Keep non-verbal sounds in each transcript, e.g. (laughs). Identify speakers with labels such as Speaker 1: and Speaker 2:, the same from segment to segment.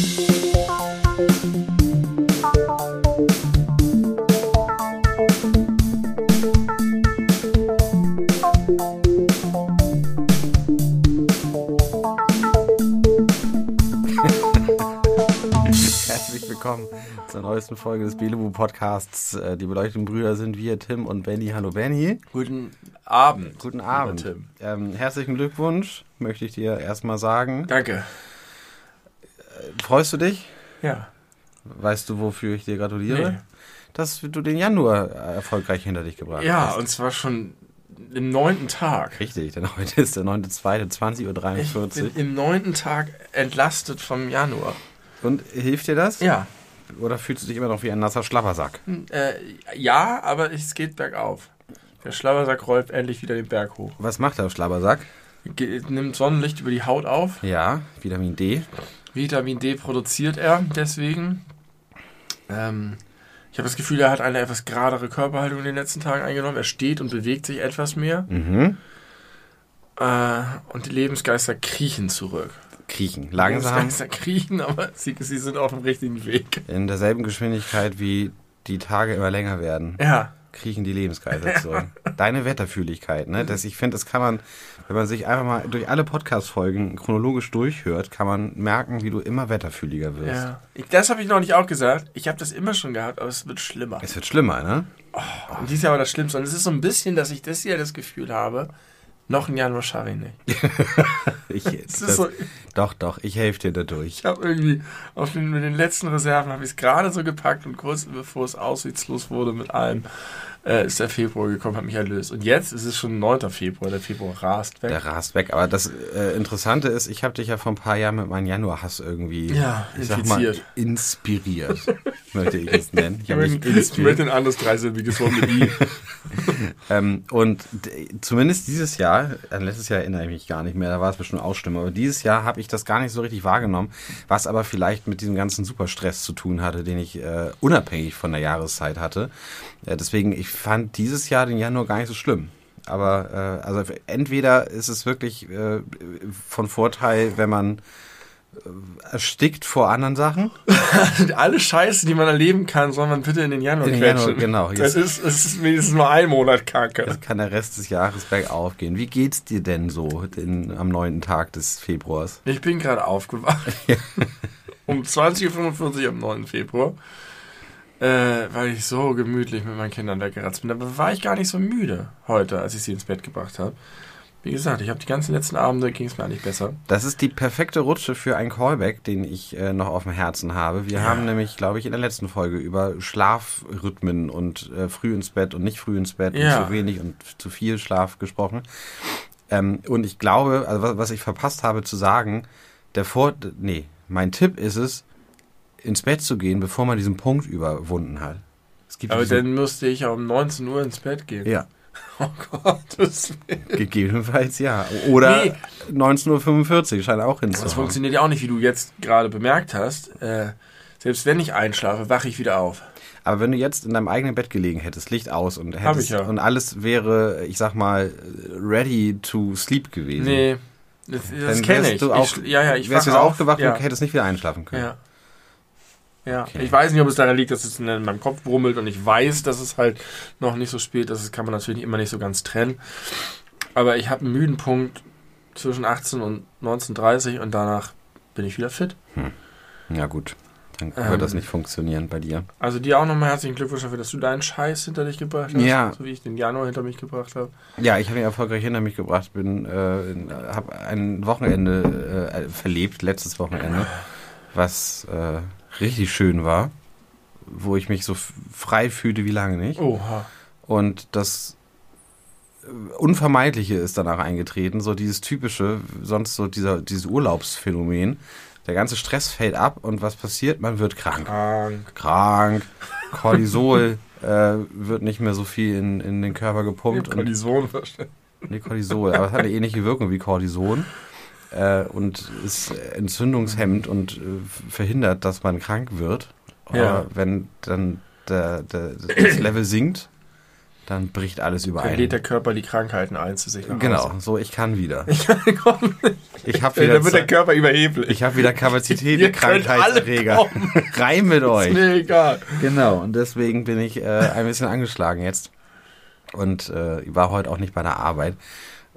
Speaker 1: (laughs) Herzlich willkommen zur neuesten Folge des Belebu Podcasts. Äh, Die beleuchteten Brüder sind wir, Tim und Benny. Hallo Benny.
Speaker 2: Guten Abend.
Speaker 1: Guten Abend.
Speaker 2: Tim.
Speaker 1: Ähm, herzlichen Glückwunsch, möchte ich dir erstmal sagen.
Speaker 2: Danke.
Speaker 1: Freust du dich?
Speaker 2: Ja.
Speaker 1: Weißt du, wofür ich dir gratuliere?
Speaker 2: Nee.
Speaker 1: Dass du den Januar erfolgreich hinter dich gebracht
Speaker 2: Ja,
Speaker 1: hast.
Speaker 2: und zwar schon im neunten Tag.
Speaker 1: Richtig, denn heute ist der 9.2., 20.43
Speaker 2: Ich
Speaker 1: Uhr.
Speaker 2: bin im neunten Tag entlastet vom Januar.
Speaker 1: Und hilft dir das?
Speaker 2: Ja.
Speaker 1: Oder fühlst du dich immer noch wie ein nasser Schlappersack?
Speaker 2: Äh, ja, aber es geht bergauf. Der Schlabbersack rollt endlich wieder den Berg hoch.
Speaker 1: Was macht der Schlappersack?
Speaker 2: Ge nimmt Sonnenlicht über die Haut auf.
Speaker 1: Ja, Vitamin D.
Speaker 2: Vitamin D produziert er deswegen. Ähm, ich habe das Gefühl, er hat eine etwas geradere Körperhaltung in den letzten Tagen eingenommen. Er steht und bewegt sich etwas mehr.
Speaker 1: Mhm.
Speaker 2: Äh, und die Lebensgeister kriechen zurück.
Speaker 1: Kriechen. Langsam.
Speaker 2: Lebensgeister kriechen, aber (laughs) sie, sie sind auf dem richtigen Weg.
Speaker 1: In derselben Geschwindigkeit, wie die Tage immer länger werden,
Speaker 2: Ja.
Speaker 1: kriechen die Lebensgeister (laughs) zurück. Deine Wetterfühligkeit, ne? Das, ich finde, das kann man, wenn man sich einfach mal durch alle Podcast-Folgen chronologisch durchhört, kann man merken, wie du immer wetterfühliger wirst.
Speaker 2: ja. Ich, das habe ich noch nicht auch gesagt. Ich habe das immer schon gehabt, aber es wird schlimmer.
Speaker 1: Es wird schlimmer, ne?
Speaker 2: Und dieses Jahr war das Schlimmste. Und es ist so ein bisschen, dass ich das Jahr das Gefühl habe, noch ein Januar schaffe (laughs) ich (laughs) nicht.
Speaker 1: Ich,
Speaker 2: ist
Speaker 1: das,
Speaker 2: so,
Speaker 1: doch, doch, ich helfe dir dadurch.
Speaker 2: ich habe irgendwie auf den, mit den letzten Reserven habe ich es gerade so gepackt und kurz bevor es aussichtslos wurde mit allem, äh, ist der Februar gekommen, hat mich erlöst. Und jetzt ist es schon 9. Februar, der Februar rast weg.
Speaker 1: Der rast weg. Aber das äh, Interessante ist, ich habe dich ja vor ein paar Jahren mit meinem Januarhass irgendwie,
Speaker 2: Ja,
Speaker 1: ich sag mal,
Speaker 2: infiziert.
Speaker 1: inspiriert, (laughs) möchte ich es nennen. Ich habe mich inspiriert.
Speaker 2: ein anderes dreisilbiges Wort mit I. (laughs)
Speaker 1: Ähm, und zumindest dieses Jahr, an letztes Jahr erinnere ich mich gar nicht mehr, da war es bestimmt Ausstimmung, aber dieses Jahr habe ich das gar nicht so richtig wahrgenommen, was aber vielleicht mit diesem ganzen Superstress zu tun hatte, den ich äh, unabhängig von der Jahreszeit hatte. Äh, deswegen, ich fand dieses Jahr den Januar gar nicht so schlimm. Aber äh, also entweder ist es wirklich äh, von Vorteil, wenn man äh, erstickt vor anderen Sachen. (laughs)
Speaker 2: Alle Scheiße, die man erleben kann, soll man bitte in den Januar
Speaker 1: In den
Speaker 2: quetschen.
Speaker 1: Januar, genau.
Speaker 2: Das ist, das ist wenigstens nur ein Monat Kacke.
Speaker 1: Jetzt kann der Rest des Jahres bergauf gehen. Wie geht's dir denn so den, am neunten Tag des Februars?
Speaker 2: Ich bin gerade aufgewacht. (laughs) um 20.45 Uhr am 9. Februar. Äh, weil ich so gemütlich mit meinen Kindern weggeratzt bin. Aber war ich gar nicht so müde heute, als ich sie ins Bett gebracht habe. Wie gesagt, ich habe die ganzen letzten Abende, ging es mir eigentlich besser.
Speaker 1: Das ist die perfekte Rutsche für ein Callback, den ich äh, noch auf dem Herzen habe. Wir haben nämlich, glaube ich, in der letzten Folge über Schlafrhythmen und äh, früh ins Bett und nicht früh ins Bett
Speaker 2: Ja.
Speaker 1: und zu wenig und zu viel Schlaf gesprochen. Ähm, und ich glaube, also was, was ich verpasst habe zu sagen, der Vor... Nee, mein Tipp ist es, ins Bett zu gehen, bevor man diesen Punkt überwunden hat. Es gibt
Speaker 2: Aber
Speaker 1: diesen-
Speaker 2: dann musste ich ja um 19 Uhr ins Bett gehen.
Speaker 1: Ja, (laughs)
Speaker 2: Oh Gottes Willen.
Speaker 1: gegebenenfalls ja. Oder
Speaker 2: Nee.
Speaker 1: 19.45 Uhr scheint auch
Speaker 2: Das
Speaker 1: hinzuhauen.
Speaker 2: funktioniert ja auch nicht, wie du jetzt gerade bemerkt hast. Äh, selbst wenn ich einschlafe, wache ich wieder auf.
Speaker 1: Aber wenn du jetzt in deinem eigenen Bett gelegen hättest, Licht aus und hättest
Speaker 2: ja.
Speaker 1: und alles wäre, ich sag mal, ready to sleep gewesen.
Speaker 2: Nee, das, das kenne ich.
Speaker 1: Du auch,
Speaker 2: ich. Ja, ja, ich
Speaker 1: wärst du aufgewacht
Speaker 2: ja.
Speaker 1: und hättest nicht wieder einschlafen können.
Speaker 2: Ja. Ja,
Speaker 1: Okay.
Speaker 2: ich weiß nicht, ob es daran liegt, dass es in meinem Kopf brummelt und ich weiß, dass es halt noch nicht so spät ist. Das kann man natürlich immer nicht so ganz trennen. Aber ich habe einen müden Punkt zwischen 18 und 19.30 und danach bin ich wieder fit.
Speaker 1: Ja gut, dann
Speaker 2: Ähm.
Speaker 1: wird das nicht funktionieren bei dir.
Speaker 2: Also dir auch nochmal herzlichen Glückwunsch dafür, dass du deinen Scheiß hinter dich gebracht hast.
Speaker 1: Ja.
Speaker 2: So wie ich den Januar hinter mich gebracht habe.
Speaker 1: Ja, ich habe ihn erfolgreich hinter mich gebracht, bin, äh, habe ein Wochenende äh, verlebt, letztes Wochenende, was äh, richtig schön war, wo ich mich so frei fühlte wie lange nicht.
Speaker 2: Oha.
Speaker 1: Und das äh, Unvermeidliche ist danach eingetreten, so dieses typische, sonst so dieser, dieses Urlaubsphänomen. Der ganze Stress fällt ab und was passiert? Man wird krank.
Speaker 2: Krank.
Speaker 1: Krank. (laughs) Cortisol äh, wird nicht mehr so viel in, in den Körper gepumpt. und,
Speaker 2: Kortison verstanden.
Speaker 1: nee, Cortisol, aber es hat eine ähnliche Wirkung wie Cortison. Äh, und ist entzündungshemmend und äh, verhindert, dass man krank wird.
Speaker 2: Ja.
Speaker 1: Aber wenn dann der, der, das Level sinkt, dann bricht alles
Speaker 2: Dann
Speaker 1: überein.
Speaker 2: lädt der Körper die Krankheiten ein zu sich
Speaker 1: Genau, so ich kann wieder. Ich habe
Speaker 2: dann
Speaker 1: wieder,
Speaker 2: wird der Körper überheblich.
Speaker 1: ich hab wieder Kapazität,
Speaker 2: Ihr
Speaker 1: Krankheitserreger.
Speaker 2: kommen. (laughs)
Speaker 1: Rein mit
Speaker 2: Ist
Speaker 1: euch.
Speaker 2: mir egal.
Speaker 1: Genau, und deswegen bin ich äh, ein bisschen angeschlagen jetzt. Und äh, war heute auch nicht bei der Arbeit.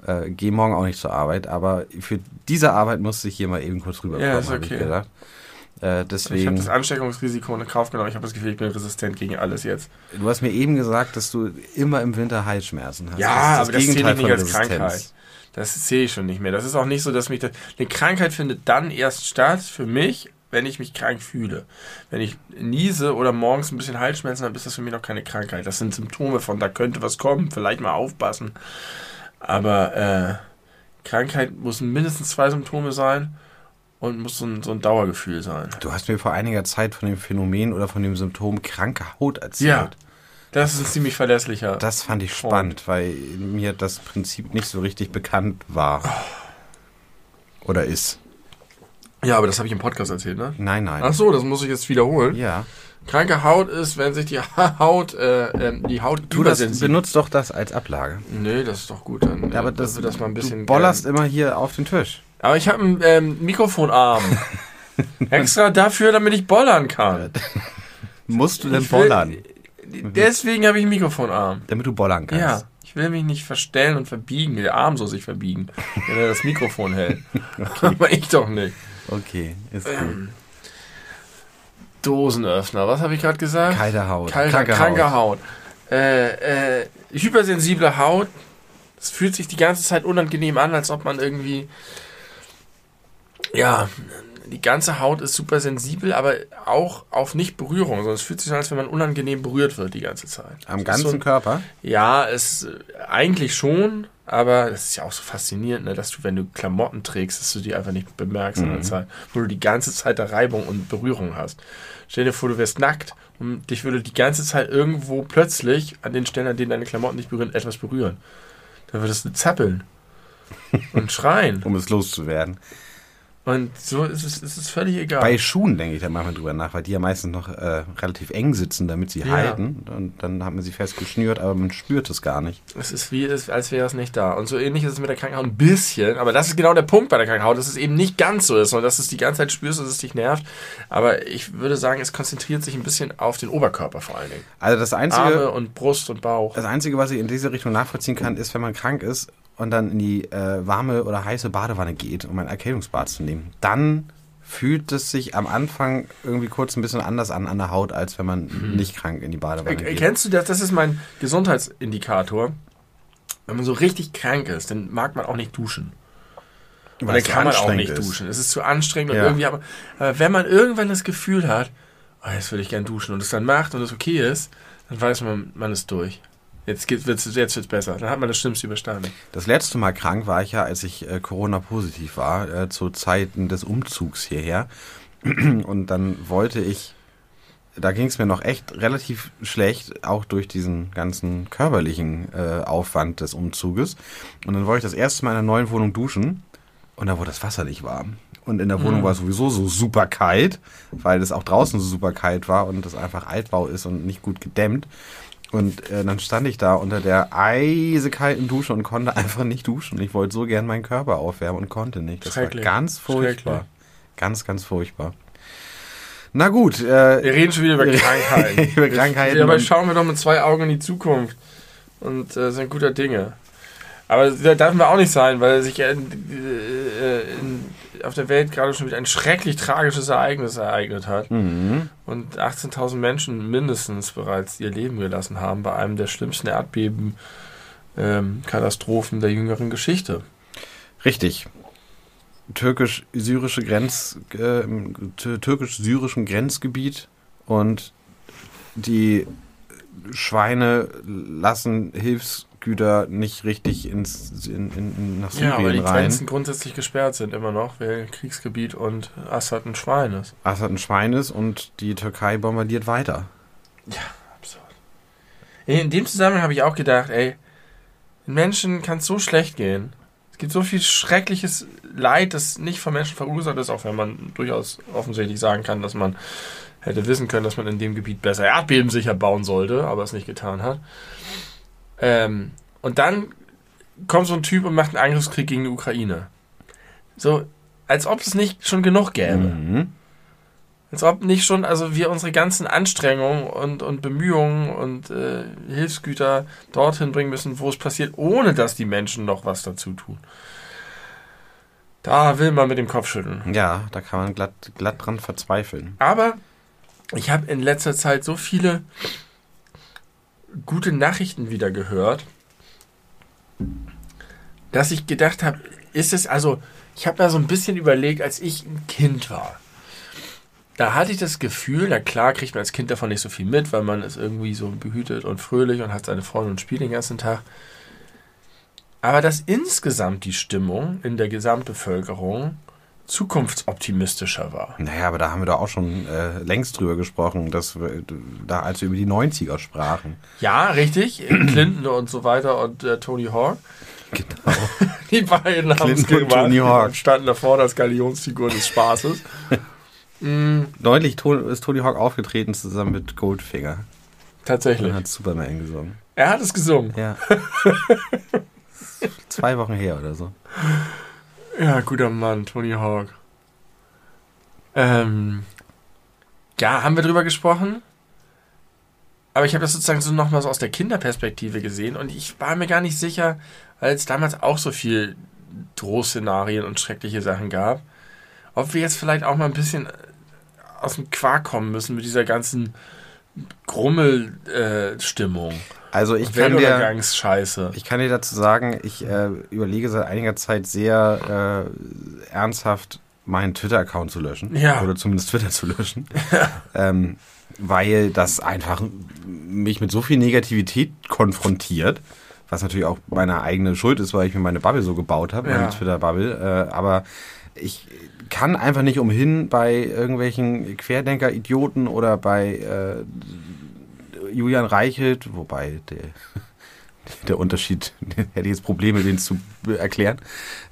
Speaker 1: Äh, Gehe morgen auch nicht zur Arbeit, aber für diese Arbeit musste ich hier mal eben kurz rüberkommen,
Speaker 2: Ja, ist
Speaker 1: habe ich
Speaker 2: okay.
Speaker 1: gedacht. Äh,
Speaker 2: Ich habe
Speaker 1: deswegen,
Speaker 2: das Ansteckungsrisiko in Kauf genommen. Ich habe das Gefühl, ich bin resistent gegen alles jetzt.
Speaker 1: du hast mir eben gesagt, dass du immer im Winter Halsschmerzen hast.
Speaker 2: Ja,
Speaker 1: ist
Speaker 2: aber das zähle ich nicht als
Speaker 1: Resistenz.
Speaker 2: Krankheit. Das sehe ich schon nicht mehr. Das ist auch nicht so, dass mich das. Eine Krankheit findet dann erst statt für mich, wenn ich mich krank fühle. Wenn ich niese oder morgens ein bisschen Halsschmerzen habe, ist das für mich noch keine Krankheit. Das sind Symptome von, da könnte was kommen, vielleicht mal aufpassen. Aber äh, Krankheit muss mindestens zwei Symptome sein und muss so ein, so ein Dauergefühl sein.
Speaker 1: Du hast mir vor einiger Zeit von dem Phänomen oder von dem Symptom kranke Haut erzählt.
Speaker 2: Ja, das ist ein ziemlich verlässlicher.
Speaker 1: Das fand ich spannend, weil mir das Prinzip nicht so richtig bekannt war. Oder ist.
Speaker 2: ja, aber das habe ich im Podcast erzählt, ne?
Speaker 1: Nein, nein.
Speaker 2: Ach so, das muss ich jetzt wiederholen.
Speaker 1: Ja.
Speaker 2: Kranke Haut ist, wenn sich die (laughs) Haut, äh, ähm, die Haut
Speaker 1: Du das, benutzt doch das als Ablage.
Speaker 2: Nee, das ist doch gut. Dann,
Speaker 1: Ja, aber
Speaker 2: äh,
Speaker 1: das,
Speaker 2: das mal ein bisschen.
Speaker 1: du bollerst immer hier auf den Tisch.
Speaker 2: aber ich habe einen ähm, Mikrofonarm. (laughs) Extra dafür, damit ich bollern kann.
Speaker 1: Musst du denn bollern?
Speaker 2: Deswegen habe ich einen Mikrofonarm.
Speaker 1: Damit du bollern kannst.
Speaker 2: Ja, ich will mich nicht verstellen und verbiegen. Der Arm soll sich verbiegen, wenn er das Mikrofon hält. (laughs) Aber ich doch nicht.
Speaker 1: Okay, ist
Speaker 2: Ähm,
Speaker 1: gut.
Speaker 2: Dosenöffner, was habe ich gerade gesagt?
Speaker 1: Kalte Haut.
Speaker 2: Kalte,
Speaker 1: kranke
Speaker 2: kranke
Speaker 1: Haut.
Speaker 2: Haut. Äh, äh, hypersensible Haut. Es fühlt sich die ganze Zeit unangenehm an, als ob man irgendwie. Ja, die ganze Haut ist super sensibel, aber auch auf Nicht-Berührung. Es fühlt sich an, als wenn man unangenehm berührt wird die ganze Zeit.
Speaker 1: Am
Speaker 2: Es
Speaker 1: ganzen
Speaker 2: so ein,
Speaker 1: Körper?
Speaker 2: Ja, es eigentlich schon, aber das ist ja auch so faszinierend, ne, dass du, wenn du Klamotten trägst, dass du die einfach nicht bemerkst in der Zeit, wo du die ganze Zeit da Reibung und Berührung hast. Stell dir vor, du wärst nackt und dich würde die ganze Zeit irgendwo plötzlich an den Stellen, an denen deine Klamotten nicht berühren, etwas berühren. Dann würdest du zappeln (laughs) und schreien.
Speaker 1: Um es loszuwerden.
Speaker 2: Und so ist es, ist es völlig egal.
Speaker 1: Bei Schuhen denke ich da manchmal drüber nach, weil die ja meistens noch äh, relativ eng sitzen, damit sie
Speaker 2: Ja.
Speaker 1: halten. Und dann hat man sie fest geschnürt, aber man spürt es gar nicht.
Speaker 2: Es ist wie, es- als wäre es nicht da. Und so ähnlich ist es mit der Krankenhaut ein bisschen. Aber das ist genau der Punkt bei der Krankenhaut, dass es eben nicht ganz so ist, sondern dass du es die ganze Zeit spürst, dass es dich nervt. Aber ich würde sagen, es konzentriert sich ein bisschen auf den Oberkörper vor allen Dingen.
Speaker 1: Also das Einzige,
Speaker 2: Arme und Brust und Bauch.
Speaker 1: das Einzige, was ich in diese Richtung nachvollziehen kann, ist, wenn man krank ist und dann in die äh, warme oder heiße Badewanne geht, um ein Erkältungsbad zu nehmen. Dann fühlt es sich am Anfang irgendwie kurz ein bisschen anders an an der Haut, als wenn man nicht krank in die Badewanne
Speaker 2: Er-
Speaker 1: geht.
Speaker 2: Kennst du das? Das ist mein Gesundheitsindikator. Wenn man so richtig krank ist, dann mag man auch nicht duschen. Und dann kann man auch nicht
Speaker 1: ist.
Speaker 2: duschen. Es ist zu anstrengend und
Speaker 1: Ja.
Speaker 2: irgendwie, aber, aber wenn man irgendwann das Gefühl hat, oh, jetzt würde ich gern duschen und es dann macht und es okay ist, dann weiß man, man ist durch. Jetzt wird's, jetzt wird's besser. Dann hat man das Schlimmste überstanden.
Speaker 1: Das letzte Mal krank war ich ja, als ich äh, Corona-positiv war, äh, zu Zeiten des Umzugs hierher. (clears throat) Und dann wollte ich, da ging es mir noch echt relativ schlecht, auch durch diesen ganzen körperlichen äh, Aufwand des Umzuges. Und dann wollte ich das erste Mal in einer neuen Wohnung duschen und da wurde das Wasser nicht warm. Und in der Wohnung war es sowieso so super kalt, weil es auch draußen so super kalt war und das einfach Altbau ist und nicht gut gedämmt. Und äh, dann stand ich da unter der eisekalten Dusche und konnte einfach nicht duschen. Ich wollte so gern meinen Körper aufwärmen und konnte nicht. Das war ganz furchtbar. Ganz, ganz furchtbar. Na gut, äh,
Speaker 2: Wir reden schon wieder über (laughs) Krankheiten.
Speaker 1: über Krankheiten.
Speaker 2: Ja, aber schauen wir doch mit zwei Augen in die Zukunft und äh, sind guter Dinge. Aber da dürfen wir auch nicht sein, weil sich äh, auf der Welt gerade schon wieder ein schrecklich tragisches Ereignis ereignet hat
Speaker 1: Mhm.
Speaker 2: und 18.000 Menschen mindestens bereits ihr Leben gelassen haben bei einem der schlimmsten Erdbeben. Ähm, der jüngeren Geschichte.
Speaker 1: Richtig. Türkisch-syrische Grenz, äh, türkisch-syrischen Grenzgebiet und die Schweine lassen Hilfsgüter nicht richtig ins, in, in, nach
Speaker 2: Ja, weil die
Speaker 1: Syrien rein.
Speaker 2: Grenzen grundsätzlich gesperrt sind immer noch, weil Kriegsgebiet und Assad ein Schwein ist.
Speaker 1: Assad ein Schwein ist und die Türkei bombardiert weiter.
Speaker 2: Absurd. In dem Zusammenhang habe ich auch gedacht, ey, den Menschen kann es so schlecht gehen. Es gibt so viel schreckliches Leid, das nicht von Menschen verursacht ist, auch wenn man durchaus offensichtlich sagen kann, dass man hätte wissen können, dass man in dem Gebiet besser erdbebensicher bauen sollte, aber es nicht getan hat. Ähm, und dann kommt so ein Typ und macht einen Angriffskrieg gegen die Ukraine. So, als ob es nicht schon genug gäbe.
Speaker 1: Mhm.
Speaker 2: Als ob nicht schon, also wir unsere ganzen Anstrengungen und, und Bemühungen und äh, Hilfsgüter dorthin bringen müssen, wo es passiert, ohne dass die Menschen noch was dazu tun. Da will man mit dem Kopf schütteln.
Speaker 1: Ja, da kann man glatt, glatt dran verzweifeln.
Speaker 2: Aber ich habe in letzter Zeit so viele gute Nachrichten wieder gehört, dass ich gedacht habe, ist es also, ich habe da so ein bisschen überlegt, als ich ein Kind war. Da hatte ich das Gefühl, na klar kriegt man als Kind davon nicht so viel mit, weil man ist irgendwie so behütet und fröhlich und hat seine Freunde und spielt den ganzen Tag. Aber dass insgesamt die Stimmung in der Gesamtbevölkerung zukunftsoptimistischer war.
Speaker 1: Naja, aber da haben wir doch auch schon äh, längst drüber gesprochen, dass wir, da als wir über die 90er sprachen.
Speaker 2: Ja, richtig. (clears throat) Clinton und so weiter und äh, Tony Hawk.
Speaker 1: Genau. (laughs)
Speaker 2: Die beiden haben es gemacht
Speaker 1: Tony Hawk.
Speaker 2: und standen davor als Galionsfigur des Spaßes. (laughs) mm,
Speaker 1: Neulich to ist Tony Hawk aufgetreten zusammen mit Goldfinger.
Speaker 2: tatsächlich.
Speaker 1: Und hat Superman gesungen.
Speaker 2: Er hat es gesungen.
Speaker 1: Ja. (laughs) Zwei Wochen her oder so.
Speaker 2: Ja, guter Mann, Tony Hawk. Ähm, ja, haben wir drüber gesprochen? Aber ich habe das sozusagen so nochmal so aus der Kinderperspektive gesehen und ich war mir gar nicht sicher, weil es damals auch so viel Drohszenarien und schreckliche Sachen gab, ob wir jetzt vielleicht auch mal ein bisschen aus dem Quark kommen müssen mit dieser ganzen Grummel-Stimmung.
Speaker 1: Also ich kann dir, ich kann dir dazu sagen, ich äh, überlege seit einiger Zeit sehr äh, ernsthaft meinen Twitter-Account zu löschen.
Speaker 2: Ja.
Speaker 1: Oder zumindest Twitter zu löschen. (laughs) ähm, weil das einfach mich mit so viel Negativität konfrontiert, was natürlich auch meine eigene Schuld ist, weil ich mir meine Bubble so gebaut habe,
Speaker 2: Ja.
Speaker 1: meine Twitter-Bubble. Äh, aber ich kann einfach nicht umhin, bei irgendwelchen Querdenker-Idioten oder bei äh, Julian Reichelt, wobei der, (laughs) der Unterschied, (laughs) hätte ich jetzt Probleme, den zu erklären.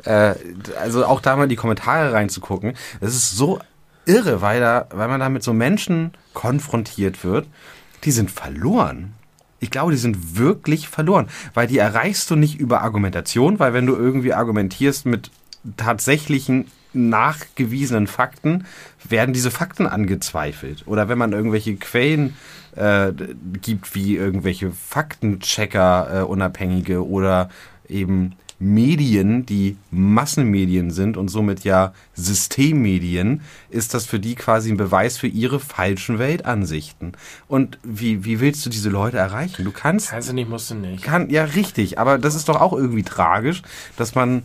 Speaker 1: Äh, also auch da mal in die Kommentare reinzugucken. Es ist so irre, weil, da, weil man da mit so Menschen konfrontiert wird, die sind verloren. Ich glaube, die sind wirklich verloren, weil die erreichst du nicht über Argumentation, weil wenn du irgendwie argumentierst mit tatsächlichen nachgewiesenen Fakten, werden diese Fakten angezweifelt. Oder wenn man irgendwelche Quellen äh, gibt, wie irgendwelche Faktenchecker, äh, unabhängige oder eben Medien, die Massenmedien sind und somit ja Systemmedien, ist das für die quasi ein Beweis für ihre falschen Weltansichten. Und wie, wie willst du diese Leute erreichen? Du kannst
Speaker 2: Kannst du nicht, musst du nicht.
Speaker 1: kann, ja, richtig, aber das ist doch auch irgendwie tragisch, dass man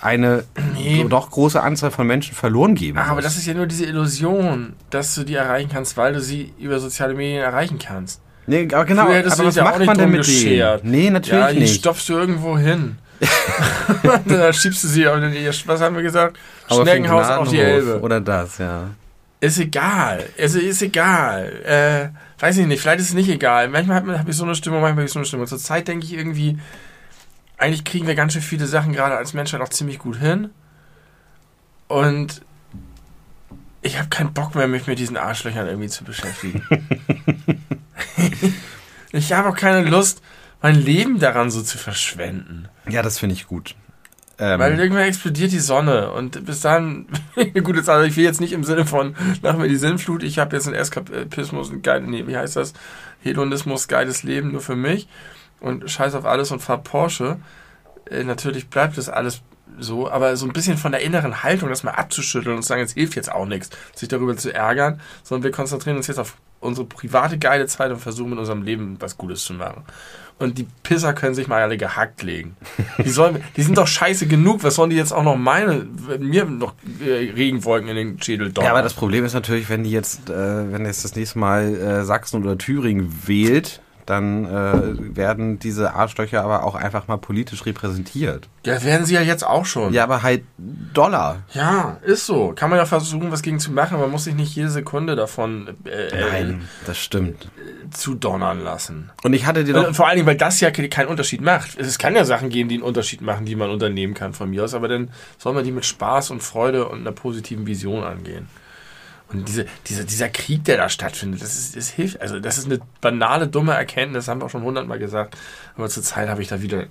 Speaker 1: eine
Speaker 2: Nee.
Speaker 1: doch große Anzahl von Menschen verloren geben
Speaker 2: Ach, aber das ist ja nur diese Illusion, dass du die erreichen kannst, weil du sie über soziale Medien erreichen kannst.
Speaker 1: nee, aber genau, aber was macht man denn mit denen? Nee, natürlich
Speaker 2: ja, die
Speaker 1: nicht.
Speaker 2: stopfst du irgendwo hin. (laughs) (laughs) da schiebst du sie auf den, was haben wir gesagt?
Speaker 1: Aber
Speaker 2: Schneckenhaus auf die Elbe.
Speaker 1: Oder das, ja.
Speaker 2: Ist egal. Also ist egal. Äh, weiß ich nicht, vielleicht ist es nicht egal. Manchmal habe ich so eine Stimmung, manchmal habe ich so eine Stimmung. Zurzeit denke ich irgendwie, eigentlich kriegen wir ganz schön viele Sachen gerade als Menschheit auch ziemlich gut hin. Und ich habe keinen Bock mehr, mich mit diesen Arschlöchern irgendwie zu beschäftigen. (laughs) ich habe auch keine Lust, mein Leben daran so zu verschwenden.
Speaker 1: Ja, das finde ich gut. Ähm,
Speaker 2: Weil irgendwann explodiert die Sonne und bis dann, (laughs) gut, jetzt, also ich will jetzt nicht im Sinne von, nach mir die Sinnflut, ich habe jetzt einen Eskapismus, ein geiles, nee, wie heißt das? Hedonismus, geiles Leben nur für mich und scheiß auf alles und fahr Porsche. Äh, natürlich bleibt das alles so, aber so ein bisschen von der inneren Haltung, das mal abzuschütteln und zu sagen, es hilft jetzt auch nichts, sich darüber zu ärgern, sondern wir konzentrieren uns jetzt auf unsere private geile Zeit und versuchen mit unserem Leben was Gutes zu machen. Und die Pisser können sich mal alle gehackt legen. Die, sollen, die sind doch scheiße genug. Was sollen die jetzt auch noch meine, mir noch äh, Regenwolken in den Schädel donnern?
Speaker 1: ja, aber das Problem ist natürlich, wenn die jetzt, äh, wenn jetzt das nächste Mal äh, Sachsen oder Thüringen wählt, dann äh, werden diese Arschlöcher aber auch einfach mal politisch repräsentiert.
Speaker 2: ja, werden sie ja jetzt auch schon.
Speaker 1: Ja, aber halt Dollar.
Speaker 2: Ja, ist so. Kann man ja versuchen, was gegen zu machen. Man muss sich nicht jede Sekunde davon äh,
Speaker 1: Nein, das stimmt.
Speaker 2: äh, zu donnern lassen.
Speaker 1: Und ich hatte dir doch.
Speaker 2: vor allen Dingen, weil das ja ke- keinen Unterschied macht. Es kann ja Sachen geben, die einen Unterschied machen, die man unternehmen kann von mir aus, aber dann soll man die mit Spaß und Freude und einer positiven Vision angehen. Und diese, diese, dieser Krieg, der da stattfindet, das, ist, das hilft. Also, das ist eine banale, dumme Erkenntnis, haben wir auch schon hundertmal gesagt. Aber zur Zeit habe ich da wieder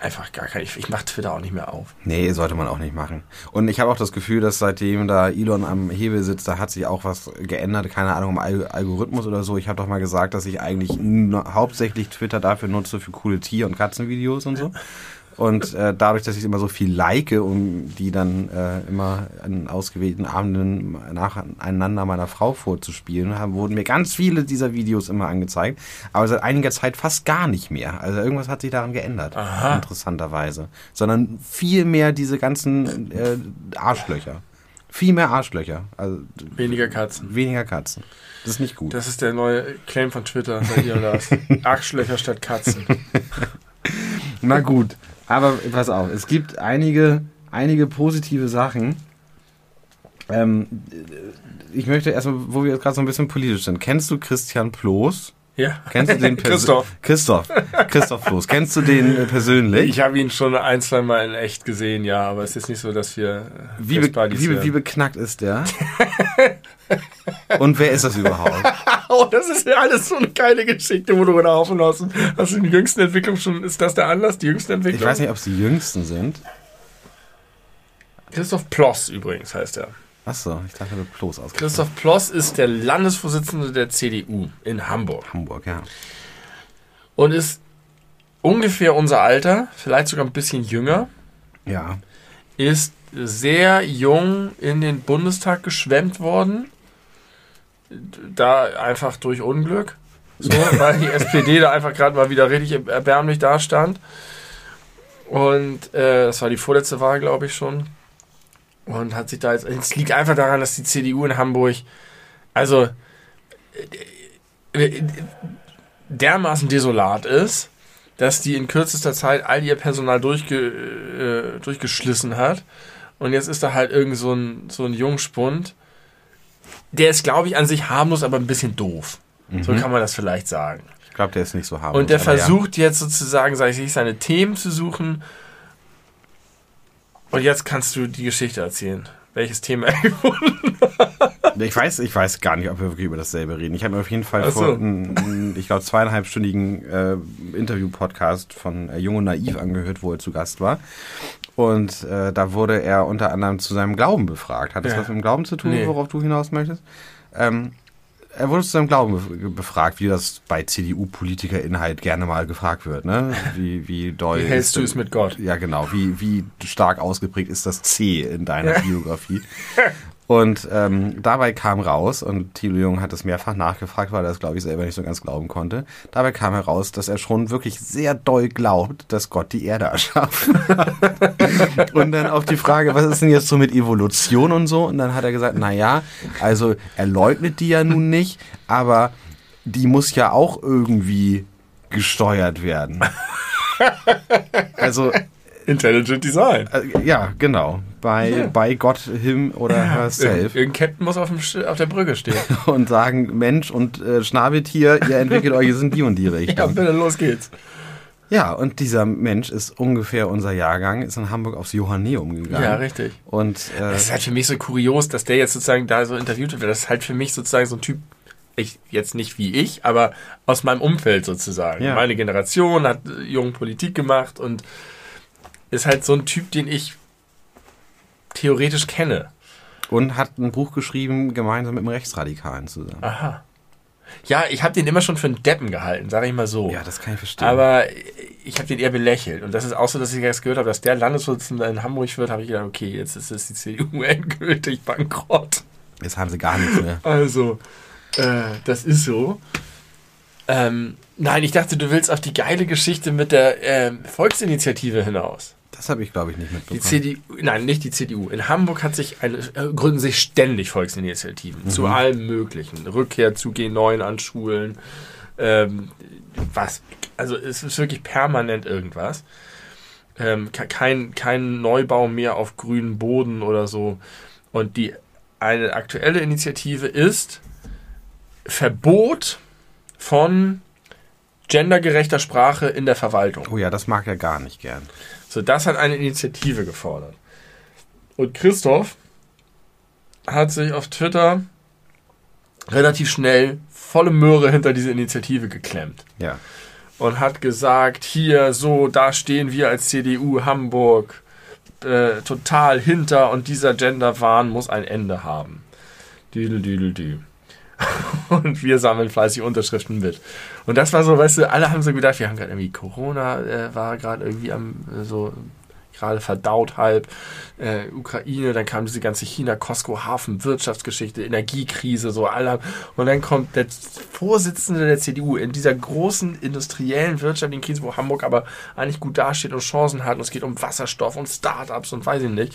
Speaker 2: einfach gar kein. Ich, ich mache Twitter auch nicht mehr auf.
Speaker 1: Nee, sollte man auch nicht machen. Und ich habe auch das Gefühl, dass seitdem da Elon am Hebel sitzt, da hat sich auch was geändert. Keine Ahnung, um Al Algorithmus oder so. Ich habe doch mal gesagt, dass ich eigentlich hauptsächlich Twitter dafür nutze für coole Tier- und Katzenvideos und so. Und äh, dadurch, dass ich immer so viel like, um die dann äh, immer an ausgewählten Abenden nacheinander meiner Frau vorzuspielen, haben, wurden mir ganz viele dieser Videos immer angezeigt. Aber seit einiger Zeit fast gar nicht mehr. Also irgendwas hat sich daran geändert. Aha. Interessanterweise. Sondern viel mehr diese ganzen äh, Arschlöcher. Viel mehr Arschlöcher. Also,
Speaker 2: weniger Katzen.
Speaker 1: Weniger Katzen. Das ist nicht gut.
Speaker 2: Das ist der neue Claim von Twitter. (laughs) Arschlöcher statt Katzen.
Speaker 1: Na gut. Aber pass auf, es gibt einige, einige positive Sachen. Ähm, ich möchte erstmal, wo wir jetzt gerade so ein bisschen politisch sind. Kennst du Christian Ploß?
Speaker 2: Ja.
Speaker 1: Kennst du den (laughs)
Speaker 2: Christoph.
Speaker 1: Christoph. Christoph Floß. Kennst du den äh, persönlich?
Speaker 2: Ich habe ihn schon ein, zwei Mal in echt gesehen, ja, aber es ist nicht so, dass wir.
Speaker 1: Wie, be wie, wie beknackt ist der? Und wer ist das überhaupt? (laughs)
Speaker 2: oh, das ist ja alles so eine geile Geschichte, wo du und hast. Hast du die jüngsten Entwicklungen schon? Ist das der Anlass, die jüngsten Entwicklungen?
Speaker 1: Ich weiß nicht, ob es die jüngsten sind.
Speaker 2: Christoph Ploss übrigens heißt er.
Speaker 1: Achso, ich dachte, du Ploss aus.
Speaker 2: Christoph Ploss ist der Landesvorsitzende der CDU in Hamburg.
Speaker 1: Hamburg, ja.
Speaker 2: Und ist ungefähr unser Alter, vielleicht sogar ein bisschen jünger.
Speaker 1: Ja.
Speaker 2: Ist sehr jung in den Bundestag geschwemmt worden. Da einfach durch Unglück. So, (laughs) weil die SPD da einfach gerade mal wieder richtig erbärmlich dastand. Und äh, das war die vorletzte Wahl, glaube ich schon. Und hat sich da jetzt. Es liegt einfach daran, dass die CDU in Hamburg, also äh, äh, dermaßen desolat ist, dass die in kürzester Zeit all ihr Personal durchge, äh, durchgeschlissen hat. Und jetzt ist da halt irgend so ein, so ein Jungspund. Der ist, glaube ich, an sich harmlos, aber ein bisschen doof. Mhm. So kann man das vielleicht sagen.
Speaker 1: Ich glaube, der ist nicht so harmlos.
Speaker 2: Und der versucht ja. jetzt sozusagen, sage ich, seine Themen zu suchen und jetzt kannst du die Geschichte erzählen. Welches Thema (laughs) er gefunden
Speaker 1: hat. Ich weiß, ich weiß gar nicht, ob wir wirklich über dasselbe reden. Ich habe mir auf jeden Fall so. vor einem, ich glaube, zweieinhalbstündigen äh, Interview-Podcast von äh, Jung und Naiv angehört, wo er zu Gast war. Und äh, da wurde er unter anderem zu seinem Glauben befragt. Hat das ja. was mit dem Glauben zu tun, nee. worauf du hinaus möchtest? Ähm, er wurde zu seinem Glauben befragt, wie das bei CDU-Politikern halt gerne mal gefragt wird. Ne? Wie, wie (laughs) doll.
Speaker 2: Wie hältst du es mit Gott?
Speaker 1: Ja, genau. Wie, wie stark ausgeprägt ist das C in deiner (laughs) Biografie? (laughs) Und ähm, dabei kam raus, und Thilo Jung hat es mehrfach nachgefragt, weil er es, glaube ich, selber nicht so ganz glauben konnte. Dabei kam heraus, dass er schon wirklich sehr doll glaubt, dass Gott die Erde erschaffen hat. (laughs) und dann auf die Frage, was ist denn jetzt so mit Evolution und so? Und dann hat er gesagt, na ja, also er leugnet die ja nun nicht, aber die muss ja auch irgendwie gesteuert werden. (laughs)
Speaker 2: Also Intelligent Design.
Speaker 1: Äh, ja, genau. Bei, ja. bei Gott, him oder ja. herself.
Speaker 2: Irgendein Captain muss auf, dem, auf der Brücke stehen. (laughs)
Speaker 1: und sagen, Mensch und äh, Schnabeltier, ihr entwickelt euch in die und die (laughs) Richtung.
Speaker 2: Ja, bitte, los geht's.
Speaker 1: Ja, und dieser Mensch ist ungefähr unser Jahrgang, ist in Hamburg aufs Johanneum gegangen.
Speaker 2: Ja, richtig.
Speaker 1: Und
Speaker 2: äh, das ist halt für mich so kurios, dass der jetzt sozusagen da so interviewt wird. Das ist halt für mich sozusagen so ein Typ, ich jetzt nicht wie ich, aber aus meinem Umfeld sozusagen. Ja. Meine Generation hat äh, jungen Politik gemacht und ist halt so ein Typ, den ich theoretisch kenne.
Speaker 1: Und hat ein Buch geschrieben, gemeinsam mit einem Rechtsradikalen zusammen.
Speaker 2: Aha. Ja, ich habe den immer schon für einen Deppen gehalten, sage ich mal so.
Speaker 1: Ja, das kann ich verstehen.
Speaker 2: Aber ich habe den eher belächelt. Und das ist auch so, dass ich jetzt gehört habe, dass der Landesvorsitzende in Hamburg wird, habe ich gedacht, okay, jetzt ist die CDU (laughs) endgültig bankrott.
Speaker 1: Jetzt haben sie gar nichts mehr.
Speaker 2: Also, äh, das ist so. Ähm, nein, ich dachte, du willst auf die geile Geschichte mit der äh, Volksinitiative hinaus.
Speaker 1: Das habe ich, glaube ich, nicht mitbekommen.
Speaker 2: Die CDU, nein, nicht die CDU. In Hamburg hat sich eine, äh, gründen sich ständig Volksinitiativen mhm. zu allem Möglichen. Rückkehr zu G9 an Schulen. Ähm, was? Also es ist wirklich permanent irgendwas. Ähm, kein, kein Neubau mehr auf grünen Boden oder so. Und die eine aktuelle Initiative ist Verbot von gendergerechter Sprache in der Verwaltung.
Speaker 1: Oh ja, das mag er gar nicht gern.
Speaker 2: So, das hat eine Initiative gefordert. Und Christoph hat sich auf Twitter relativ schnell volle Möhre hinter diese Initiative geklemmt.
Speaker 1: Ja.
Speaker 2: Und hat gesagt, hier, so, da stehen wir als CDU Hamburg äh, total hinter und dieser Genderwahn muss ein Ende haben. Düdel, düdel, dü. (laughs) Und wir sammeln fleißig Unterschriften mit. Und das war so, weißt du, alle haben so gedacht, wir haben gerade irgendwie Corona, äh, war gerade irgendwie am äh, so gerade verdaut halb, äh, Ukraine, dann kam diese ganze China-Costco-Hafen-Wirtschaftsgeschichte, Energiekrise, so alle. Und dann kommt der Vorsitzende der CDU in dieser großen industriellen wirtschaftlichen Krise, wo Hamburg aber eigentlich gut dasteht und Chancen hat und es geht um Wasserstoff und Startups und weiß ich nicht.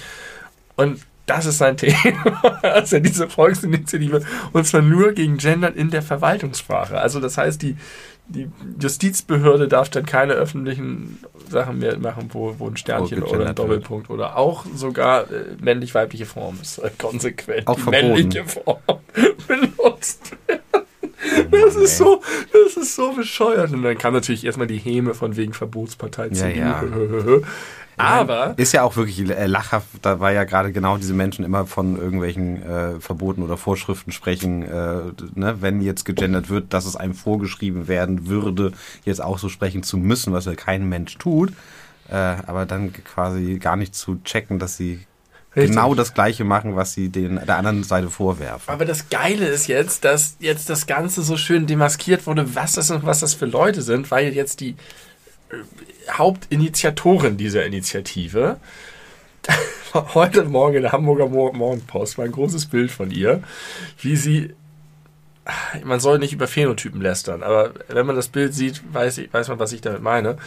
Speaker 2: Und das ist sein Thema. (laughs) also diese Volksinitiative. Und zwar nur gegen Gendern in der Verwaltungssprache. Also das heißt, die, die Justizbehörde darf dann keine öffentlichen Sachen mehr machen, wo, wo ein Sternchen oder ein Doppelpunkt wird. oder auch sogar äh, männlich-weibliche Form ist äh, konsequent
Speaker 1: auch
Speaker 2: die
Speaker 1: verboten.
Speaker 2: männliche Form (laughs) benutzt werden. Das ist so, das ist so bescheuert. Und dann kam natürlich erstmal die Häme von wegen Verbotspartei
Speaker 1: Ja,
Speaker 2: CDU.
Speaker 1: ja.
Speaker 2: Aber
Speaker 1: Ist ja auch wirklich äh, lachhaft, da war ja gerade genau diese Menschen immer von irgendwelchen äh, Verboten oder Vorschriften sprechen, äh, ne, wenn jetzt gegendert wird, dass es einem vorgeschrieben werden würde, jetzt auch so sprechen zu müssen, was ja kein Mensch tut, äh, aber dann quasi gar nicht zu checken, dass sie
Speaker 2: Richtig.
Speaker 1: genau das Gleiche machen, was sie den, der anderen Seite vorwerfen.
Speaker 2: Aber das Geile ist jetzt, dass jetzt das Ganze so schön demaskiert wurde, was das und was das für Leute sind, weil jetzt die Hauptinitiatorin dieser Initiative (laughs) heute Morgen in der Hamburger Mor- Morgenpost war ein großes Bild von ihr, wie sie man soll nicht über Phänotypen lästern, aber wenn man das Bild sieht, weiß, ich, weiß man, was ich damit meine.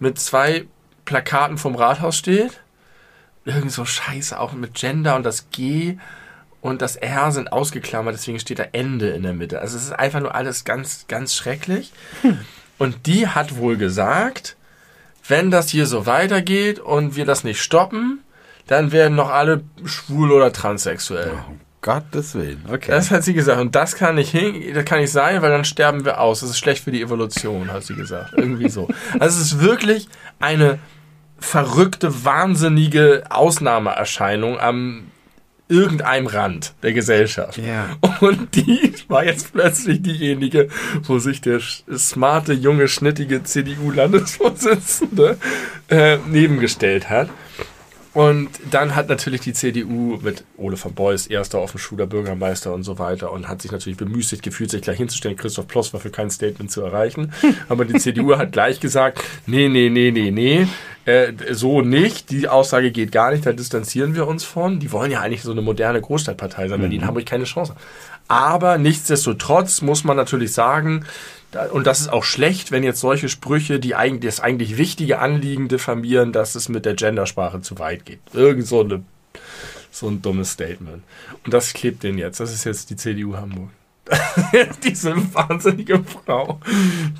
Speaker 2: Mit zwei Plakaten vom Rathaus steht. Irgend so Scheiße, auch mit Gender und das G und das R sind ausgeklammert, deswegen steht da Ende in der Mitte. Also es ist einfach nur alles ganz, ganz schrecklich. Und die hat wohl gesagt, wenn das hier so weitergeht und wir das nicht stoppen, dann werden noch alle schwul oder transsexuell.
Speaker 1: Um Gottes Willen. Okay.
Speaker 2: Das hat sie gesagt. Und das kann nicht hin, das kann nicht sein, weil dann sterben wir aus. Das ist schlecht für die Evolution, hat sie gesagt. Irgendwie so. Also es ist wirklich eine verrückte, wahnsinnige Ausnahmeerscheinung am irgendeinem Rand der Gesellschaft.
Speaker 1: Ja.
Speaker 2: Und die war jetzt plötzlich diejenige, wo sich der smarte, junge, schnittige CDU-Landesvorsitzende äh, nebengestellt hat. Und dann hat natürlich die CDU mit Ole von Beuys, erster Offenschuler Bürgermeister und so weiter und hat sich natürlich bemüßigt gefühlt, sich gleich hinzustellen. Christoph Ploss war für kein Statement zu erreichen. (laughs) Aber die CDU hat gleich gesagt, nee, nee, nee, nee, nee, äh, so nicht. Die Aussage geht gar nicht, da distanzieren wir uns von. Die wollen ja eigentlich so eine moderne Großstadtpartei sein, weil die in Hamburg keine Chance haben. Aber nichtsdestotrotz muss man natürlich sagen, und das ist auch schlecht, wenn jetzt solche Sprüche, die eigentlich, das eigentlich wichtige Anliegen diffamieren, dass es mit der Gendersprache zu weit geht. Irgend so, eine, so ein dummes Statement. Und das klebt den jetzt. Das ist jetzt die CDU Hamburg. (laughs) Diese wahnsinnige Frau,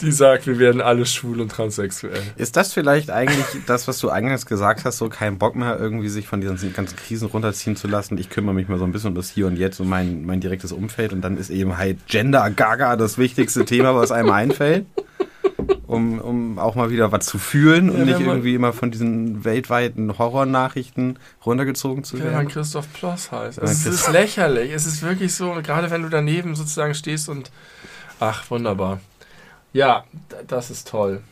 Speaker 2: die sagt, wir werden alle schwul und transsexuell.
Speaker 1: Ist das vielleicht eigentlich das, was du eingangs gesagt hast, so kein Bock mehr, irgendwie sich von diesen ganzen Krisen runterziehen zu lassen? Ich kümmere mich mal so ein bisschen um das Hier und Jetzt und mein, mein direktes Umfeld und dann ist eben halt Gender Gaga das wichtigste Thema, was einem einfällt. Um, um auch mal wieder was zu fühlen und
Speaker 2: Ja,
Speaker 1: nicht irgendwie immer von diesen weltweiten Horrornachrichten runtergezogen zu
Speaker 2: Wenn man
Speaker 1: werden.
Speaker 2: Christoph Ploss heißt.
Speaker 1: Ja,
Speaker 2: Es ist lächerlich. Es ist wirklich so, gerade wenn du daneben sozusagen stehst und. Ach, wunderbar. Ja, das ist toll.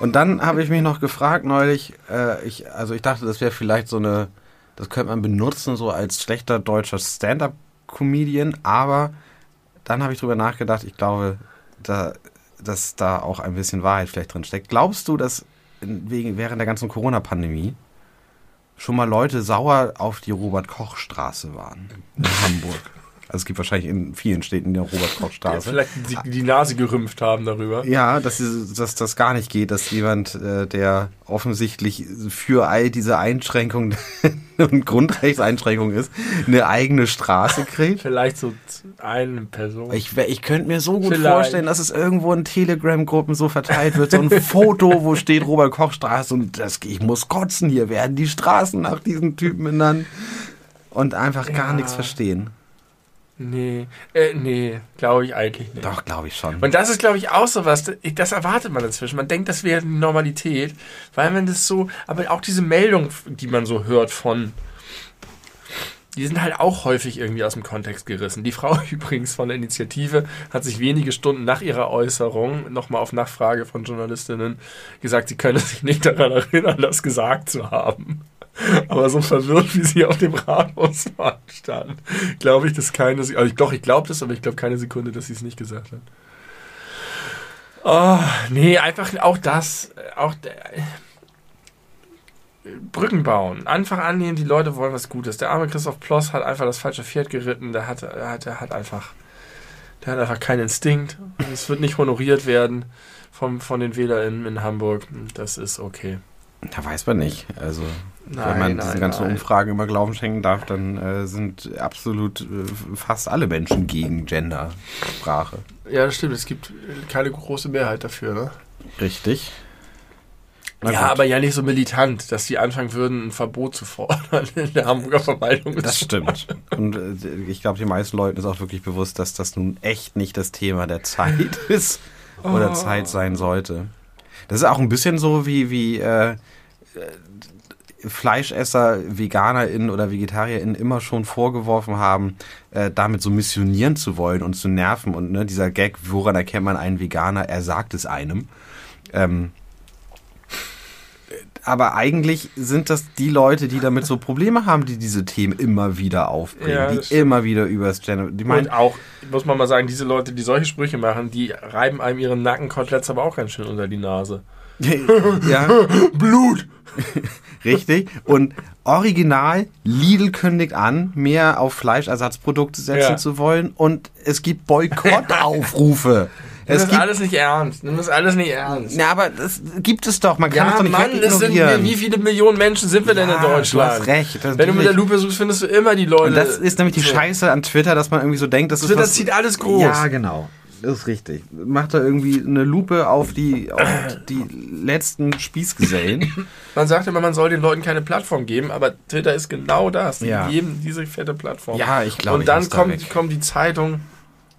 Speaker 1: Und dann habe ich mich noch gefragt neulich, äh, ich, also ich dachte, das wäre vielleicht so eine, das könnte man benutzen, so als schlechter deutscher Stand-up-Comedian, aber dann habe ich drüber nachgedacht, ich glaube, da, dass da auch ein bisschen Wahrheit vielleicht drin steckt. Glaubst du, dass wegen, während der ganzen Corona-Pandemie schon mal Leute sauer auf die Robert-Koch-Straße waren in Hamburg? (laughs) Also es gibt wahrscheinlich in vielen Städten die
Speaker 2: Ja,
Speaker 1: Robert-Koch-Straße. (laughs)
Speaker 2: vielleicht die, die Nase gerümpft haben darüber.
Speaker 1: Ja, dass, dass das gar nicht geht, dass jemand, äh, der offensichtlich für all diese Einschränkungen (laughs) und Grundrechtseinschränkungen ist, eine eigene Straße kriegt.
Speaker 2: Vielleicht so eine Person.
Speaker 1: Ich, ich könnte mir so gut
Speaker 2: Vielleicht.
Speaker 1: vorstellen, dass es irgendwo in Telegram-Gruppen so verteilt wird, so ein (laughs) Foto, wo steht Robert-Koch-Straße und das, ich muss kotzen, hier werden die Straßen nach diesen Typen benannt und einfach gar
Speaker 2: Ja.
Speaker 1: nichts verstehen.
Speaker 2: Nee, äh, nee, glaube ich eigentlich nicht.
Speaker 1: Doch, glaube ich schon.
Speaker 2: Und das ist, glaube ich, auch so was, das erwartet man inzwischen. Man denkt, das wäre die Normalität, weil man das so, aber auch diese Meldung, die man so hört von die sind halt auch häufig irgendwie aus dem Kontext gerissen. Die Frau (laughs) übrigens von der Initiative hat sich wenige Stunden nach ihrer Äußerung nochmal auf Nachfrage von Journalistinnen gesagt, sie könne sich nicht daran erinnern, das gesagt zu haben. Aber so verwirrt, wie sie auf dem Rathausmarkt stand, glaube ich, dass keine, also ich, doch, ich glaube das, aber ich glaube keine Sekunde, dass sie es nicht gesagt hat. Oh, nee, einfach auch das, auch Brücken bauen. Einfach annehmen, die Leute wollen was Gutes. Der arme Christoph Ploss hat einfach das falsche Pferd geritten. Der hat, der hat, der hat einfach, der hat einfach keinen Instinkt. Es wird nicht honoriert werden vom, von den WählerInnen in Hamburg. Das ist okay.
Speaker 1: Da weiß man nicht. Also,
Speaker 2: Nein,
Speaker 1: wenn man
Speaker 2: nein,
Speaker 1: diesen ganzen
Speaker 2: nein.
Speaker 1: Umfragen immer Glauben schenken darf, dann äh, sind absolut äh, fast alle Menschen gegen Gendersprache.
Speaker 2: Ja, das stimmt. Es gibt keine große Mehrheit dafür, ne?
Speaker 1: Richtig. Na
Speaker 2: ja,
Speaker 1: gut.
Speaker 2: aber ja nicht so militant, dass die anfangen würden, ein Verbot zu fordern in der Hamburger Verwaltung.
Speaker 1: Das stimmt. Und äh, ich glaube, den meisten Leuten ist auch wirklich bewusst, dass das nun echt nicht das Thema der Zeit (laughs) ist oder
Speaker 2: Oh.
Speaker 1: Zeit sein sollte. Das ist auch ein bisschen so wie, wie äh, äh, Fleischesser, VeganerInnen oder VegetarierInnen immer schon vorgeworfen haben, äh, damit so missionieren zu wollen und zu nerven. Und ne, dieser Gag, woran erkennt man einen Veganer? Er sagt es einem. Ähm, aber eigentlich sind das die Leute, die damit so Probleme haben, die diese Themen immer wieder aufbringen,
Speaker 2: Ja,
Speaker 1: die
Speaker 2: stimmt.
Speaker 1: immer wieder übers Gender. Die
Speaker 2: Und auch, muss man mal sagen, diese Leute, die solche Sprüche machen, die reiben einem ihren Nackenkoteletts aber auch ganz schön unter die Nase. (laughs)
Speaker 1: ja, (laughs)
Speaker 2: Blut! (laughs)
Speaker 1: richtig. Und original, Lidl kündigt an, mehr auf Fleischersatzprodukte setzen
Speaker 2: Ja.
Speaker 1: zu wollen und es gibt Boykottaufrufe. (laughs)
Speaker 2: Nimm
Speaker 1: es
Speaker 2: das alles nicht ernst. Nimm das alles nicht ernst.
Speaker 1: na, aber das gibt es doch. Man kann es
Speaker 2: Ja,
Speaker 1: doch nicht
Speaker 2: Mann, es sind, wie viele Millionen Menschen sind wir denn in
Speaker 1: Ja,
Speaker 2: Deutschland?
Speaker 1: Du hast recht.
Speaker 2: Wenn du mit der. Lupe suchst, findest du immer die Leute.
Speaker 1: Und das ist nämlich die. Scheiße an Twitter, dass man irgendwie so denkt, das ist
Speaker 2: Twitter
Speaker 1: was,
Speaker 2: zieht alles groß.
Speaker 1: Ja, genau. Das ist richtig. Macht da irgendwie eine Lupe auf die, auf (coughs) die letzten Spießgesellen.
Speaker 2: Man sagt immer, man soll den Leuten keine Plattform geben, aber Twitter ist genau das. Die
Speaker 1: Ja.
Speaker 2: geben diese fette Plattform.
Speaker 1: Ja, ich glaube,
Speaker 2: Und dann
Speaker 1: da
Speaker 2: kommt,
Speaker 1: weg.
Speaker 2: kommen die Zeitungen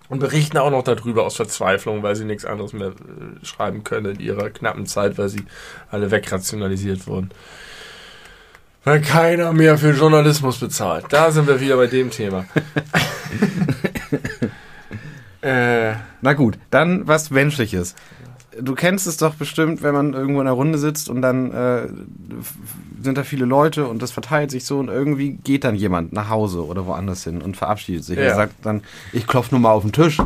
Speaker 2: und berichten auch noch darüber aus Verzweiflung, weil sie nichts anderes mehr äh, schreiben können in ihrer knappen Zeit, weil sie alle wegrationalisiert wurden. Weil keiner mehr für Journalismus bezahlt. Da sind wir wieder bei dem Thema. (laughs) äh,
Speaker 1: Na gut, dann was Menschliches. Du kennst es doch bestimmt, wenn man irgendwo in einer Runde sitzt und dann äh, sind da viele Leute und das verteilt sich so und irgendwie geht dann jemand nach Hause oder woanders hin und verabschiedet sich.
Speaker 2: Ja.
Speaker 1: Er sagt dann, ich klopfe nur mal auf den Tisch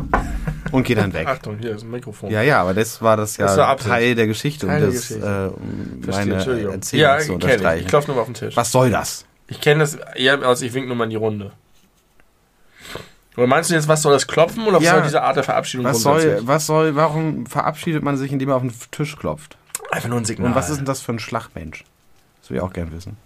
Speaker 1: und geht dann weg.
Speaker 2: Achtung, hier ist ein Mikrofon.
Speaker 1: Ja, ja, aber das war das ja
Speaker 2: Das war.
Speaker 1: Teil der Geschichte,
Speaker 2: Teil
Speaker 1: um,
Speaker 2: der
Speaker 1: das,
Speaker 2: Geschichte.
Speaker 1: Äh, um meine. Erzählung
Speaker 2: Ja,
Speaker 1: zu
Speaker 2: kenn ich. Ich
Speaker 1: unterstreichen.
Speaker 2: klopfe nur mal auf den Tisch.
Speaker 1: Was soll das?
Speaker 2: Ich kenne das eher als ich wink nur mal in die Runde. Oder meinst du jetzt, was soll das klopfen oder was
Speaker 1: Ja.
Speaker 2: soll diese Art der Verabschiedung
Speaker 1: Was soll, was soll, warum verabschiedet man sich, indem er auf den Tisch klopft?
Speaker 2: Einfach nur ein Signal.
Speaker 1: Und was ist denn das für ein Schlagmensch? Das will ich auch gern wissen.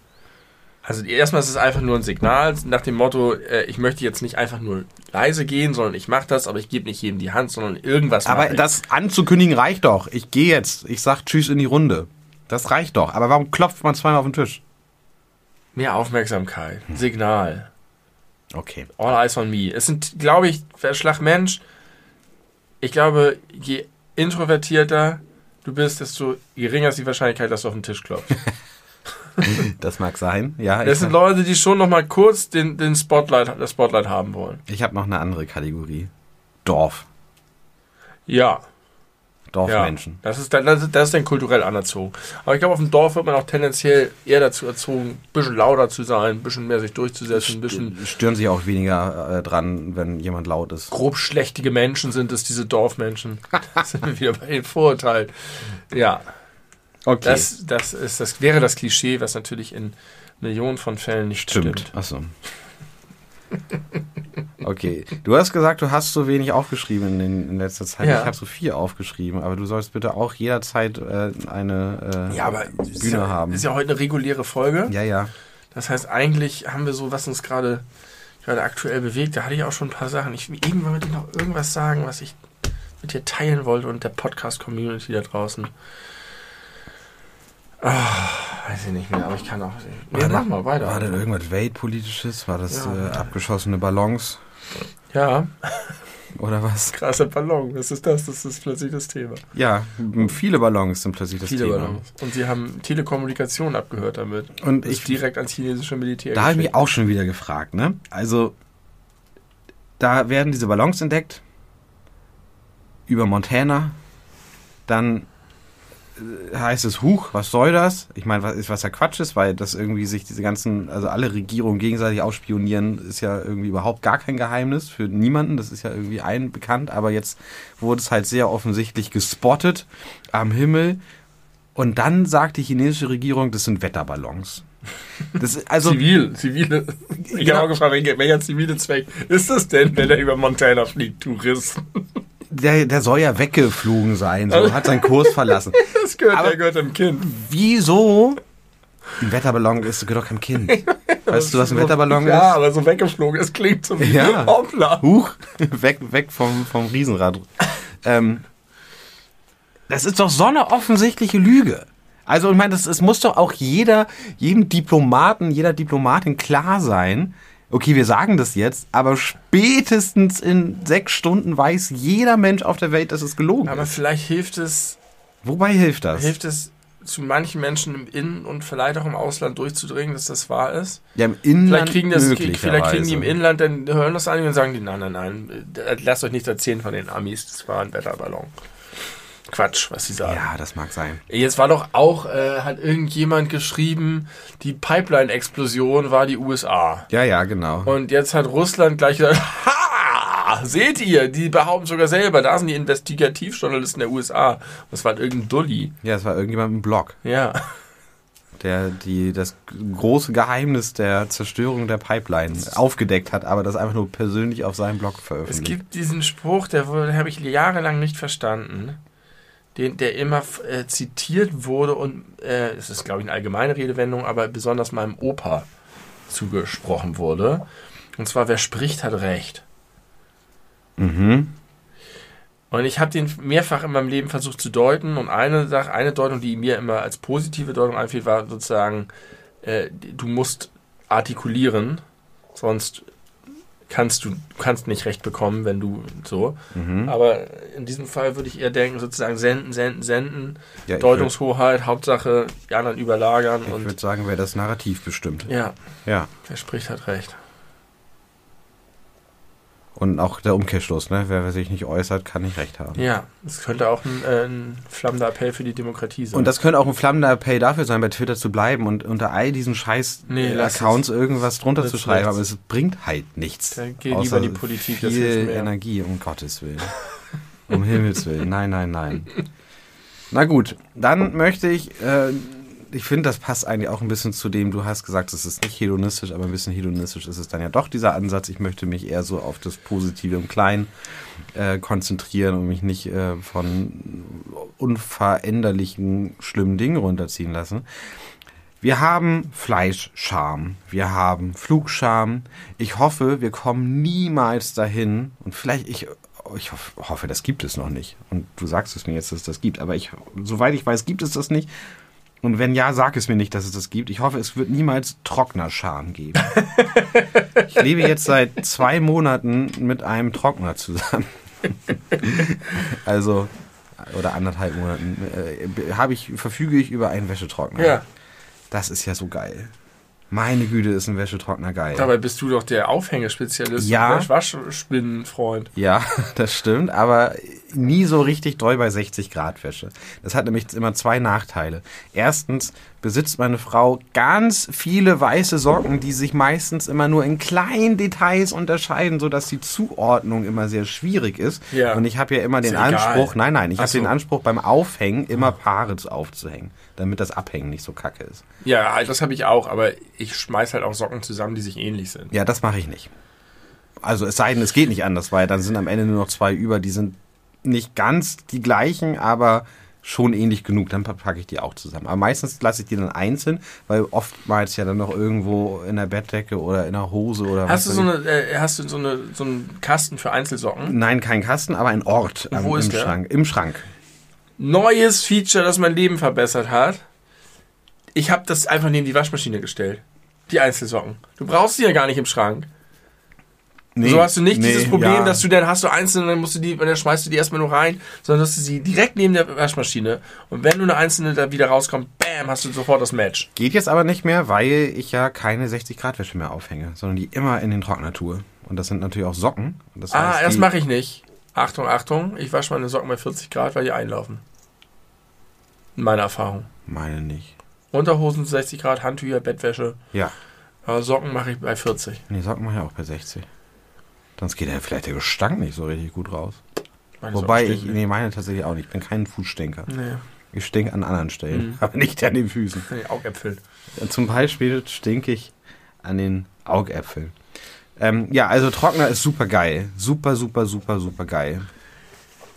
Speaker 2: Also erstmal ist es einfach nur ein Signal nach dem Motto, äh, ich möchte jetzt nicht einfach nur leise gehen, sondern ich mache das, aber ich gebe nicht jedem die Hand, sondern irgendwas
Speaker 1: Aber das anzukündigen reicht doch. Ich gehe jetzt. Ich sag Tschüss in die Runde. Das reicht doch. Aber warum klopft man zweimal auf den Tisch?
Speaker 2: Mehr Aufmerksamkeit, Signal,
Speaker 1: Okay.
Speaker 2: all eyes on me. Es sind, glaube ich, der Schlagmensch, ich glaube, je introvertierter du bist, desto geringer ist die Wahrscheinlichkeit, dass du auf den Tisch klopfst. (laughs)
Speaker 1: Das mag sein. Ja,
Speaker 2: Das sind Leute, die schon noch mal kurz den, den Spotlight, das Spotlight haben wollen.
Speaker 1: ich habe noch eine andere Kategorie. Dorf.
Speaker 2: Ja, ja.
Speaker 1: Dorfmenschen.
Speaker 2: Das ist, dann, das, ist, das ist dann kulturell anerzogen. Aber ich glaube, auf dem Dorf wird man auch tendenziell eher dazu erzogen, ein bisschen lauter zu sein, ein bisschen mehr sich durchzusetzen, ein bisschen
Speaker 1: Stören sich auch weniger äh, dran, wenn jemand laut ist.
Speaker 2: grobschlächtige Menschen sind es, diese Dorfmenschen. (laughs) Da sind wir wieder bei den Vorurteilen. Ja,
Speaker 1: Okay.
Speaker 2: das, das, ist, das wäre das Klischee, was natürlich in Millionen von Fällen nicht stimmt.
Speaker 1: stimmt. Achso. (laughs) Okay. Du hast gesagt, du hast so wenig aufgeschrieben in, den, in letzter Zeit.
Speaker 2: Ja.
Speaker 1: Ich habe so viel aufgeschrieben, aber du sollst bitte auch jederzeit äh, eine äh,
Speaker 2: Ja, aber
Speaker 1: Bühne
Speaker 2: ja,
Speaker 1: haben.
Speaker 2: ist ja heute eine reguläre Folge.
Speaker 1: ja, ja.
Speaker 2: Das heißt, eigentlich haben wir so, was uns gerade gerade aktuell bewegt. Da hatte ich auch schon ein paar Sachen. Ich irgendwann wollte ich noch irgendwas sagen, was ich mit dir teilen wollte und der Podcast-Community da draußen. Ah, weiß ich nicht mehr, aber ich kann auch.
Speaker 1: War
Speaker 2: mach
Speaker 1: da-
Speaker 2: mal weiter.
Speaker 1: War das irgendwas Weltpolitisches? War das
Speaker 2: Ja.
Speaker 1: äh, abgeschossene Ballons?
Speaker 2: Ja.
Speaker 1: oder was?
Speaker 2: Krasser Ballon, was ist das? Das ist plötzlich das Thema.
Speaker 1: Ja, viele Ballons sind plötzlich das
Speaker 2: Viele
Speaker 1: Thema.
Speaker 2: Ballons. Und sie haben Telekommunikation abgehört damit.
Speaker 1: Und
Speaker 2: Das
Speaker 1: ich
Speaker 2: direkt ans chinesische Militär
Speaker 1: Da habe ich mich auch schon wieder gefragt, ne? Also, da werden diese Ballons entdeckt über Montana. Dann heißt es, huch, was soll das? Ich meine, was, ist- was ja Quatsch ist, weil das irgendwie sich diese ganzen, also alle Regierungen gegenseitig ausspionieren, ist ja irgendwie überhaupt gar kein Geheimnis für niemanden. Das ist ja irgendwie allen bekannt, aber jetzt wurde es halt sehr offensichtlich gespottet am Himmel. Und dann sagt die chinesische Regierung, das sind Wetterballons. Das ist, also,
Speaker 2: Zivil, zivile. Ich
Speaker 1: Genau.
Speaker 2: habe auch gefragt, welcher, welcher zivile Zweck ist das denn, wenn er über Montana fliegt, Tourist?
Speaker 1: Der, der soll ja weggeflogen sein, so, hat seinen Kurs verlassen. (laughs)
Speaker 2: Das gehört,
Speaker 1: Aber-
Speaker 2: der gehört dem Kind.
Speaker 1: Wieso? Ein Wetterballon ist gehört doch keinem Kind. (laughs) Weißt du, was ein Wetterballon
Speaker 2: Ja,
Speaker 1: ist?
Speaker 2: aber so weggeflogen, es klingt so wie
Speaker 1: Ja.
Speaker 2: Hoppla.
Speaker 1: Huch, (laughs) weg, weg vom, vom Riesenrad. Ähm, das ist doch so eine offensichtliche Lüge. Also, ich meine, das, es muss doch auch jeder, jedem Diplomaten, jeder Diplomatin klar sein, okay, wir sagen das jetzt, aber spätestens in sechs Stunden weiß jeder Mensch auf der Welt, dass es gelogen
Speaker 2: Aber
Speaker 1: ist.
Speaker 2: vielleicht hilft es,
Speaker 1: Wobei hilft das?
Speaker 2: hilft es zu manchen Menschen im Innen- und vielleicht auch im Ausland durchzudringen, dass das wahr ist.
Speaker 1: Ja, im Inland
Speaker 2: Vielleicht kriegen, das, vielleicht kriegen die im. Inland, dann hören das an und sagen die, nein, nein, nein, äh, lasst euch nicht erzählen von den Amis, das war ein Wetterballon. Quatsch, was sie sagen.
Speaker 1: Ja, das mag sein.
Speaker 2: Jetzt war doch auch, äh, hat irgendjemand geschrieben, die Pipeline-Explosion war die USA.
Speaker 1: Ja, ja, genau.
Speaker 2: Und jetzt hat Russland gleich gesagt, (laughs) ha, seht ihr, die behaupten sogar selber, da sind die Investigativjournalisten der USA. Das war halt irgendein Dulli.
Speaker 1: Ja, es war irgendjemand im Blog,
Speaker 2: Ja.
Speaker 1: der die das große Geheimnis der Zerstörung der Pipeline aufgedeckt hat, aber das einfach nur persönlich auf seinem Blog
Speaker 2: Es
Speaker 1: veröffentlicht.
Speaker 2: gibt diesen Spruch, der wurde- habe ich jahrelang nicht verstanden, den, der immer äh, zitiert wurde und äh, es ist, glaube ich, eine allgemeine Redewendung, aber besonders meinem Opa zugesprochen wurde. Und zwar, wer spricht, hat Recht.
Speaker 1: Mhm.
Speaker 2: Und ich habe den mehrfach in meinem Leben versucht zu deuten. Und eine Sache, eine Deutung, die mir immer als positive Deutung einfiel, war sozusagen, äh, du musst artikulieren, sonst kannst du, kannst nicht recht bekommen, wenn du so.
Speaker 1: Mhm.
Speaker 2: Aber in diesem Fall würde ich eher denken, sozusagen senden, senden, senden,
Speaker 1: Ja, ich würd-
Speaker 2: Deutungshoheit, Hauptsache die anderen überlagern
Speaker 1: Ich würde sagen, wer das Narrativ bestimmt.
Speaker 2: ja,
Speaker 1: Ja.
Speaker 2: wer spricht, hat recht.
Speaker 1: Und auch der Umkehrschluss, ne? Wer sich nicht äußert, kann nicht recht haben.
Speaker 2: Ja, es könnte auch ein, äh, ein flammender Appell für die Demokratie sein.
Speaker 1: Und das könnte auch ein flammender Appell dafür sein, bei Twitter zu bleiben und unter all diesen scheiß
Speaker 2: Nee,
Speaker 1: äh, Accounts irgendwas drunter
Speaker 2: Das
Speaker 1: zu schreiben, aber es bringt halt nichts.
Speaker 2: Dann geh lieber die Politik, das hilft
Speaker 1: viel
Speaker 2: mehr.
Speaker 1: Energie, um Gottes Willen. Um Himmels Willen. Nein, nein, nein. Na gut, dann möchte ich, äh, ich finde, das passt eigentlich auch ein bisschen zu dem, du hast gesagt, es ist nicht hedonistisch, aber ein bisschen hedonistisch ist es dann ja doch dieser Ansatz. Ich möchte mich eher so auf das Positive im Kleinen äh, konzentrieren und mich nicht äh, von unveränderlichen, schlimmen Dingen runterziehen lassen. Wir haben Fleischscham, wir haben Flugscham. Ich hoffe, wir kommen niemals dahin und vielleicht ich ich hoffe, das gibt es noch nicht. Und du sagst es mir jetzt, dass es das gibt, aber ich soweit ich weiß, gibt es das nicht. Und wenn ja, sag es mir nicht, dass es das gibt. Ich hoffe, es wird niemals Trocknerscham geben. (laughs) ich lebe jetzt seit zwei Monaten mit einem Trockner zusammen. (laughs) also oder anderthalb Monaten äh, habe ich verfüge ich über einen Wäschetrockner.
Speaker 2: Ja,
Speaker 1: Das ist ja so geil. Meine Güte, ist ein Wäschetrockner geil.
Speaker 2: dabei bist du doch der Aufhängespezialist
Speaker 1: Ja.
Speaker 2: Waschspinnenfreund.
Speaker 1: Ja, (laughs) das stimmt, aber nie so richtig doll bei 60 Grad Wäsche. Das hat nämlich immer zwei Nachteile. Erstens besitzt meine Frau ganz viele weiße Socken, die sich meistens immer nur in kleinen Details unterscheiden, sodass die Zuordnung immer sehr schwierig ist.
Speaker 2: Ja.
Speaker 1: Und ich habe ja immer den
Speaker 2: ja egal.
Speaker 1: Anspruch, nein, nein, ich habe den
Speaker 2: so.
Speaker 1: Anspruch beim Aufhängen immer Paare aufzuhängen, damit das Abhängen nicht so kacke ist.
Speaker 2: Ja, das habe ich auch, aber ich schmeiß halt auch Socken zusammen, die sich ähnlich sind.
Speaker 1: Ja, das mache ich nicht. Also es sei denn, es geht nicht anders, weil dann sind am Ende nur noch zwei über, die sind nicht ganz die gleichen, aber schon ähnlich genug, dann packe ich die auch zusammen. Aber meistens lasse ich die dann einzeln, weil oftmals ja dann noch irgendwo in der Bettdecke oder in der Hose oder
Speaker 2: Hast du
Speaker 1: was
Speaker 2: so
Speaker 1: weiß
Speaker 2: eine, äh, hast du so eine, so einen Kasten für. Einzelsocken?
Speaker 1: Nein, kein Kasten, aber ein Ort am,
Speaker 2: Wo ist
Speaker 1: im
Speaker 2: der?
Speaker 1: Schrank. Im Schrank.
Speaker 2: Neues Feature, das mein Leben verbessert hat. Ich habe das einfach neben die Waschmaschine gestellt. Die Einzelsocken. Du brauchst sie ja gar nicht im Schrank.
Speaker 1: Nee,
Speaker 2: so hast du nicht
Speaker 1: nee,
Speaker 2: dieses Problem,
Speaker 1: ja.
Speaker 2: dass du dann hast du einzelne, dann musst du die, dann schmeißt du die erstmal nur rein, sondern dass du sie direkt neben der Waschmaschine und wenn du eine einzelne da wieder rauskommt, bam, hast du sofort das Match.
Speaker 1: Geht jetzt aber nicht mehr, weil ich ja keine 60 Grad Wäsche mehr aufhänge, sondern die immer in den Trockner tue. Und das sind natürlich auch Socken. Das
Speaker 2: ah,
Speaker 1: heißt,
Speaker 2: das
Speaker 1: die-
Speaker 2: mache ich nicht. Achtung, Achtung, ich wasche meine Socken bei 40 Grad, weil die einlaufen. In meiner Erfahrung.
Speaker 1: Meine nicht.
Speaker 2: Unterhosen 60 Grad, Handtücher, Bettwäsche,
Speaker 1: Ja.
Speaker 2: aber Socken mache ich bei 40.
Speaker 1: Nee, Socken mache ich auch bei 60. Sonst geht ja vielleicht der Gestank nicht so richtig gut raus.
Speaker 2: Meine
Speaker 1: Wobei ich, nee, meine tatsächlich auch nicht. Ich bin kein Fußstinker.
Speaker 2: Nee,
Speaker 1: Ich stink an anderen Stellen,
Speaker 2: Mhm.
Speaker 1: aber nicht an den Füßen. (laughs)
Speaker 2: nee, Augäpfel.
Speaker 1: Zum Beispiel stinke ich an den Augäpfeln. Ähm, ja, also Trockner ist super geil. Super, super, super, super geil.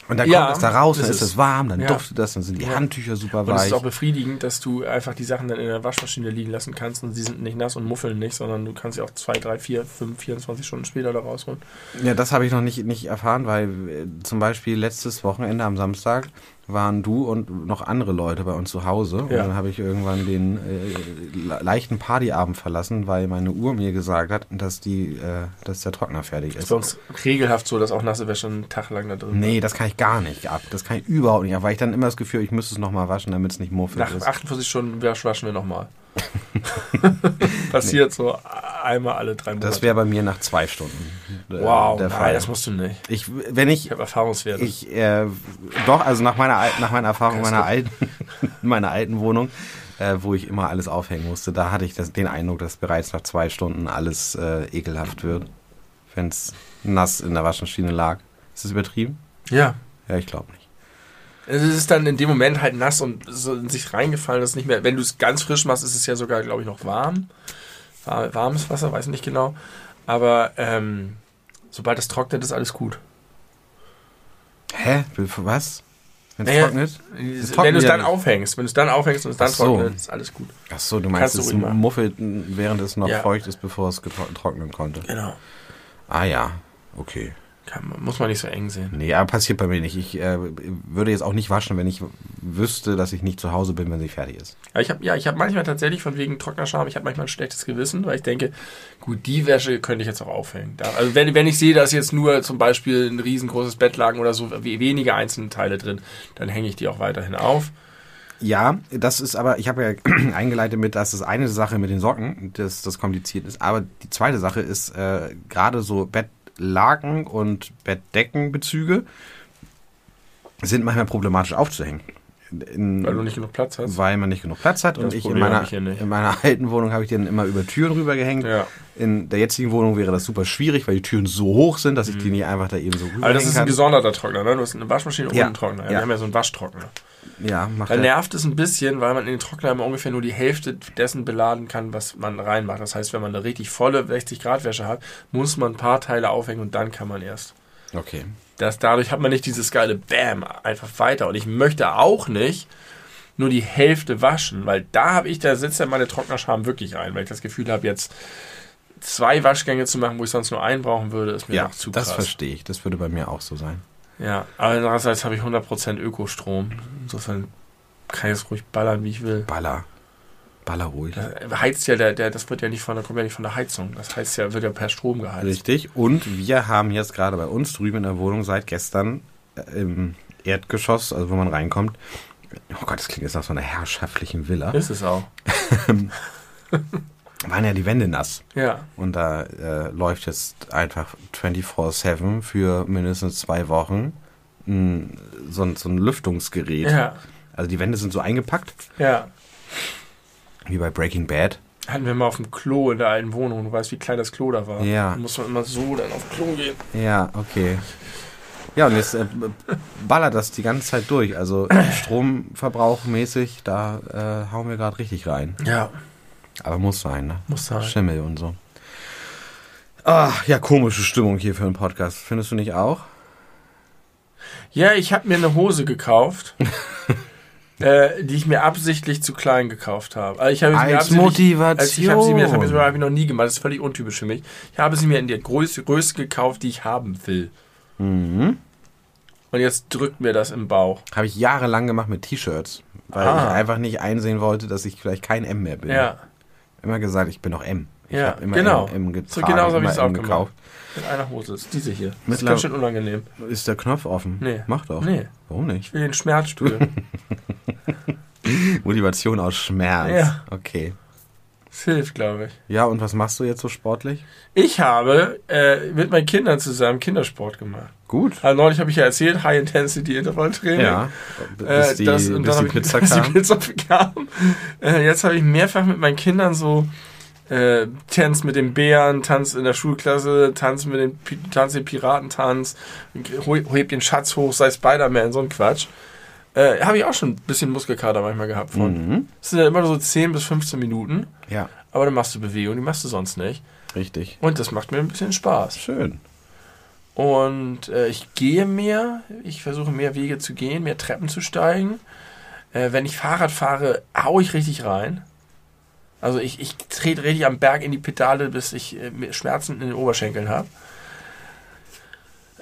Speaker 1: Und dann
Speaker 2: Ja,
Speaker 1: kommt es da raus, dann
Speaker 2: ist
Speaker 1: ist
Speaker 2: es.
Speaker 1: warm, dann
Speaker 2: Ja.
Speaker 1: duftet das, dann sind die
Speaker 2: Ja.
Speaker 1: Handtücher super
Speaker 2: Und es
Speaker 1: weich.
Speaker 2: ist auch befriedigend, dass du einfach die Sachen dann in der Waschmaschine liegen lassen kannst und sie sind nicht nass und muffeln nicht, sondern du kannst sie auch 2, 3, 4, 5, 24 Stunden später da rausholen.
Speaker 1: Ja, das habe ich noch nicht, nicht erfahren, weil äh, zum Beispiel letztes Wochenende am Samstag waren du und noch andere Leute bei uns zu Hause. Und
Speaker 2: Ja.
Speaker 1: dann habe ich irgendwann den äh, le- leichten Partyabend verlassen, weil meine Uhr mir gesagt hat, dass, die, äh, dass der Trockner fertig
Speaker 2: Ist
Speaker 1: ist.
Speaker 2: bei uns regelhaft so, dass auch nasse Wäsche einen Tag lang da drin
Speaker 1: Nee, das kann ich gar nicht ab. Das kann ich überhaupt nicht ab, weil ich dann immer das Gefühl, ich müsste es nochmal waschen, damit es nicht muffig
Speaker 2: Nach
Speaker 1: ist.
Speaker 2: 48 Stunden wasch- waschen wir nochmal. (laughs) Passiert so einmal alle drei Monate.
Speaker 1: Das wäre bei mir nach zwei Stunden äh,
Speaker 2: wow,
Speaker 1: der
Speaker 2: nein,
Speaker 1: Fall.
Speaker 2: das musst du nicht.
Speaker 1: ich, wenn ich
Speaker 2: Ich habe Erfahrungswerte.
Speaker 1: Ich, äh, doch, also nach meiner, nach meiner Erfahrung in meiner alten, (laughs) meiner alten Wohnung, äh, wo ich immer alles aufhängen musste, da hatte ich das, den Eindruck, dass bereits nach zwei Stunden alles äh, ekelhaft wird, wenn es nass in der Waschmaschine lag. Ist das übertrieben?
Speaker 2: ja.
Speaker 1: Ja, ich glaube nicht.
Speaker 2: Es ist dann in dem Moment halt nass und so in sich reingefallen, das ist nicht mehr. Wenn du es ganz frisch machst, ist es ja sogar, glaube ich, noch warm. War- Warmes Wasser, weiß nicht genau. Aber ähm, sobald es trocknet, ist alles gut.
Speaker 1: Hä? Was? Wenn es
Speaker 2: Naja,
Speaker 1: trocknet?
Speaker 2: Wenn du es dann
Speaker 1: nicht.
Speaker 2: aufhängst, wenn du es dann aufhängst und es dann
Speaker 1: so.
Speaker 2: trocknet, ist alles gut.
Speaker 1: Ach so, du meinst, es muffelt, während es noch
Speaker 2: Ja.
Speaker 1: feucht ist, bevor es trocknen konnte.
Speaker 2: Genau.
Speaker 1: Ah ja, okay.
Speaker 2: Kann, muss man nicht so eng sehen.
Speaker 1: Nee, aber passiert bei mir nicht. Ich äh, würde jetzt auch nicht waschen, wenn ich wüsste, dass ich nicht zu Hause bin, wenn sie fertig ist.
Speaker 2: Aber ich habe ja, ich habe manchmal tatsächlich von wegen Trocknerscham, ich habe manchmal ein schlechtes Gewissen, weil ich denke, gut, die Wäsche könnte ich jetzt auch aufhängen. Da, also wenn, wenn ich sehe, dass jetzt nur zum Beispiel ein riesengroßes Bettlaken oder so we- wenige einzelne Teile drin, dann hänge ich die auch weiterhin auf.
Speaker 1: Ja, das ist aber, ich habe ja (clears throat) eingeleitet mit, dass das eine Sache mit den Socken, dass das kompliziert ist. Aber die zweite Sache ist äh, gerade so Bettlaken und Bettdeckenbezüge sind manchmal problematisch aufzuhängen. In,
Speaker 2: Weil du nicht genug Platz hast.
Speaker 1: weil man nicht genug Platz hat.
Speaker 2: Das
Speaker 1: und ich in meiner,
Speaker 2: ich
Speaker 1: in meiner alten Wohnung habe ich dann immer über Türen rüber gehängt.
Speaker 2: Ja.
Speaker 1: In der jetzigen Wohnung wäre das super schwierig, weil die Türen so hoch sind, dass ich die nicht einfach da eben so rüber
Speaker 2: Mhm. Aber das ist ein
Speaker 1: kann.
Speaker 2: gesonderter Trockner, ne? Du hast eine Waschmaschine und
Speaker 1: Ja.
Speaker 2: einen Trockner. Ja,
Speaker 1: Ja.
Speaker 2: Wir haben ja so einen Waschtrockner.
Speaker 1: Ja, macht
Speaker 2: Da
Speaker 1: er.
Speaker 2: nervt es ein bisschen, weil man in den Trockner immer ungefähr nur die Hälfte dessen beladen kann, was man reinmacht. Das heißt, wenn man eine richtig volle 60 Grad Wäsche hat, muss man ein paar Teile aufhängen und dann kann man erst.
Speaker 1: Okay.
Speaker 2: Das, dadurch hat man nicht dieses geile Bam einfach weiter. Und ich möchte auch nicht nur die Hälfte waschen, weil da habe ich, da sitzt ja meine Trocknerscham wirklich rein, weil ich das Gefühl habe, jetzt zwei Waschgänge zu machen, wo ich sonst nur einen brauchen würde, ist mir
Speaker 1: Ja,
Speaker 2: noch zu
Speaker 1: das
Speaker 2: krass.
Speaker 1: verstehe ich. Das würde bei mir auch so sein.
Speaker 2: Ja, aber andererseits habe ich 100% Ökostrom. Insofern kann ich es ruhig ballern, wie ich will.
Speaker 1: Baller. Baller ruhig.
Speaker 2: Das heizt ja, der, der, das wird ja nicht von der, kommt ja nicht von der Heizung. Das heißt ja, wird ja per Strom geheizt.
Speaker 1: Richtig. Und wir haben jetzt gerade bei uns drüben in der Wohnung seit gestern äh, im Erdgeschoss, also wo man reinkommt. Oh Gott, das klingt jetzt nach so einer herrschaftlichen Villa.
Speaker 2: Ist es auch. (laughs) (laughs)
Speaker 1: Waren ja die Wände nass.
Speaker 2: Ja.
Speaker 1: Und da äh, läuft jetzt einfach 24-7 für mindestens zwei Wochen ein, so, ein- so ein Lüftungsgerät.
Speaker 2: Ja.
Speaker 1: Also die Wände sind so eingepackt,
Speaker 2: Ja.
Speaker 1: wie bei Breaking Bad.
Speaker 2: Hatten wir mal auf dem Klo in der alten Wohnung. Du weißt, wie klein das Klo da war.
Speaker 1: Ja.
Speaker 2: Da muss man immer so dann auf Klo gehen.
Speaker 1: Ja, okay. Ja, und jetzt äh, ballert das die ganze Zeit durch. Also (coughs) Stromverbrauch mäßig, da äh, hauen wir gerade richtig rein.
Speaker 2: Ja.
Speaker 1: Aber muss sein, ne?
Speaker 2: Muss sein.
Speaker 1: Schimmel und so. Ah, ja, komische Stimmung hier für einen Podcast. Findest du nicht auch?
Speaker 2: Ja, ich habe mir eine Hose gekauft, (laughs) äh, die ich mir absichtlich zu klein gekauft habe. Also ich habe sie mir
Speaker 1: Als Motivation.
Speaker 2: Also ich habe sie mir, das habe ich hab ich noch nie gemacht, das ist völlig untypisch für mich. Ich habe sie mir in der Größe, Größe gekauft, die ich haben will.
Speaker 1: Mhm.
Speaker 2: Und jetzt drückt mir das im Bauch.
Speaker 1: Habe ich jahrelang gemacht mit T-Shirts, weil
Speaker 2: Ah.
Speaker 1: ich einfach nicht einsehen wollte, dass ich vielleicht kein M mehr bin.
Speaker 2: Ja.
Speaker 1: Immer gesagt, ich bin doch M. Ich
Speaker 2: Ja,
Speaker 1: hab immer
Speaker 2: genau.
Speaker 1: M, M
Speaker 2: So
Speaker 1: getragen,
Speaker 2: genau so habe
Speaker 1: immer
Speaker 2: ich es
Speaker 1: M
Speaker 2: auch gemacht. Mit einer Hose. Ist diese hier. Das ist
Speaker 1: Mittler-
Speaker 2: ganz schön unangenehm.
Speaker 1: Ist der Knopf offen?
Speaker 2: Nee.
Speaker 1: Mach doch.
Speaker 2: Nee,
Speaker 1: Warum nicht?
Speaker 2: ich will den Schmerz spüren. (laughs)
Speaker 1: Motivation aus Schmerz.
Speaker 2: Ja.
Speaker 1: Okay.
Speaker 2: Das hilft, glaube ich.
Speaker 1: Ja, und was machst du jetzt so sportlich?
Speaker 2: Ich habe äh, mit meinen Kindern zusammen Kindersport gemacht.
Speaker 1: Gut.
Speaker 2: Also neulich habe ich ja erzählt, High Intensity Intervalltraining.
Speaker 1: Ja. Bis
Speaker 2: Äh,
Speaker 1: die,
Speaker 2: das, und
Speaker 1: bis
Speaker 2: dann
Speaker 1: die
Speaker 2: ich,
Speaker 1: Pizza (laughs)
Speaker 2: bis
Speaker 1: kam.
Speaker 2: die Pizza kam. Äh, jetzt habe ich mehrfach mit meinen Kindern so äh, Tanz mit den Bären, Tanz in der Schulklasse, Tanz mit den Tanz den Piratentanz, heb den Schatz hoch, sei Spider-Man, so ein Quatsch. Äh, habe ich auch schon ein bisschen Muskelkater manchmal gehabt von.
Speaker 1: Mhm.
Speaker 2: Das sind ja immer so 10 bis 15 Minuten,
Speaker 1: Ja,
Speaker 2: aber dann machst du Bewegung, die machst du sonst nicht.
Speaker 1: richtig.
Speaker 2: Und das macht mir ein bisschen Spaß.
Speaker 1: Schön.
Speaker 2: Und äh, ich gehe mehr, ich versuche mehr Wege zu gehen, mehr Treppen zu steigen. Äh, wenn ich Fahrrad fahre, hau ich richtig rein. Also ich, ich trete richtig am Berg in die Pedale, bis ich äh, Schmerzen in den Oberschenkeln habe.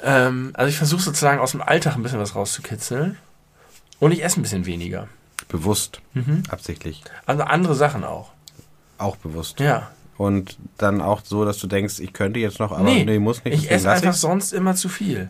Speaker 2: Ähm, also ich versuche sozusagen aus dem Alltag ein bisschen was rauszukitzeln. Und ich esse ein bisschen weniger.
Speaker 1: Bewusst.
Speaker 2: Mhm.
Speaker 1: Absichtlich.
Speaker 2: Also andere Sachen auch.
Speaker 1: Auch bewusst.
Speaker 2: Ja.
Speaker 1: Und dann auch so, dass du denkst, ich könnte jetzt noch, aber
Speaker 2: Nee,
Speaker 1: nee, muss nicht.
Speaker 2: Ich esse einfach
Speaker 1: ich's.
Speaker 2: sonst immer zu viel.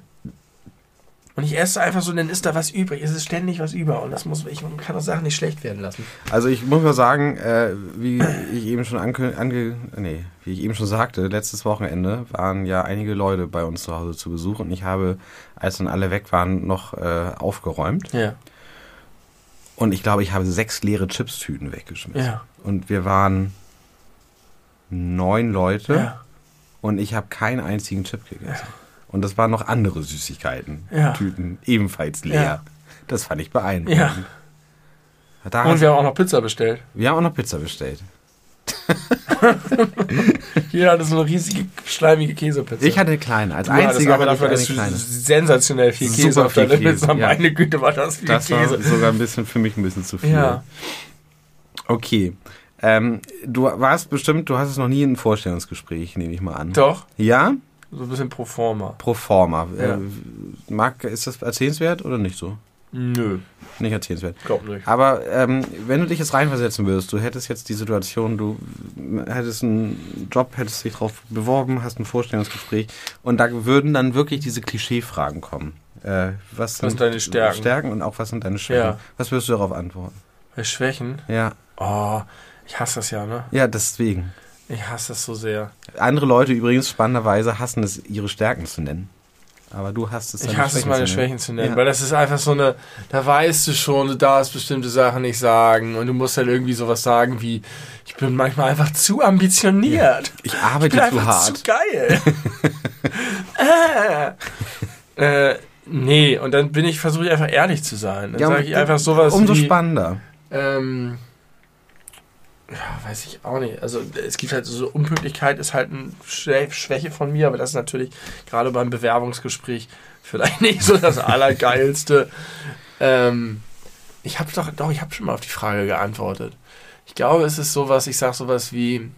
Speaker 2: Und ich esse einfach so, dann ist da was übrig. Es ist ständig was über. Und das muss, ich man kann doch Sachen nicht schlecht werden lassen.
Speaker 1: Also ich muss mal sagen, äh, wie ich eben schon ange, ange nee, wie ich eben schon sagte, letztes Wochenende waren ja einige Leute bei uns zu Hause zu Besuch und ich habe, als dann alle weg waren, noch äh, aufgeräumt.
Speaker 2: Ja.
Speaker 1: Und ich glaube, ich habe sechs leere Chipstüten weggeschmissen.
Speaker 2: Ja.
Speaker 1: Und wir waren neun Leute
Speaker 2: Ja.
Speaker 1: und ich habe keinen einzigen Chip gegessen. Und das waren noch andere Süßigkeiten,
Speaker 2: Ja.
Speaker 1: Tüten, ebenfalls leer.
Speaker 2: Ja.
Speaker 1: Das fand ich beeindruckend.
Speaker 2: Ja. Und wir haben auch noch Pizza bestellt.
Speaker 1: wir haben auch noch Pizza bestellt. (laughs)
Speaker 2: Jeder hatte so eine riesige, schleimige Käsepizza.
Speaker 1: Ich hatte eine kleine. Als
Speaker 2: du
Speaker 1: einziger
Speaker 2: aber
Speaker 1: hatte ich
Speaker 2: dafür,
Speaker 1: eine kleine.
Speaker 2: sensationell viel Käse
Speaker 1: Super
Speaker 2: auf Pizza.
Speaker 1: ja.
Speaker 2: Meine Güte, war das viel
Speaker 1: Das war
Speaker 2: Käse.
Speaker 1: sogar ein bisschen für mich ein bisschen zu viel.
Speaker 2: Ja.
Speaker 1: Okay. Ähm, du warst bestimmt, du hast es noch nie in einem Vorstellungsgespräch, nehme ich mal an.
Speaker 2: Doch,
Speaker 1: Ja?
Speaker 2: so ein bisschen pro forma.
Speaker 1: Pro forma.
Speaker 2: Ja.
Speaker 1: Äh, Marc, ist das erzählenswert oder nicht so?
Speaker 2: Nö,
Speaker 1: Nicht erzählenswert.
Speaker 2: glaub nicht.
Speaker 1: Aber ähm, wenn du dich jetzt reinversetzen würdest, du hättest jetzt die Situation, du hättest einen Job, hättest dich drauf beworben, hast ein Vorstellungsgespräch und da würden dann wirklich diese Klischeefragen kommen. Äh, was,
Speaker 2: sind deine Stärken?
Speaker 1: Stärken und auch was sind deine Schwächen?
Speaker 2: Ja.
Speaker 1: Was würdest du darauf antworten?
Speaker 2: Bei Schwächen?
Speaker 1: Ja,
Speaker 2: Oh, ich hasse das ja, ne?
Speaker 1: ja, deswegen.
Speaker 2: Ich hasse das so sehr.
Speaker 1: Andere Leute übrigens spannenderweise hassen es, ihre Stärken zu nennen. Aber du hast es
Speaker 2: Ich hasse es, meine Schwächen zu nennen,
Speaker 1: Ja.
Speaker 2: weil das ist einfach so eine, da weißt du schon, du darfst bestimmte Sachen nicht sagen und du musst halt irgendwie sowas sagen wie, ich bin manchmal einfach zu ambitioniert.
Speaker 1: Ich
Speaker 2: Ich
Speaker 1: arbeite
Speaker 2: bin
Speaker 1: zu
Speaker 2: einfach
Speaker 1: hart.
Speaker 2: zu geil. äh, (laughs) äh, nee, und dann bin ich, versuche ich einfach ehrlich zu sein. Dann
Speaker 1: Ja,
Speaker 2: sage ich einfach sowas
Speaker 1: Umso
Speaker 2: wie,
Speaker 1: spannender.
Speaker 2: ähm, ja, weiß ich auch nicht. Also es gibt halt so Unpünktlichkeit ist halt eine Schwä- Schwäche von mir, aber das ist natürlich gerade beim Bewerbungsgespräch vielleicht (laughs) nicht so das Allergeilste. ähm, ich habe doch, doch, ich habe schon mal auf die Frage geantwortet. Ich glaube, es ist sowas, ich sage sowas wie,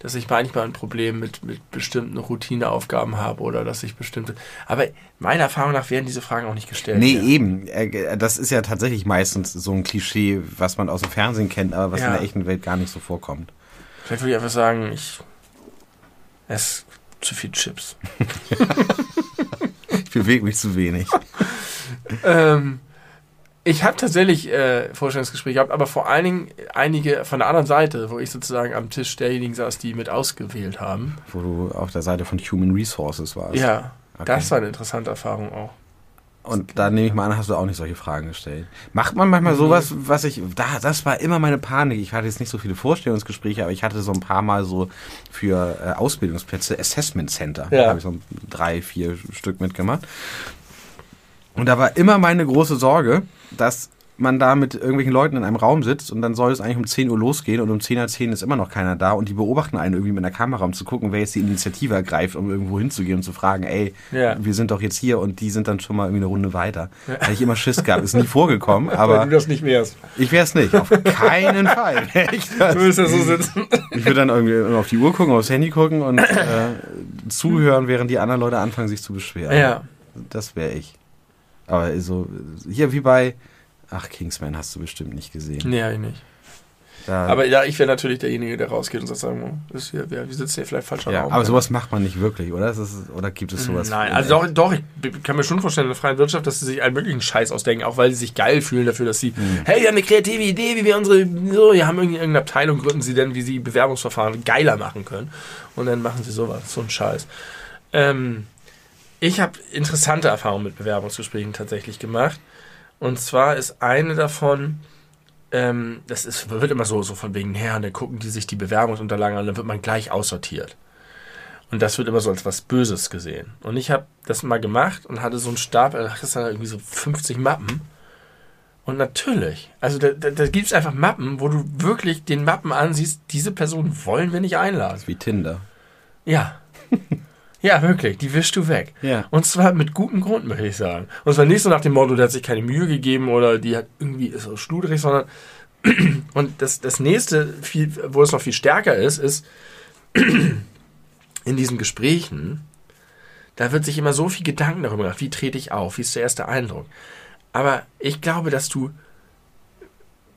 Speaker 2: dass ich manchmal ein Problem mit, mit bestimmten Routineaufgaben habe oder dass ich bestimmte. Aber meiner Erfahrung nach werden diese Fragen auch nicht gestellt.
Speaker 1: Nee,
Speaker 2: ja.
Speaker 1: eben. Äh, Das ist ja tatsächlich meistens so ein Klischee, was man aus dem Fernsehen kennt, aber was
Speaker 2: Ja.
Speaker 1: in der echten Welt gar nicht so vorkommt.
Speaker 2: Vielleicht würde ich einfach sagen, ich esse zu viel Chips. (laughs)
Speaker 1: Ich bewege mich zu wenig.
Speaker 2: ähm, ich habe tatsächlich äh, Vorstellungsgespräche gehabt, aber vor allen Dingen einige von der anderen Seite, wo ich sozusagen am Tisch derjenigen saß, die mit ausgewählt haben.
Speaker 1: Wo du auf der Seite von Human Resources warst.
Speaker 2: Ja,
Speaker 1: Okay.
Speaker 2: das war eine interessante Erfahrung auch.
Speaker 1: Und da nehme ich mal an, hast du auch nicht solche Fragen gestellt. Macht man manchmal
Speaker 2: Mhm.
Speaker 1: sowas, was ich, da, das war immer meine Panik. Ich hatte jetzt nicht so viele Vorstellungsgespräche, aber ich hatte so ein paar Mal so für äh, Ausbildungsplätze Assessment Center.
Speaker 2: Ja.
Speaker 1: Da habe ich so drei, vier Stück mitgemacht. Und da war immer meine große Sorge, dass man da mit irgendwelchen Leuten in einem Raum sitzt und dann soll es eigentlich um 10 Uhr losgehen und um 10.10 Uhr ist immer noch keiner da und die beobachten einen irgendwie mit einer Kamera, um zu gucken, wer jetzt die Initiative ergreift, um irgendwo hinzugehen und zu fragen, ey,
Speaker 2: Ja.
Speaker 1: wir sind doch jetzt hier und die sind dann schon mal irgendwie eine Runde weiter. Weil ich immer Schiss gab, ist nie vorgekommen, (laughs)
Speaker 2: Weil
Speaker 1: aber
Speaker 2: du das nicht wärst.
Speaker 1: ich wäre es nicht, auf keinen (laughs) Fall. Ich, das.
Speaker 2: Du willst ja so sitzen.
Speaker 1: ich würde dann irgendwie auf die Uhr gucken, aufs Handy gucken und äh, zuhören, während die anderen Leute anfangen, sich zu beschweren.
Speaker 2: Ja.
Speaker 1: Das wäre ich. Aber so, hier wie bei, ach, Kingsman hast du bestimmt nicht gesehen.
Speaker 2: Nee, ich nicht.
Speaker 1: Da,
Speaker 2: Aber ja, ich wäre natürlich derjenige, der rausgeht und sagt, sagen, ist hier, wir wir sitzen hier vielleicht falsch am
Speaker 1: ja,
Speaker 2: Raum.
Speaker 1: aber sowas macht man nicht wirklich, oder? Ist, oder gibt es sowas?
Speaker 2: Nein, also doch, doch, ich kann mir schon vorstellen in der freien Wirtschaft, dass sie sich einen möglichen Scheiß ausdenken, auch weil sie sich geil fühlen dafür, dass sie, hey, wir haben eine kreative Idee, wie wir unsere, so, wir haben irgendeine Abteilung, gründen sie denn, wie sie Bewerbungsverfahren geiler machen können. Und dann machen sie sowas, so einen Scheiß. Ähm, ich habe interessante Erfahrungen mit Bewerbungsgesprächen tatsächlich gemacht. Und zwar ist eine davon, ähm, das ist, wird immer so, so von wegen her, und dann gucken die sich die Bewerbungsunterlagen an, dann wird man gleich aussortiert. Und das wird immer so als was Böses gesehen. Und ich habe das mal gemacht und hatte so einen Stapel, da ist dann irgendwie so 50 Mappen. Und natürlich, also da, da, da gibt es einfach Mappen, wo du wirklich den Mappen ansiehst, diese Person wollen wir nicht einladen.
Speaker 1: Wie Tinder.
Speaker 2: Ja. (laughs) Ja, wirklich, die wischst du weg.
Speaker 1: Ja.
Speaker 2: Und zwar mit gutem Grund, möchte ich sagen. Und zwar nicht so nach dem Motto, der hat sich keine Mühe gegeben oder die hat irgendwie ist so schluderig, sondern (clears throat) und das, das nächste, viel, wo es noch viel stärker ist, ist in diesen Gesprächen, da wird sich immer so viel Gedanken darüber gemacht, wie trete ich auf, wie ist der erste Eindruck. Aber ich glaube, dass du,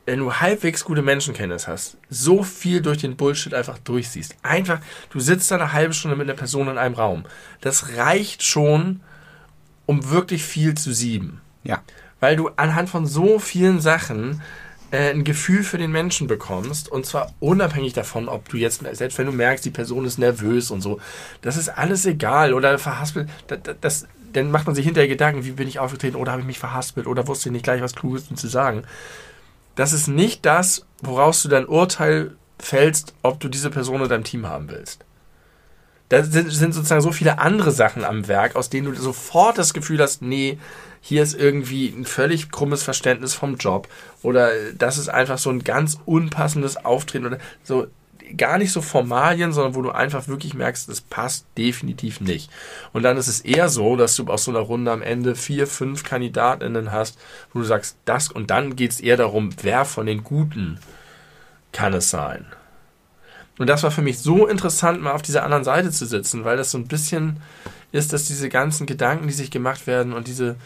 Speaker 2: wenn du halbwegs gute Menschenkenntnis hast, so viel durch den Bullshit einfach durchsiehst. Einfach, du sitzt da eine halbe Stunde mit einer Person in einem Raum. Das reicht schon, um wirklich viel zu sieben.
Speaker 1: Ja.
Speaker 2: Weil du anhand von so vielen Sachen äh, ein Gefühl für den Menschen bekommst. Und zwar unabhängig davon, ob du jetzt, selbst wenn du merkst, die Person ist nervös und so, das ist alles egal. Oder verhaspelt, das, das, dann macht man sich hinterher Gedanken, wie bin ich aufgetreten oder habe ich mich verhaspelt oder wusste ich nicht gleich was Kluges zu sagen. Das ist nicht das, woraus du dein Urteil fällst, ob du diese Person in deinem Team haben willst. Da sind, sozusagen so viele andere Sachen am Werk, aus denen du sofort das Gefühl hast, nee, hier ist irgendwie ein völlig krummes Verständnis vom Job oder das ist einfach so ein ganz unpassendes Auftreten oder so gar nicht so Formalien, sondern wo du einfach wirklich merkst, das passt definitiv nicht. Und dann ist es eher so, dass du aus so einer Runde am Ende vier, fünf KandidatInnen hast, wo du sagst, das und dann geht es eher darum, wer von den Guten kann es sein. Und das war für mich so interessant, mal auf dieser anderen Seite zu sitzen, weil das so ein bisschen ist, dass diese ganzen Gedanken, die sich gemacht werden und diese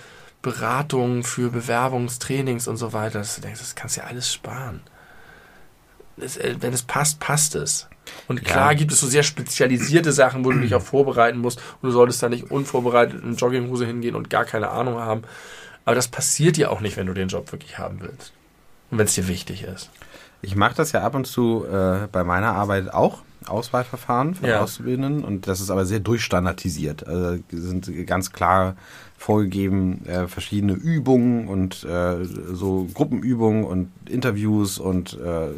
Speaker 2: Beratungen für Bewerbungstrainings und so weiter, dass du denkst, das kannst du ja alles sparen. Äh, wenn es passt, passt es. Und klar
Speaker 1: Ja.
Speaker 2: gibt es so sehr spezialisierte Sachen, wo du dich auch vorbereiten musst und du solltest da nicht unvorbereitet in Jogginghose hingehen und gar keine Ahnung haben. Aber das passiert dir auch nicht, wenn du den Job wirklich haben willst. Und wenn es dir wichtig ist.
Speaker 1: Ich mache das ja ab und zu äh, bei meiner Arbeit auch, Auswahlverfahren von
Speaker 2: Ja.
Speaker 1: Auszubildenden. Und das ist aber sehr durchstandardisiert. Also sind ganz klar vorgegeben äh, verschiedene Übungen und äh, so Gruppenübungen und Interviews und äh,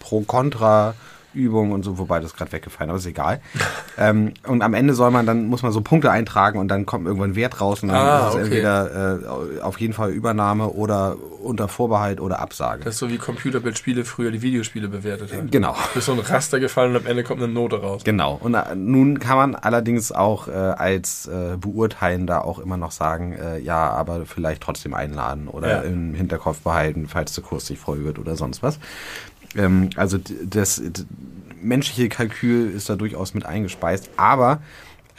Speaker 1: Pro-Kontra. Übungen und so, wobei das gerade weggefallen, aber ist egal. (laughs) ähm, und am Ende soll man dann, muss man so Punkte eintragen und dann kommt irgendwann ein Wert raus und dann
Speaker 2: Ah,
Speaker 1: ist es
Speaker 2: okay.
Speaker 1: entweder äh, auf jeden Fall Übernahme oder unter Vorbehalt oder Absage.
Speaker 2: Das ist so wie Computerbildspiele früher die Videospiele bewertet haben.
Speaker 1: genau.
Speaker 2: Du bist so ein Raster gefallen und am Ende kommt eine Note raus.
Speaker 1: Genau. Und äh, nun kann man allerdings auch äh, als äh, Beurteilender auch immer noch sagen, äh, ja, aber vielleicht trotzdem einladen oder
Speaker 2: Ja.
Speaker 1: im Hinterkopf behalten, falls der Kurs nicht voll wird oder sonst was. Ähm, also das d- menschliche Kalkül ist da durchaus mit eingespeist, aber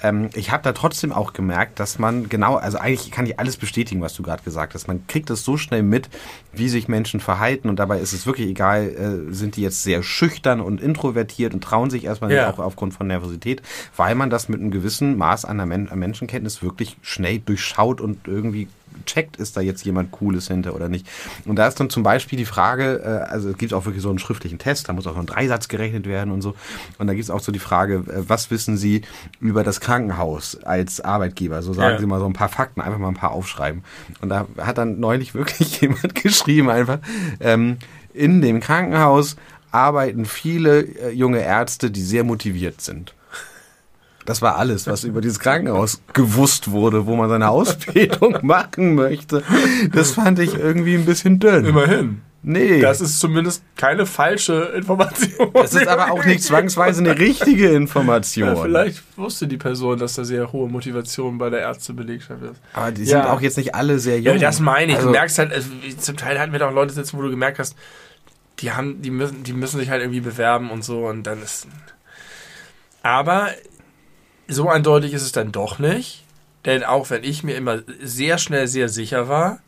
Speaker 1: ähm, ich habe da trotzdem auch gemerkt, dass man genau, also eigentlich kann ich alles bestätigen, was du gerade gesagt hast. Man kriegt es so schnell mit, wie sich Menschen verhalten und dabei ist es wirklich egal, äh, sind die jetzt sehr schüchtern und introvertiert und trauen sich erstmal
Speaker 2: Ja.
Speaker 1: nicht auch aufgrund von Nervosität, weil man das mit einem gewissen Maß an, der Men an Menschenkenntnis wirklich schnell durchschaut und irgendwie checkt, ist da jetzt jemand Cooles hinter oder nicht. Und da ist dann zum Beispiel die Frage, äh, also es gibt auch wirklich so einen schriftlichen Test, da muss auch so ein Dreisatz gerechnet werden und so. Und da gibt es auch so die Frage, äh, was wissen Sie über das Krankenhaus als Arbeitgeber? So sagen
Speaker 2: Ja.
Speaker 1: Sie mal so ein paar Fakten, einfach mal ein paar aufschreiben. Und da hat dann neulich (laughs) wirklich jemand geschrieben, einfach, ähm, in dem Krankenhaus arbeiten viele äh, junge Ärzte, die sehr motiviert sind. Das war alles, was über dieses Krankenhaus gewusst wurde, wo man seine Ausbildung (laughs) machen möchte. Das fand ich irgendwie ein bisschen dünn.
Speaker 2: Immerhin.
Speaker 1: Nee.
Speaker 2: Das ist zumindest keine falsche Information.
Speaker 1: Das ist aber auch nicht zwangsweise eine richtige Information.
Speaker 2: Ja, vielleicht wusste die Person, dass da sehr hohe Motivation bei der Ärztebelegschaft ist.
Speaker 1: Aber die
Speaker 2: Ja.
Speaker 1: sind auch jetzt nicht alle sehr
Speaker 2: Ja,
Speaker 1: jung.
Speaker 2: das meine ich.
Speaker 1: Also,
Speaker 2: du merkst halt, also, zum Teil hatten wir doch Leute sitzen, wo du gemerkt hast, die haben, die müssen, die müssen sich halt irgendwie bewerben und so und dann ist. Aber so eindeutig ist es dann doch nicht. Denn auch wenn ich mir immer sehr schnell sehr sicher war,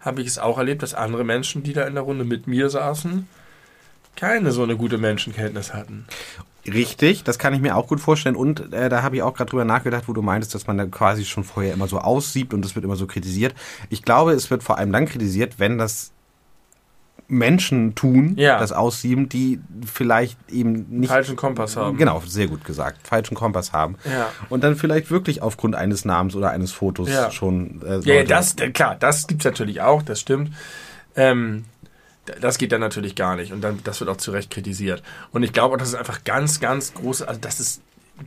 Speaker 2: habe ich es auch erlebt, dass andere Menschen, die da in der Runde mit mir saßen, keine so eine gute Menschenkenntnis hatten.
Speaker 1: Richtig, das kann ich mir auch gut vorstellen. Und äh, da habe ich auch gerade drüber nachgedacht, wo du meintest, dass man da quasi schon vorher immer so aussiebt und es wird immer so kritisiert. Ich glaube, es wird vor allem dann kritisiert, wenn das Menschen tun,
Speaker 2: Ja.
Speaker 1: das Aussieben, die vielleicht eben nicht.
Speaker 2: Falschen Kompass haben.
Speaker 1: Genau, sehr gut gesagt. Falschen Kompass haben.
Speaker 2: Ja.
Speaker 1: Und dann vielleicht wirklich aufgrund eines Namens oder eines Fotos
Speaker 2: Ja.
Speaker 1: schon. Äh,
Speaker 2: Ja, das, klar, das gibt's natürlich auch, das stimmt. Ähm, das geht dann natürlich gar nicht und dann, das wird auch zu Recht kritisiert. Und ich glaube das ist einfach ganz, ganz groß, also das ist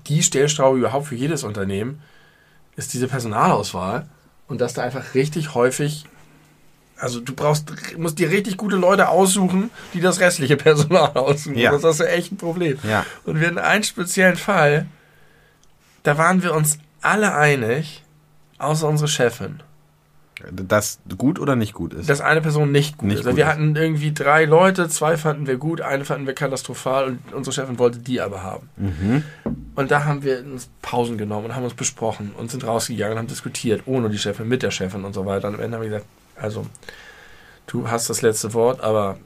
Speaker 2: die Stellschraube überhaupt für jedes Unternehmen, ist diese Personalauswahl und dass da einfach richtig häufig, also du brauchst, musst dir richtig gute Leute aussuchen, die das restliche (laughs) Personal aussuchen.
Speaker 1: Ja.
Speaker 2: Das ist ja echt ein Problem.
Speaker 1: Ja.
Speaker 2: Und wir hatten einen speziellen Fall, da waren wir uns alle einig, außer unsere Chefin
Speaker 1: Das gut oder nicht gut ist.
Speaker 2: dass eine Person nicht gut
Speaker 1: Nicht
Speaker 2: ist. Also
Speaker 1: gut
Speaker 2: wir
Speaker 1: ist.
Speaker 2: hatten irgendwie drei Leute, zwei fanden wir gut, eine fanden wir katastrophal und unsere Chefin wollte die aber haben.
Speaker 1: mhm.
Speaker 2: Und da haben wir uns Pausen genommen und haben uns besprochen und sind rausgegangen und haben diskutiert, ohne die Chefin, mit der Chefin und so weiter. Und am Ende haben wir gesagt, also, du hast das letzte Wort, aber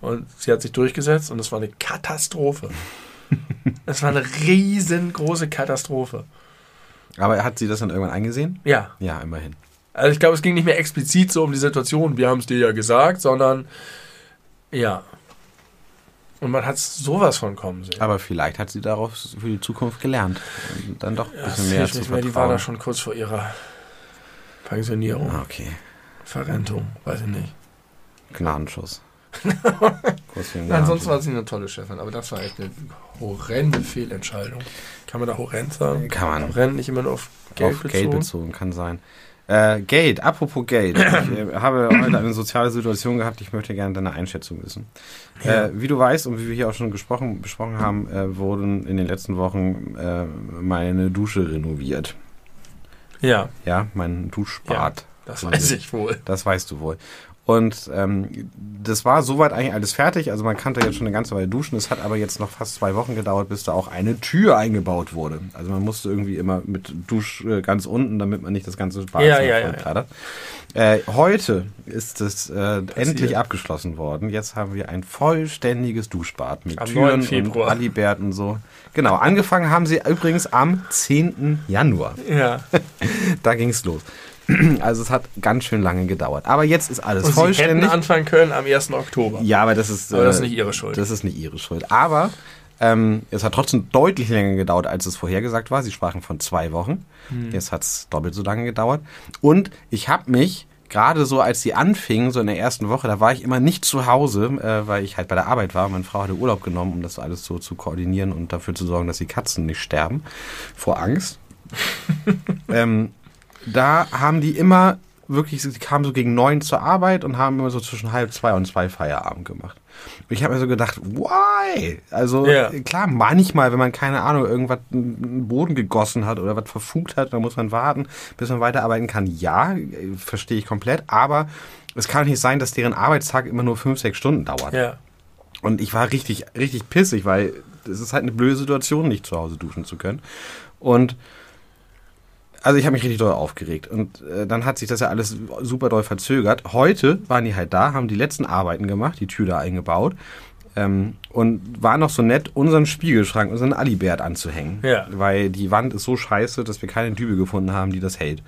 Speaker 2: und sie hat sich durchgesetzt und es war eine Katastrophe. (laughs) Es war eine riesengroße Katastrophe.
Speaker 1: Aber hat sie das dann irgendwann eingesehen?
Speaker 2: Ja,
Speaker 1: Ja, immerhin.
Speaker 2: Also ich glaube, es ging nicht mehr explizit so um die Situation, wir haben es dir ja gesagt, sondern ja. Und man hat sowas von kommen sehen.
Speaker 1: Aber vielleicht hat sie daraus für die Zukunft gelernt. Und dann doch ein
Speaker 2: Ja,
Speaker 1: bisschen mehr zu
Speaker 2: nicht mehr,
Speaker 1: vertrauen.
Speaker 2: die war da schon kurz vor ihrer Pensionierung,
Speaker 1: Ah, okay.
Speaker 2: Verrentung, weiß ich nicht.
Speaker 1: Gnadenschuss. (laughs)
Speaker 2: Nein, sonst war sie eine tolle Chefin, aber das war echt eine horrende Fehlentscheidung. Kann man da horrend sagen?
Speaker 1: Kann man.
Speaker 2: Horrend nicht immer nur auf Geld
Speaker 1: Auf
Speaker 2: bezogen?
Speaker 1: Geld bezogen, kann sein. Äh, Geld, apropos Geld. Ich äh, habe heute eine soziale Situation gehabt, ich möchte gerne deine Einschätzung wissen.
Speaker 2: Ja.
Speaker 1: Äh, wie du weißt und wie wir hier auch schon gesprochen, besprochen haben, äh, wurden in den letzten Wochen äh, meine Dusche renoviert.
Speaker 2: Ja,
Speaker 1: Ja, mein Duschbad.
Speaker 2: Das weiß ich wohl.
Speaker 1: Das weißt du wohl. Und ähm, das war soweit eigentlich alles fertig. Also man kannte jetzt schon eine ganze Weile duschen. Es hat aber jetzt noch fast zwei Wochen gedauert, bis da auch eine Tür eingebaut wurde. Also man musste irgendwie immer mit Dusch äh, ganz unten, damit man nicht das ganze Bad
Speaker 2: Ja, ja, ja,
Speaker 1: vollplattert. Äh, heute ist es äh, endlich abgeschlossen worden. Jetzt haben wir ein vollständiges Duschbad mit
Speaker 2: Am
Speaker 1: Türen
Speaker 2: 9.
Speaker 1: und. Alibert und so. Genau, angefangen haben sie übrigens am 10. Januar.
Speaker 2: Ja. (laughs)
Speaker 1: Da ging's los. (clears throat) Also es hat ganz schön lange gedauert. Aber jetzt ist alles
Speaker 2: Und sie hätten
Speaker 1: vollständig.
Speaker 2: anfangen können am 1. Oktober.
Speaker 1: Ja, aber das ist,
Speaker 2: Aber das ist
Speaker 1: äh,
Speaker 2: nicht ihre Schuld.
Speaker 1: Das ist nicht ihre Schuld. Aber ähm, es hat trotzdem deutlich länger gedauert, als es vorhergesagt war. Sie sprachen von zwei Wochen.
Speaker 2: Hm.
Speaker 1: Jetzt hat es doppelt so lange gedauert. Und ich habe mich gerade so, als sie anfingen, so in der ersten Woche, da war ich immer nicht zu Hause, äh, weil ich halt bei der Arbeit war. Meine Frau hatte Urlaub genommen, um das alles so zu koordinieren und dafür zu sorgen, dass die Katzen nicht sterben vor Angst. (laughs) ähm, da haben die immer wirklich, sie kamen so gegen neun zur Arbeit und haben immer so zwischen halb zwei und zwei Feierabend gemacht. Und ich habe mir so gedacht, why? Also
Speaker 2: Ja.
Speaker 1: klar, manchmal, wenn man keine Ahnung, irgendwas einen Boden gegossen hat oder was verfugt hat, dann muss man warten, bis man weiterarbeiten kann. Ja, verstehe ich komplett, aber es kann nicht sein, dass deren Arbeitstag immer nur fünf, sechs Stunden dauert.
Speaker 2: Ja.
Speaker 1: Und ich war richtig, richtig pissig, weil es ist halt eine blöde Situation, nicht zu Hause duschen zu können. Und also ich habe mich richtig doll aufgeregt. Und äh, dann hat sich das ja alles super doll verzögert. Heute waren die halt da, haben die letzten Arbeiten gemacht, die Tür da eingebaut. Ähm, und war noch so nett, unseren Spiegelschrank, unseren Alibert anzuhängen.
Speaker 2: Ja.
Speaker 1: Weil die Wand ist so scheiße, dass wir keine Dübel gefunden haben, die das hält.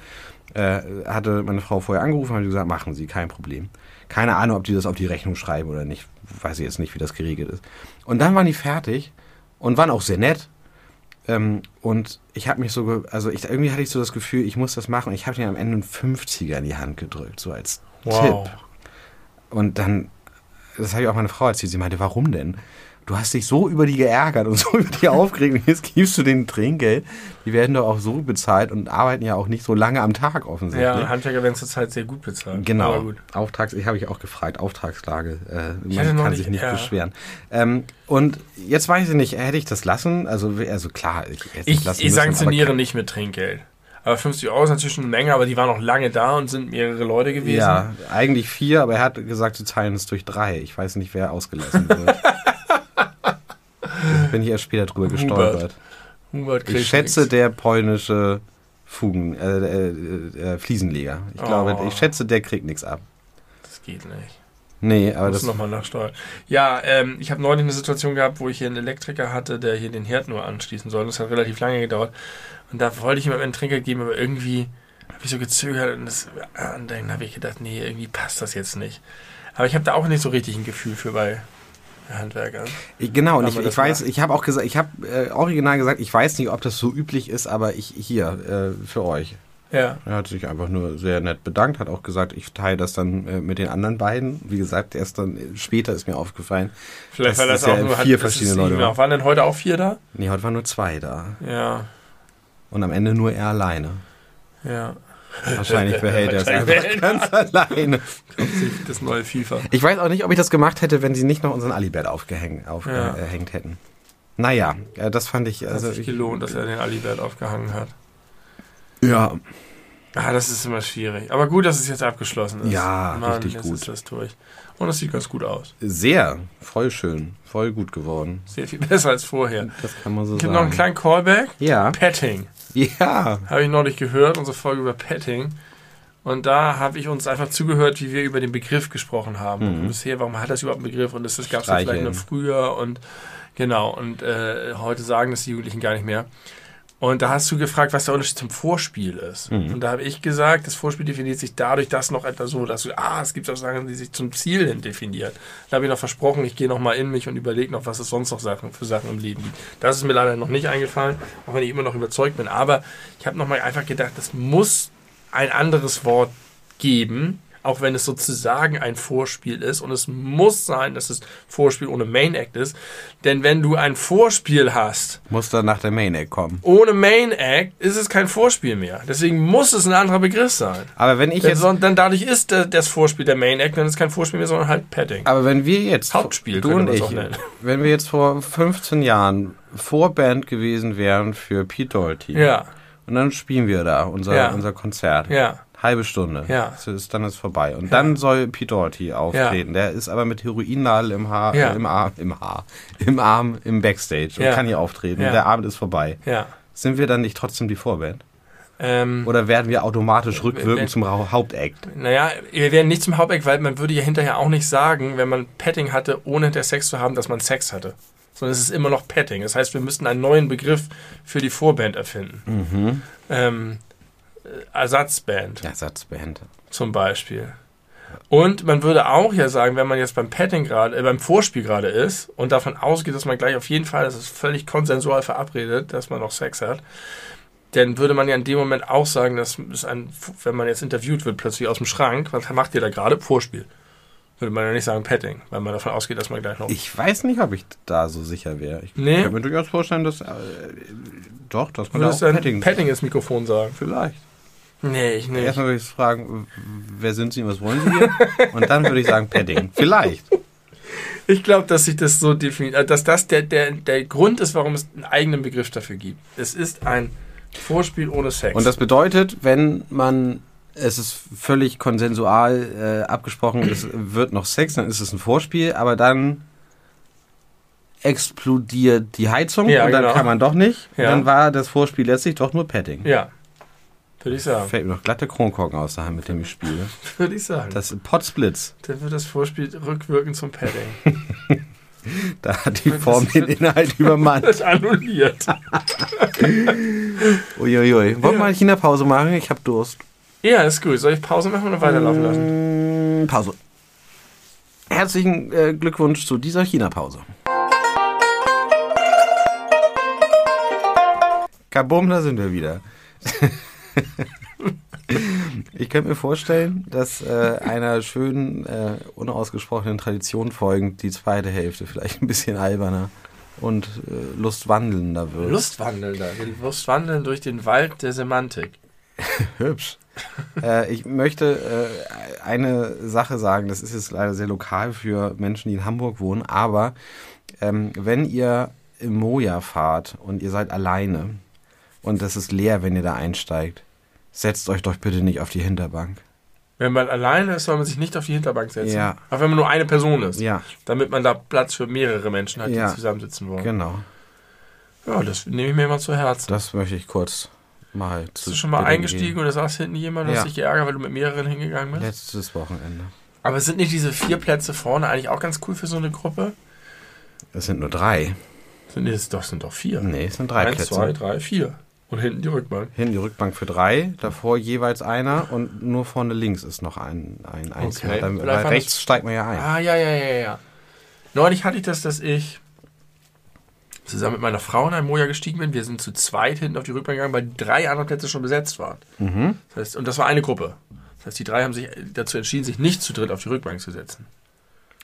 Speaker 1: Äh, hatte meine Frau vorher angerufen und hat gesagt, machen Sie, kein Problem. Keine Ahnung, ob die das auf die Rechnung schreiben oder nicht. Weiß ich jetzt nicht, wie das geregelt ist. Und dann waren die fertig und waren auch sehr nett. Ähm, und ich habe mich so, ge also ich, irgendwie hatte ich so das Gefühl, ich muss das machen. Und ich habe denen am Ende einen 50er in die Hand gedrückt, so als
Speaker 2: Wow.
Speaker 1: Tipp. Und dann, das habe ich auch meine Frau erzählt, sie meinte, warum denn? Du hast dich so über die geärgert und (laughs) so über die aufgeregt und jetzt gibst du denen Trinkgeld. Die werden doch auch so bezahlt und arbeiten ja auch nicht so lange am Tag offensichtlich.
Speaker 2: Ja, Handwerker werden zurzeit sehr gut bezahlt.
Speaker 1: Genau.
Speaker 2: Aber gut.
Speaker 1: Auftrags, ich habe ich auch gefragt, Auftragslage. Äh, man kann
Speaker 2: nicht-
Speaker 1: sich nicht
Speaker 2: ja.
Speaker 1: beschweren. Ähm, und jetzt weiß ich nicht, hätte ich das lassen? Also, also klar, ich
Speaker 2: Ich,
Speaker 1: lassen
Speaker 2: ich
Speaker 1: müssen,
Speaker 2: sanktioniere nicht mit Trinkgeld. Aber 50 Euro ist natürlich schon eine Menge, aber die waren auch lange da und sind mehrere Leute gewesen.
Speaker 1: Ja, eigentlich vier, aber er hat gesagt, sie teilen es durch drei. Ich weiß nicht, wer ausgelassen wird. (laughs) Bin ich erst später drüber gestolpert.
Speaker 2: Hubert
Speaker 1: Ich schätze,
Speaker 2: nichts.
Speaker 1: der polnische Fugen, äh, äh, äh, Fliesenleger. Ich
Speaker 2: Oh.
Speaker 1: glaube, ich schätze, der kriegt nichts ab.
Speaker 2: Das geht nicht.
Speaker 1: Nee, aber
Speaker 2: Muss
Speaker 1: das.
Speaker 2: nochmal nachsteuern. Ja, ähm, ich habe neulich eine Situation gehabt, wo ich hier einen Elektriker hatte, der hier den Herd nur anschließen soll. Das hat relativ lange gedauert. Und da wollte ich ihm einen Trinker geben, aber irgendwie habe ich so gezögert und, das, und dann habe ich gedacht, nee, irgendwie passt das jetzt nicht. Aber ich habe da auch nicht so richtig ein Gefühl für bei Handwerkern.
Speaker 1: Ich, genau, und ich, ich
Speaker 2: das
Speaker 1: weiß, ich habe auch gesagt, ich habe äh, original gesagt, ich weiß nicht, ob das so üblich ist, aber ich hier äh, für euch.
Speaker 2: Ja.
Speaker 1: Er hat sich einfach nur sehr nett bedankt, hat auch gesagt, ich teile das dann äh, mit den anderen beiden. Wie gesagt, erst dann äh, später ist mir aufgefallen.
Speaker 2: Vielleicht
Speaker 1: Das
Speaker 2: war das
Speaker 1: ja
Speaker 2: auch nur
Speaker 1: vier
Speaker 2: das
Speaker 1: verschiedene Leute,
Speaker 2: ihm auch- Waren denn heute auch vier da?
Speaker 1: Nee, heute waren nur zwei da.
Speaker 2: Ja.
Speaker 1: Und am Ende nur er alleine.
Speaker 2: Ja.
Speaker 1: Wahrscheinlich er es
Speaker 2: Wahrscheinlich
Speaker 1: ganz alleine.
Speaker 2: Das neue FIFA.
Speaker 1: Ich weiß auch nicht, ob ich das gemacht hätte, wenn sie nicht noch unseren Alibert aufgehängt,
Speaker 2: Ja.
Speaker 1: aufgehängt hätten. Naja, äh, das fand ich.
Speaker 2: Hat
Speaker 1: Also
Speaker 2: sich
Speaker 1: ich,
Speaker 2: gelohnt, dass er den Alibert aufgehangen hat.
Speaker 1: ja,
Speaker 2: Ah, das ist immer schwierig. Aber gut, dass es jetzt abgeschlossen ist.
Speaker 1: Ja, richtig
Speaker 2: jetzt
Speaker 1: gut.
Speaker 2: ist das durch. Und es sieht ganz gut aus.
Speaker 1: sehr, voll schön, voll gut geworden.
Speaker 2: Sehr viel (laughs) besser als vorher.
Speaker 1: Das kann man so
Speaker 2: Ich habe
Speaker 1: sagen.
Speaker 2: noch einen kleinen Callback.
Speaker 1: ja,
Speaker 2: Petting. (laughs)
Speaker 1: ja.
Speaker 2: Habe ich neulich gehört, unsere Folge über Petting. Und da habe ich uns einfach zugehört, wie wir über den Begriff gesprochen haben.
Speaker 1: Mhm.
Speaker 2: Bisher, warum hat das überhaupt einen Begriff? Und das, das gab es vielleicht nur früher. Und genau, und äh, heute sagen das die Jugendlichen gar nicht mehr. Und da hast du gefragt, was der Unterschied zum Vorspiel ist.
Speaker 1: Mhm.
Speaker 2: Und da habe ich gesagt, das Vorspiel definiert sich dadurch, dass noch etwas so, dass du, ah, es gibt auch Sachen, die sich zum Ziel hin definieren. Da habe ich noch versprochen, ich gehe noch mal in mich und überlege noch, was es sonst noch Sachen, für Sachen im Leben gibt. Das ist mir leider noch nicht eingefallen, auch wenn ich immer noch überzeugt bin. Aber ich habe noch mal einfach gedacht, es muss ein anderes Wort geben, auch wenn es sozusagen ein Vorspiel ist. Und es muss sein, dass es Vorspiel ohne Main Act ist. Denn wenn du ein Vorspiel hast,
Speaker 1: Muss dann nach der Main Egg kommen.
Speaker 2: ohne Main Act ist es kein Vorspiel mehr. Deswegen muss es ein anderer Begriff sein.
Speaker 1: Aber wenn ich
Speaker 2: Denn,
Speaker 1: jetzt,
Speaker 2: dann dadurch ist das Vorspiel der Main Act, dann ist es kein Vorspiel mehr, sondern halt Padding.
Speaker 1: aber wenn wir jetzt,
Speaker 2: Hauptspiel
Speaker 1: du und ich, (laughs) wenn wir jetzt vor 15 Jahren Vorband gewesen wären für Pete Doherty.
Speaker 2: Ja,
Speaker 1: Und dann spielen wir da unser,
Speaker 2: Ja.
Speaker 1: unser Konzert.
Speaker 2: ja,
Speaker 1: Halbe Stunde.
Speaker 2: Ja.
Speaker 1: Das ist, dann ist vorbei. Und dann soll Pete Doherty auftreten. Der ist aber mit Heroinnadel im Haar,
Speaker 2: Ja.
Speaker 1: äh, im Arm, im Haar, im Arm, im Backstage und
Speaker 2: Ja.
Speaker 1: kann hier auftreten.
Speaker 2: Ja.
Speaker 1: Und der Abend ist vorbei.
Speaker 2: ja.
Speaker 1: Sind wir dann nicht trotzdem die Vorband?
Speaker 2: Ähm,
Speaker 1: Oder werden wir automatisch
Speaker 2: Wenn-
Speaker 1: rückwirkend zum Hauptakt?
Speaker 2: naja, wir werden nicht zum Haupteck, weil man würde ja hinterher auch nicht sagen, wenn man Petting hatte, ohne hinterher Sex zu haben, dass man Sex hatte. Sondern es ist immer noch Petting. Das heißt, wir müssten einen neuen Begriff für die Vorband erfinden.
Speaker 1: Mhm.
Speaker 2: Ähm, äh, Ersatzband.
Speaker 1: Ersatzband.
Speaker 2: zum Beispiel. Und man würde auch ja sagen, wenn man jetzt beim Petting gerade, äh, beim Vorspiel gerade ist und davon ausgeht, dass man gleich auf jeden Fall, das ist völlig konsensual verabredet, dass man noch Sex hat, dann würde man ja in dem Moment auch sagen, dass es ein, wenn man jetzt interviewt wird, plötzlich aus dem Schrank, was macht ihr da gerade? Vorspiel. Würde man ja nicht sagen Petting, weil man davon ausgeht, dass man gleich noch.
Speaker 1: Ich weiß nicht, ob ich da so sicher wäre. Ich
Speaker 2: Nee.
Speaker 1: kann mir durchaus vorstellen, dass. Äh, doch, dass man da auch
Speaker 2: würdest du ein
Speaker 1: Petting.
Speaker 2: Petting ins Mikrofon sagen?
Speaker 1: Vielleicht.
Speaker 2: Nee, ich nicht.
Speaker 1: Erstmal würde ich fragen, wer sind Sie und was wollen Sie hier? Und dann würde ich sagen, Padding. Vielleicht.
Speaker 2: Ich glaube, dass sich das so definiert, äh, dass das der, der, der Grund ist, warum es einen eigenen Begriff dafür gibt. Es ist ein Vorspiel ohne Sex.
Speaker 1: Und das bedeutet, wenn man, es ist völlig konsensual äh, abgesprochen, es wird noch Sex, dann ist es ein Vorspiel, aber dann explodiert die Heizung
Speaker 2: Ja,
Speaker 1: und dann
Speaker 2: genau.
Speaker 1: kann man doch nicht.
Speaker 2: Ja.
Speaker 1: Dann war das Vorspiel letztlich doch nur Padding.
Speaker 2: ja, würde ich sagen.
Speaker 1: Fällt mir noch glatte Kronkorken aus Hand, mit dem ich spiele. (laughs)
Speaker 2: Würde ich sagen.
Speaker 1: Das Potsblitz,
Speaker 2: Dann wird das Vorspiel rückwirkend zum Padding. (laughs)
Speaker 1: da hat die Form den Inhalt (laughs) übermannt.
Speaker 2: Das annulliert.
Speaker 1: Uiuiui. Wollen wir mal eine China-Pause machen? Ich habe Durst.
Speaker 2: Ja, ist gut. Soll ich Pause machen oder weiterlaufen lassen?
Speaker 1: Mm, Pause. Herzlichen äh, Glückwunsch zu dieser China-Pause. Kabum, da sind wir wieder. (laughs) ich könnte mir vorstellen, dass äh, einer schönen, äh, unausgesprochenen Tradition folgend die zweite Hälfte vielleicht ein bisschen alberner und äh, lustwandelnder wird.
Speaker 2: Lustwandeln da. Wir Lustwandeln durch den Wald der Semantik. (laughs)
Speaker 1: Hübsch. äh, ich möchte äh, eine Sache sagen, das ist jetzt leider sehr lokal für Menschen, die in Hamburg wohnen, aber ähm, wenn ihr im Moja fahrt und ihr seid alleine und das ist leer, wenn ihr da einsteigt, setzt euch doch bitte nicht auf die Hinterbank.
Speaker 2: Wenn man alleine ist, soll man sich nicht auf die Hinterbank setzen.
Speaker 1: Ja.
Speaker 2: Auch wenn man nur eine Person ist.
Speaker 1: Ja,
Speaker 2: Damit man da Platz für mehrere Menschen hat, die
Speaker 1: Ja.
Speaker 2: zusammensitzen wollen.
Speaker 1: genau.
Speaker 2: Ja, das nehme ich mir mal zu Herzen.
Speaker 1: Das möchte ich kurz mal
Speaker 2: Bist
Speaker 1: zu
Speaker 2: du schon mal eingestiegen
Speaker 1: geben.
Speaker 2: oder saß hinten jemand und
Speaker 1: Ja.
Speaker 2: hast dich geärgert, weil du mit mehreren hingegangen bist?
Speaker 1: Letztes Wochenende.
Speaker 2: Aber sind nicht diese vier Plätze vorne eigentlich auch ganz cool für so eine Gruppe?
Speaker 1: Es sind nur drei.
Speaker 2: Sind es doch, sind doch vier.
Speaker 1: Nee, es sind drei
Speaker 2: Eins,
Speaker 1: Plätze.
Speaker 2: zwei, drei, vier. Und hinten die Rückbank.
Speaker 1: Hinten die Rückbank für drei, davor jeweils einer und nur vorne links ist noch ein, ein einzelner.
Speaker 2: Okay.
Speaker 1: Dann, weil rechts steigt man ja ein.
Speaker 2: Ah, ja, ja, ja, ja. Neulich hatte ich das, dass ich zusammen mit meiner Frau in ein Moja gestiegen bin. Wir sind zu zweit hinten auf die Rückbank gegangen, weil drei andere Plätze schon besetzt waren.
Speaker 1: Mhm.
Speaker 2: Das heißt, und das war eine Gruppe. Das heißt, die drei haben sich dazu entschieden, sich nicht zu dritt auf die Rückbank zu setzen.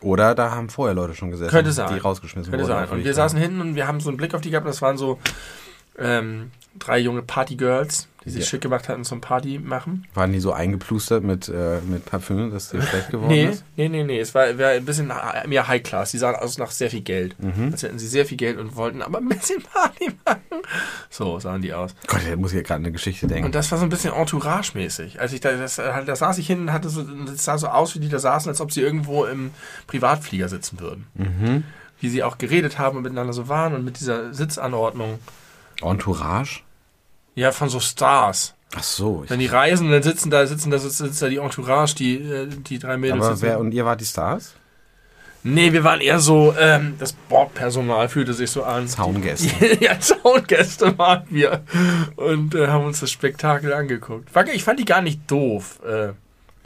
Speaker 1: Oder da haben vorher Leute schon gesessen,
Speaker 2: Könnte sein.
Speaker 1: die rausgeschmissen
Speaker 2: Könnte
Speaker 1: wurden.
Speaker 2: sein. Und wir saßen hinten und wir haben so einen Blick auf die gehabt. Das waren so ähm, drei junge Partygirls, die sich
Speaker 1: Ja.
Speaker 2: schick gemacht hatten zum Party machen.
Speaker 1: Waren die so eingeplustert mit, äh, mit Parfüm, dass dir schlecht (laughs) geworden
Speaker 2: Nee,
Speaker 1: ist?
Speaker 2: nee, nee, nee. Es war, war ein bisschen mehr High Class. Die sahen aus nach sehr viel Geld.
Speaker 1: Mhm.
Speaker 2: Als hätten sie sehr viel Geld und wollten aber ein bisschen Party (laughs) machen. So sahen die aus.
Speaker 1: Gott, da muss ich ja gerade eine Geschichte denken.
Speaker 2: Und das war so ein bisschen Entourage-mäßig. Als ich da, das, da saß ich hin, hatte so, das sah so aus, wie die da saßen, als ob sie irgendwo im Privatflieger sitzen würden.
Speaker 1: mhm.
Speaker 2: Wie sie auch geredet haben und miteinander so waren und mit dieser Sitzanordnung.
Speaker 1: Entourage?
Speaker 2: Ja, von so Stars.
Speaker 1: Ach so. Ich,
Speaker 2: Wenn die reisen, dann sitzen da, sitzen da, sitzt da die Entourage, die, äh, die drei Mädels.
Speaker 1: aber
Speaker 2: sitzen.
Speaker 1: wer, und ihr wart die Stars?
Speaker 2: Nee, wir waren eher so, ähm, das Bordpersonal fühlte sich so an.
Speaker 1: Zaungäste. (laughs)
Speaker 2: Ja, Zaungäste waren wir. Und äh, haben uns das Spektakel angeguckt. Ich fand die gar nicht doof. Äh,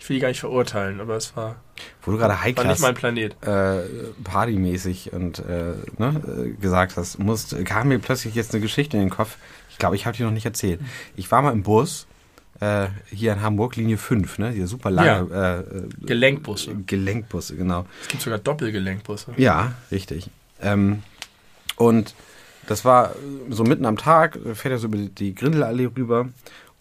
Speaker 2: ich will die gar nicht verurteilen, aber es war,
Speaker 1: Wo du gerade High
Speaker 2: war nicht mein Planet.
Speaker 1: äh, partymäßig und äh, ne, äh, gesagt hast, musst, kam mir plötzlich jetzt eine Geschichte in den Kopf. Ich glaube, ich habe die noch nicht erzählt. Ich war mal im Bus äh, hier in Hamburg, Linie 5, ne? Dieser super lange äh, äh,
Speaker 2: Gelenkbusse.
Speaker 1: Gelenkbusse, genau.
Speaker 2: Es gibt sogar Doppelgelenkbusse.
Speaker 1: Ja, richtig. Ähm, und das war so mitten am Tag, fährt er so über die Grindelallee rüber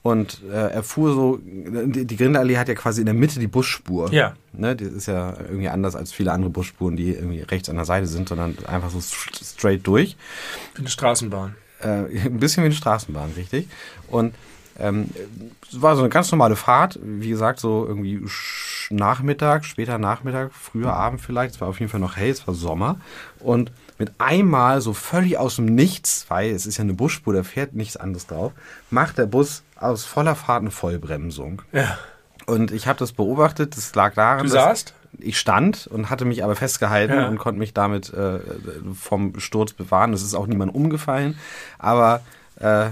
Speaker 1: und äh, er fuhr so, die, die Grindelallee hat ja quasi in der Mitte die Busspur.
Speaker 2: Ja.
Speaker 1: Ne, die ist ja irgendwie anders als viele andere Busspuren, die irgendwie rechts an der Seite sind, sondern einfach so st- straight durch.
Speaker 2: Für eine Straßenbahn.
Speaker 1: Äh, (laughs) ein bisschen wie eine Straßenbahn, richtig. Und ähm, es war so eine ganz normale Fahrt, wie gesagt, so irgendwie Nachmittag, später Nachmittag, früher Abend vielleicht. Es war auf jeden Fall noch hell, es war Sommer. Und mit einmal so völlig aus dem Nichts, weil es ist ja eine Busspur, da fährt nichts anderes drauf, macht der Bus aus voller Fahrt eine Vollbremsung.
Speaker 2: Ja.
Speaker 1: Und ich habe das beobachtet, das lag daran,
Speaker 2: Du
Speaker 1: dass
Speaker 2: saßt?
Speaker 1: ich stand und hatte mich aber festgehalten
Speaker 2: Ja.
Speaker 1: und konnte mich damit äh, vom Sturz bewahren. Es ist auch niemand umgefallen, aber äh,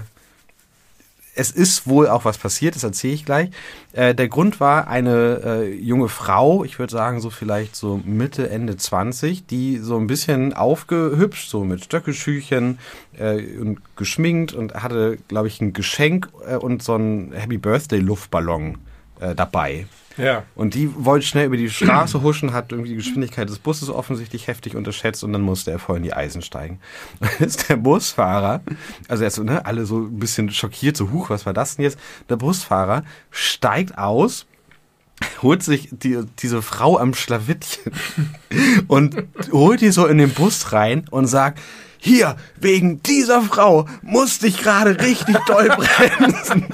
Speaker 1: es ist wohl auch was passiert, das erzähle ich gleich. Äh, der Grund war eine äh, junge Frau, ich würde sagen so vielleicht so Mitte, Ende 20, die so ein bisschen aufgehübscht, so mit Stöckelschüchen äh, und geschminkt und hatte, glaube ich, ein Geschenk äh, und so einen Happy Birthday Luftballon äh, dabei.
Speaker 2: Ja.
Speaker 1: Und die wollte schnell über die Straße huschen, hat irgendwie die Geschwindigkeit des Busses offensichtlich heftig unterschätzt und dann musste er voll in die Eisen steigen. (laughs) Und ist der Busfahrer, also erst so, ne, alle so ein bisschen schockiert, so, huch, was war das denn jetzt? Der Busfahrer steigt aus, holt sich die, diese Frau am Schlawittchen (laughs) und holt die so in den Bus rein und sagt, hier, wegen dieser Frau musste ich gerade richtig doll (laughs) bremsen.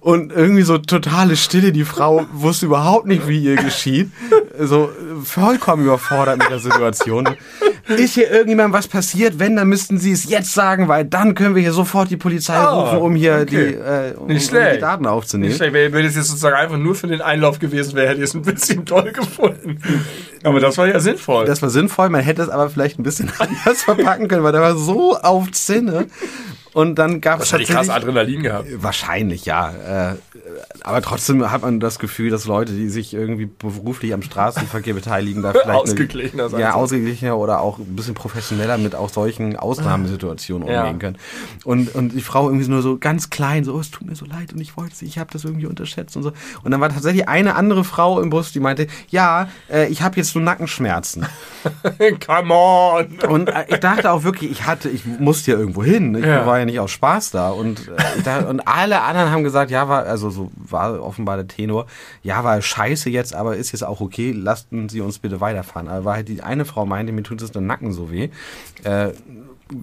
Speaker 1: Und irgendwie so totale Stille. Die Frau wusste überhaupt nicht, wie ihr geschieht. So vollkommen überfordert mit der Situation. Ist hier irgendjemandem was passiert? Wenn, dann müssten sie es jetzt sagen, weil dann können wir hier sofort die Polizei
Speaker 2: Oh,
Speaker 1: rufen, um hier
Speaker 2: okay.
Speaker 1: die, äh, um, um
Speaker 2: Nicht
Speaker 1: die
Speaker 2: schlecht.
Speaker 1: Daten
Speaker 2: Nicht
Speaker 1: aufzunehmen.
Speaker 2: schlecht, wenn wenn es jetzt sozusagen einfach nur für den Einlauf gewesen wäre, hätte ich es ein bisschen toll gefunden. Aber das war ja sinnvoll.
Speaker 1: Das war sinnvoll, man hätte es aber vielleicht ein bisschen (laughs) anders verpacken können, weil der war so auf Zinne. Und dann gab es
Speaker 2: Wahrscheinlich krass Adrenalin gehabt.
Speaker 1: Wahrscheinlich, ja. Äh, aber trotzdem hat man das Gefühl, dass Leute, die sich irgendwie beruflich am Straßenverkehr (laughs) beteiligen, da vielleicht
Speaker 2: Ausgeglichener sein
Speaker 1: ja, ausgeglichener oder auch ein bisschen professioneller mit auch solchen Ausnahmesituationen
Speaker 2: Ja.
Speaker 1: umgehen können. Und, und die Frau irgendwie nur so ganz klein, so, oh, es tut mir so leid und ich wollte es, ich habe das irgendwie unterschätzt und so. Und dann war tatsächlich eine andere Frau im Bus, die meinte, ja, äh, ich habe jetzt nur Nackenschmerzen. (laughs)
Speaker 2: Come on!
Speaker 1: Und äh, ich dachte auch wirklich, ich hatte, ich musste ja irgendwo hin. Ich
Speaker 2: Ja.
Speaker 1: war ja nicht aus Spaß da. Und, äh, dachte, und alle anderen haben gesagt, ja, war, also so war offenbar der Tenor, ja, war scheiße jetzt, aber ist jetzt auch okay, lassen Sie uns bitte weiterfahren. Aber war halt die eine Frau meinte, mir tut es der Nacken so weh. Äh,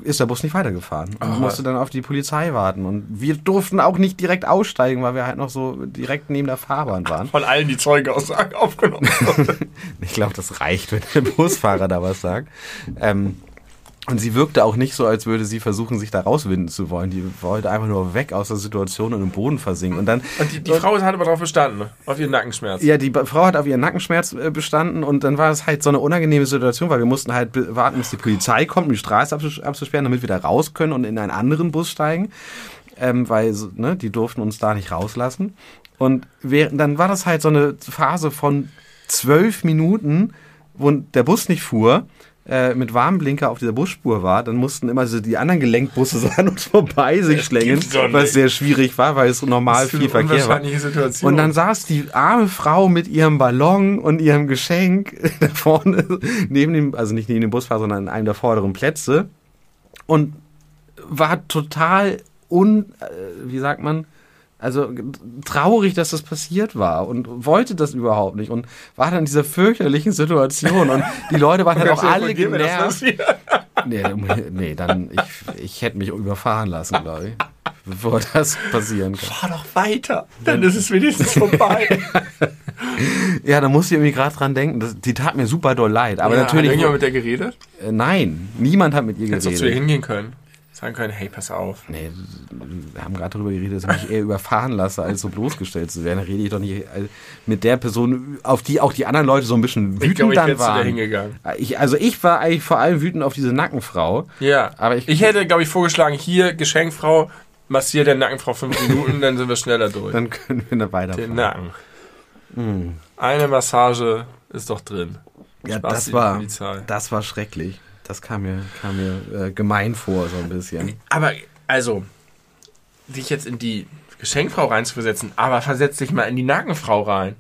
Speaker 1: ist der Bus nicht weitergefahren und musste dann auf die Polizei warten. Und wir durften auch nicht direkt aussteigen, weil wir halt noch so direkt neben der Fahrbahn waren.
Speaker 2: Von allen die Zeugeaussagen aufgenommen. (laughs)
Speaker 1: Ich glaube, das reicht, wenn der Busfahrer da was sagt. Ähm, Und sie wirkte auch nicht so, als würde sie versuchen, sich da rauswinden zu wollen. Die wollte einfach nur weg aus der Situation und im Boden versinken. Und dann.
Speaker 2: Und die, die Frau hat aber darauf bestanden, auf ihren Nackenschmerz.
Speaker 1: Ja, die Frau hat auf ihren Nackenschmerz äh, bestanden und dann war es halt so eine unangenehme Situation, weil wir mussten halt warten, bis die Polizei kommt, um die Straße abzusperren, damit wir da raus können und in einen anderen Bus steigen. Ähm, weil ne, die durften uns da nicht rauslassen. Und wir, dann war das halt so eine Phase von zwölf Minuten, wo der Bus nicht fuhr äh, mit Warnblinker auf dieser Busspur war, dann mussten immer so die anderen Gelenkbusse (laughs) so an uns vorbei sich schlängen, was sehr schwierig war, weil es normal viel Verkehr war. Situation. Und dann saß die arme Frau mit ihrem Ballon und ihrem Geschenk (laughs) da vorne neben dem, also nicht neben dem Busfahrer, sondern in einem der vorderen Plätze und war total un, äh, wie sagt man, also traurig, dass das passiert war und wollte das überhaupt nicht und war dann in dieser fürchterlichen Situation und (laughs) die Leute waren halt auch alle genervt. Nee, nee, dann ich, ich hätte mich überfahren lassen, glaube ich, bevor das passieren kann.
Speaker 2: Fahr doch weiter, dann ist es wenigstens vorbei. (laughs)
Speaker 1: ja, da muss ich irgendwie gerade dran denken. Das, die tat mir super doll leid. Aber ja, natürlich. Hat
Speaker 2: irgendjemand mit der geredet?
Speaker 1: Äh, nein, niemand hat mit ihr
Speaker 2: Hättest
Speaker 1: geredet.
Speaker 2: Hättest du zu ihr hingehen können? Sagen können, hey, pass auf.
Speaker 1: Nee, wir haben gerade darüber geredet, dass ich mich eher überfahren lasse, als so bloßgestellt zu werden. Da rede ich doch nicht äh, mit der Person, auf die auch die anderen Leute so ein bisschen wütend ich glaub, ich dann waren. Hingegangen. Ich, also ich war eigentlich vor allem wütend auf diese Nackenfrau.
Speaker 2: Ja, aber ich, ich hätte, glaube ich, vorgeschlagen, hier, Geschenkfrau, massier der Nackenfrau fünf (laughs) Minuten, dann sind wir schneller durch.
Speaker 1: Dann können wir da weiter.
Speaker 2: Den Nacken. Mhm. Eine Massage ist doch drin.
Speaker 1: Ja, Spaß das war, das war schrecklich. Das kam mir, kam mir äh, gemein vor, so ein bisschen.
Speaker 2: Aber, also, dich jetzt in die Geschenkfrau reinzuversetzen, aber versetz dich mal in die Nackenfrau rein.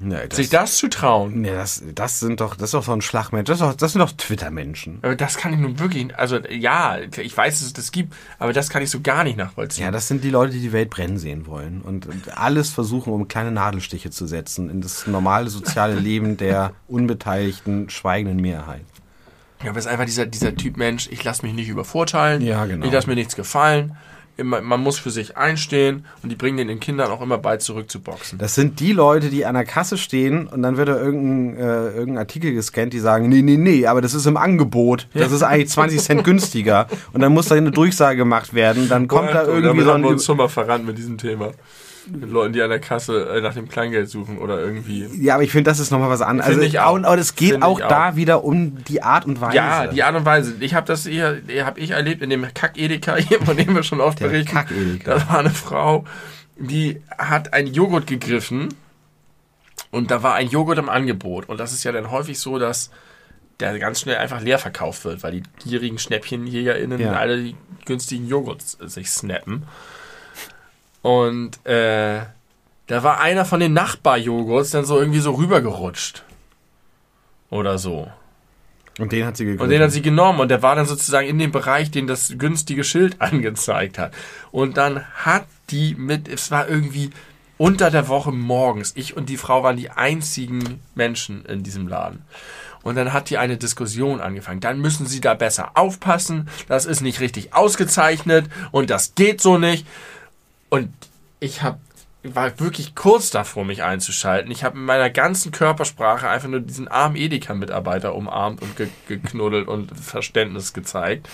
Speaker 2: Nee, das, sich das zu trauen.
Speaker 1: Nee, das, das sind doch, das ist doch so ein Schlagmensch. Das, das sind doch Twitter-Menschen.
Speaker 2: Aber das kann ich nun wirklich, also ja, ich weiß, dass es das gibt, aber das kann ich so gar nicht nachvollziehen.
Speaker 1: Ja, das sind die Leute, die die Welt brennen sehen wollen und alles versuchen, um kleine Nadelstiche zu setzen in das normale soziale Leben der unbeteiligten, schweigenden Mehrheit.
Speaker 2: Ja, aber es ist einfach dieser, dieser Typ Mensch, ich lasse mich nicht übervorteilen,
Speaker 1: ja, genau.
Speaker 2: ich lasse mir nichts gefallen. Man muss für sich einstehen und die bringen den Kindern auch immer bei, zurück zu boxen.
Speaker 1: Das sind die Leute, die an der Kasse stehen und dann wird da irgendein, äh, irgendein Artikel gescannt, die sagen, nee, nee, nee, aber das ist im Angebot. Das ist eigentlich 20 Cent günstiger. Und dann muss da eine Durchsage gemacht werden. Dann kommt Boah, da irgendwie so
Speaker 2: ein... haben wir uns schon mal verrannt mit diesem Thema mit Leuten, die an der Kasse äh, nach dem Kleingeld suchen oder irgendwie.
Speaker 1: Ja, aber ich finde, das ist nochmal was anderes. Also, ich auch. Und, und es geht auch da auch. wieder um die Art und Weise.
Speaker 2: Ja, die Art und Weise. Ich habe das hier, habe ich erlebt in dem Kack-Edeka, (laughs) von dem wir schon oft Der berichten. Kack-Edeka. Da war eine Frau, die hat einen Joghurt gegriffen und da war ein Joghurt im Angebot. Und das ist ja dann häufig so, dass der ganz schnell einfach leer verkauft wird, weil die gierigen SchnäppchenjägerInnen ja. alle die günstigen Joghurts sich snappen. Und äh, da war einer von den Nachbarjoghurts dann so irgendwie so rübergerutscht. Oder so.
Speaker 1: Und den hat sie
Speaker 2: genommen. Und den hat sie genommen. Und der war dann sozusagen in dem Bereich, den das günstige Schild (laughs) angezeigt hat. Und dann hat die mit, es war irgendwie unter der Woche morgens. Ich und die Frau waren die einzigen Menschen in diesem Laden. Und dann hat die eine Diskussion angefangen. Dann müssen sie da besser aufpassen. Das ist nicht richtig ausgezeichnet und das geht so nicht. Und ich habe war wirklich kurz davor, mich einzuschalten. Ich habe in meiner ganzen Körpersprache einfach nur diesen armen Edeka-Mitarbeiter umarmt und ge geknuddelt und Verständnis gezeigt.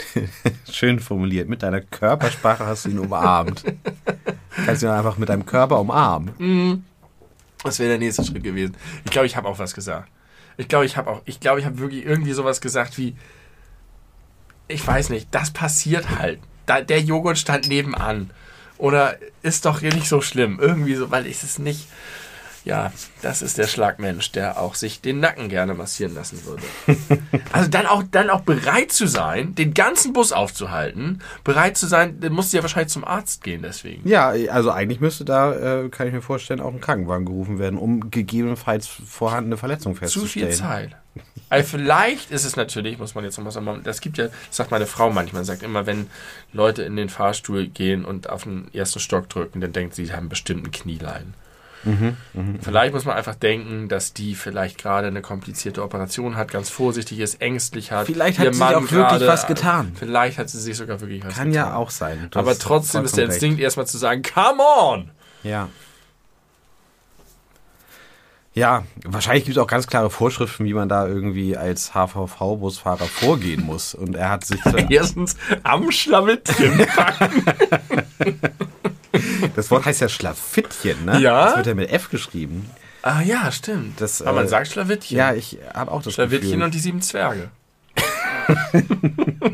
Speaker 2: (laughs)
Speaker 1: Schön formuliert. Mit deiner Körpersprache hast du ihn umarmt. Kannst du ihn einfach mit deinem Körper umarmen.
Speaker 2: Mhm. Das wäre der nächste Schritt gewesen. Ich glaube, ich habe auch was gesagt. Ich glaube, ich habe auch, ich glaube, ich habe wirklich irgendwie sowas gesagt wie, ich weiß nicht, das passiert halt. Da, der Joghurt stand nebenan. Oder ist doch hier nicht so schlimm. Irgendwie so, weil ich es nicht. Ja, das ist der Schlagmensch, der auch sich den Nacken gerne massieren lassen würde. (laughs) also dann auch, dann auch bereit zu sein, den ganzen Bus aufzuhalten, bereit zu sein, dann musst du ja wahrscheinlich zum Arzt gehen deswegen.
Speaker 1: Ja, also eigentlich müsste da, äh, kann ich mir vorstellen, auch ein Krankenwagen gerufen werden, um gegebenenfalls vorhandene Verletzungen festzustellen.
Speaker 2: Zu viel Zeit. Also vielleicht ist es natürlich, muss man jetzt nochmal sagen, das gibt ja, das sagt meine Frau manchmal, sagt immer, wenn Leute in den Fahrstuhl gehen und auf den ersten Stock drücken, dann denkt sie, sie haben bestimmt ein Knieleiden. Mhm, mh, vielleicht muss man einfach denken, dass die vielleicht gerade eine komplizierte Operation hat, ganz vorsichtig ist, ängstlich hat.
Speaker 1: Vielleicht hat sie Mann auch grade, wirklich was getan.
Speaker 2: Vielleicht hat sie sich sogar wirklich was
Speaker 1: Kann getan. Kann ja auch sein.
Speaker 2: Aber trotzdem ist der Instinkt recht. erstmal zu sagen, come on!
Speaker 1: Ja. Ja, wahrscheinlich gibt es auch ganz klare Vorschriften, wie man da irgendwie als HVV-Busfahrer vorgehen muss. Und er hat sich. (laughs)
Speaker 2: Erstens am Schlawittchen packen. (laughs)
Speaker 1: das Wort heißt ja Schlafittchen, ne?
Speaker 2: Ja.
Speaker 1: Das wird ja mit F geschrieben.
Speaker 2: Ah ja, stimmt.
Speaker 1: Das,
Speaker 2: Aber man
Speaker 1: äh,
Speaker 2: sagt Schlawittchen.
Speaker 1: Ja, ich habe auch das
Speaker 2: Schlawittchen
Speaker 1: Gefühl.
Speaker 2: und die sieben Zwerge. (laughs)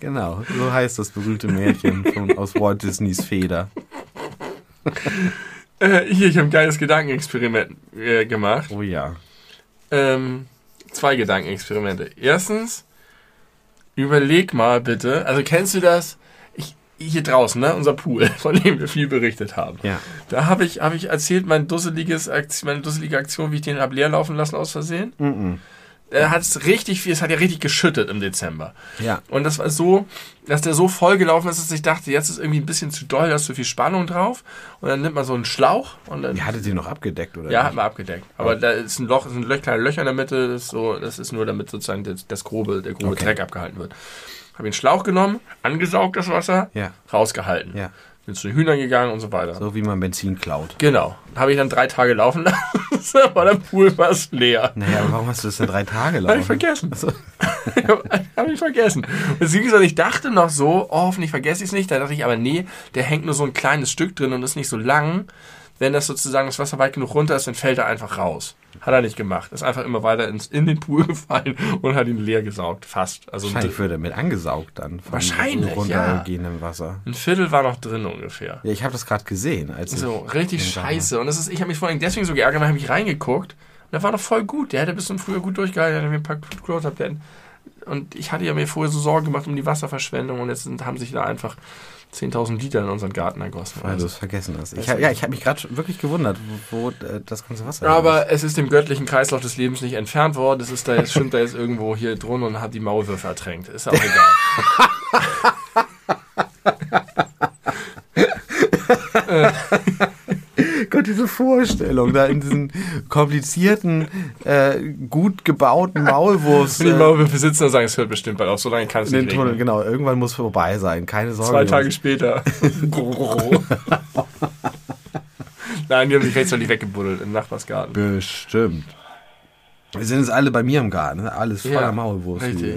Speaker 1: Genau, so heißt das berühmte Märchen von, aus Walt Disneys Feder.
Speaker 2: Äh, hier, ich habe ein geiles Gedankenexperiment äh, gemacht.
Speaker 1: Oh ja.
Speaker 2: Ähm, zwei Gedankenexperimente. Erstens, überleg mal bitte, also kennst du das? Ich, hier draußen, ne, unser Pool, (laughs) von dem wir viel berichtet haben.
Speaker 1: Ja.
Speaker 2: Da habe ich, hab ich erzählt, mein dusseliges meine dusselige Aktion, wie ich den hab leer laufen lassen aus Versehen.
Speaker 1: Mhm.
Speaker 2: Er hat es richtig viel, es hat ja richtig geschüttet im Dezember.
Speaker 1: Ja.
Speaker 2: Und das war so, dass der so voll gelaufen ist, dass ich dachte, jetzt ist irgendwie ein bisschen zu doll, da ist zu viel Spannung drauf. Und dann nimmt man so einen Schlauch und dann.
Speaker 1: Ihr hattet die noch abgedeckt, oder?
Speaker 2: Ja, hat man abgedeckt. Aber da ist ein Loch, sind kleine Löcher in der Mitte, das ist, so, das ist nur damit sozusagen das, das grobe, der grobe
Speaker 1: Okay.
Speaker 2: Dreck abgehalten wird. Habe den Schlauch genommen, angesaugt das Wasser,
Speaker 1: Ja.
Speaker 2: rausgehalten.
Speaker 1: Ja.
Speaker 2: Bin zu den Hühnern gegangen und so weiter.
Speaker 1: So wie man Benzin klaut.
Speaker 2: Genau. Habe ich dann drei Tage laufen lassen, (laughs) aber der Pool fast leer.
Speaker 1: Naja, warum hast du das denn drei Tage
Speaker 2: Habe
Speaker 1: laufen? (laughs)
Speaker 2: ich vergessen.
Speaker 1: Achso.
Speaker 2: Habe ich vergessen. Beziehungsweise ich dachte noch so, oh, hoffentlich vergesse ich es nicht. Da dachte ich aber, nee, der hängt nur so ein kleines Stück drin und ist nicht so lang. Wenn das sozusagen das Wasser weit genug runter ist, dann fällt er einfach raus. Hat er nicht gemacht. Ist einfach immer weiter ins, in den Pool (laughs) gefallen und hat ihn leer gesaugt. Fast. Also
Speaker 1: Wahrscheinlich
Speaker 2: ein,
Speaker 1: wird er mit angesaugt dann. Von
Speaker 2: Wahrscheinlich,
Speaker 1: runtergehendem Wasser.
Speaker 2: ein Viertel war noch drin ungefähr.
Speaker 1: Ja, ich habe das gerade gesehen.
Speaker 2: So,
Speaker 1: ich,
Speaker 2: richtig
Speaker 1: Ja,
Speaker 2: scheiße. Und das ist, ich habe mich vor allem deswegen so geärgert, weil ich mich reingeguckt. Und der war doch voll gut. Der hätte bis zum Frühjahr gut durchgehalten, der hätte mir ein paar Chlortabletten. Und ich hatte ja mir vorher so Sorgen gemacht um die Wasserverschwendung und jetzt haben sich da einfach 10.000 Liter in unseren Garten ergossen.
Speaker 1: weil du es vergessen hast. Ich, hab- ja, ich habe mich gerade wirklich gewundert, wo, wo äh, das ganze Wasser
Speaker 2: Aber es ist dem göttlichen Kreislauf des Lebens nicht entfernt worden. Es ist da jetzt, (laughs) schwimmt da jetzt irgendwo hier drunter und hat die Maulwürfe ertränkt. Ist auch egal. (laughs)
Speaker 1: diese Vorstellung, da in diesen komplizierten, äh, gut gebauten Maulwurfs.
Speaker 2: Und die
Speaker 1: äh,
Speaker 2: Maulwürfe sitzen und sagen, es hört bestimmt bald auf. So lange kann es nicht
Speaker 1: Tunnel, genau, irgendwann muss vorbei sein. Keine Sorge.
Speaker 2: Zwei Tage später. (laughs) Nein, die haben sich rechtzeitig weggebuddelt im Nachbarsgarten.
Speaker 1: Bestimmt. Wir sind jetzt alle bei mir im Garten, ne? alles voller
Speaker 2: Ja,
Speaker 1: Maulwurf.
Speaker 2: richtig.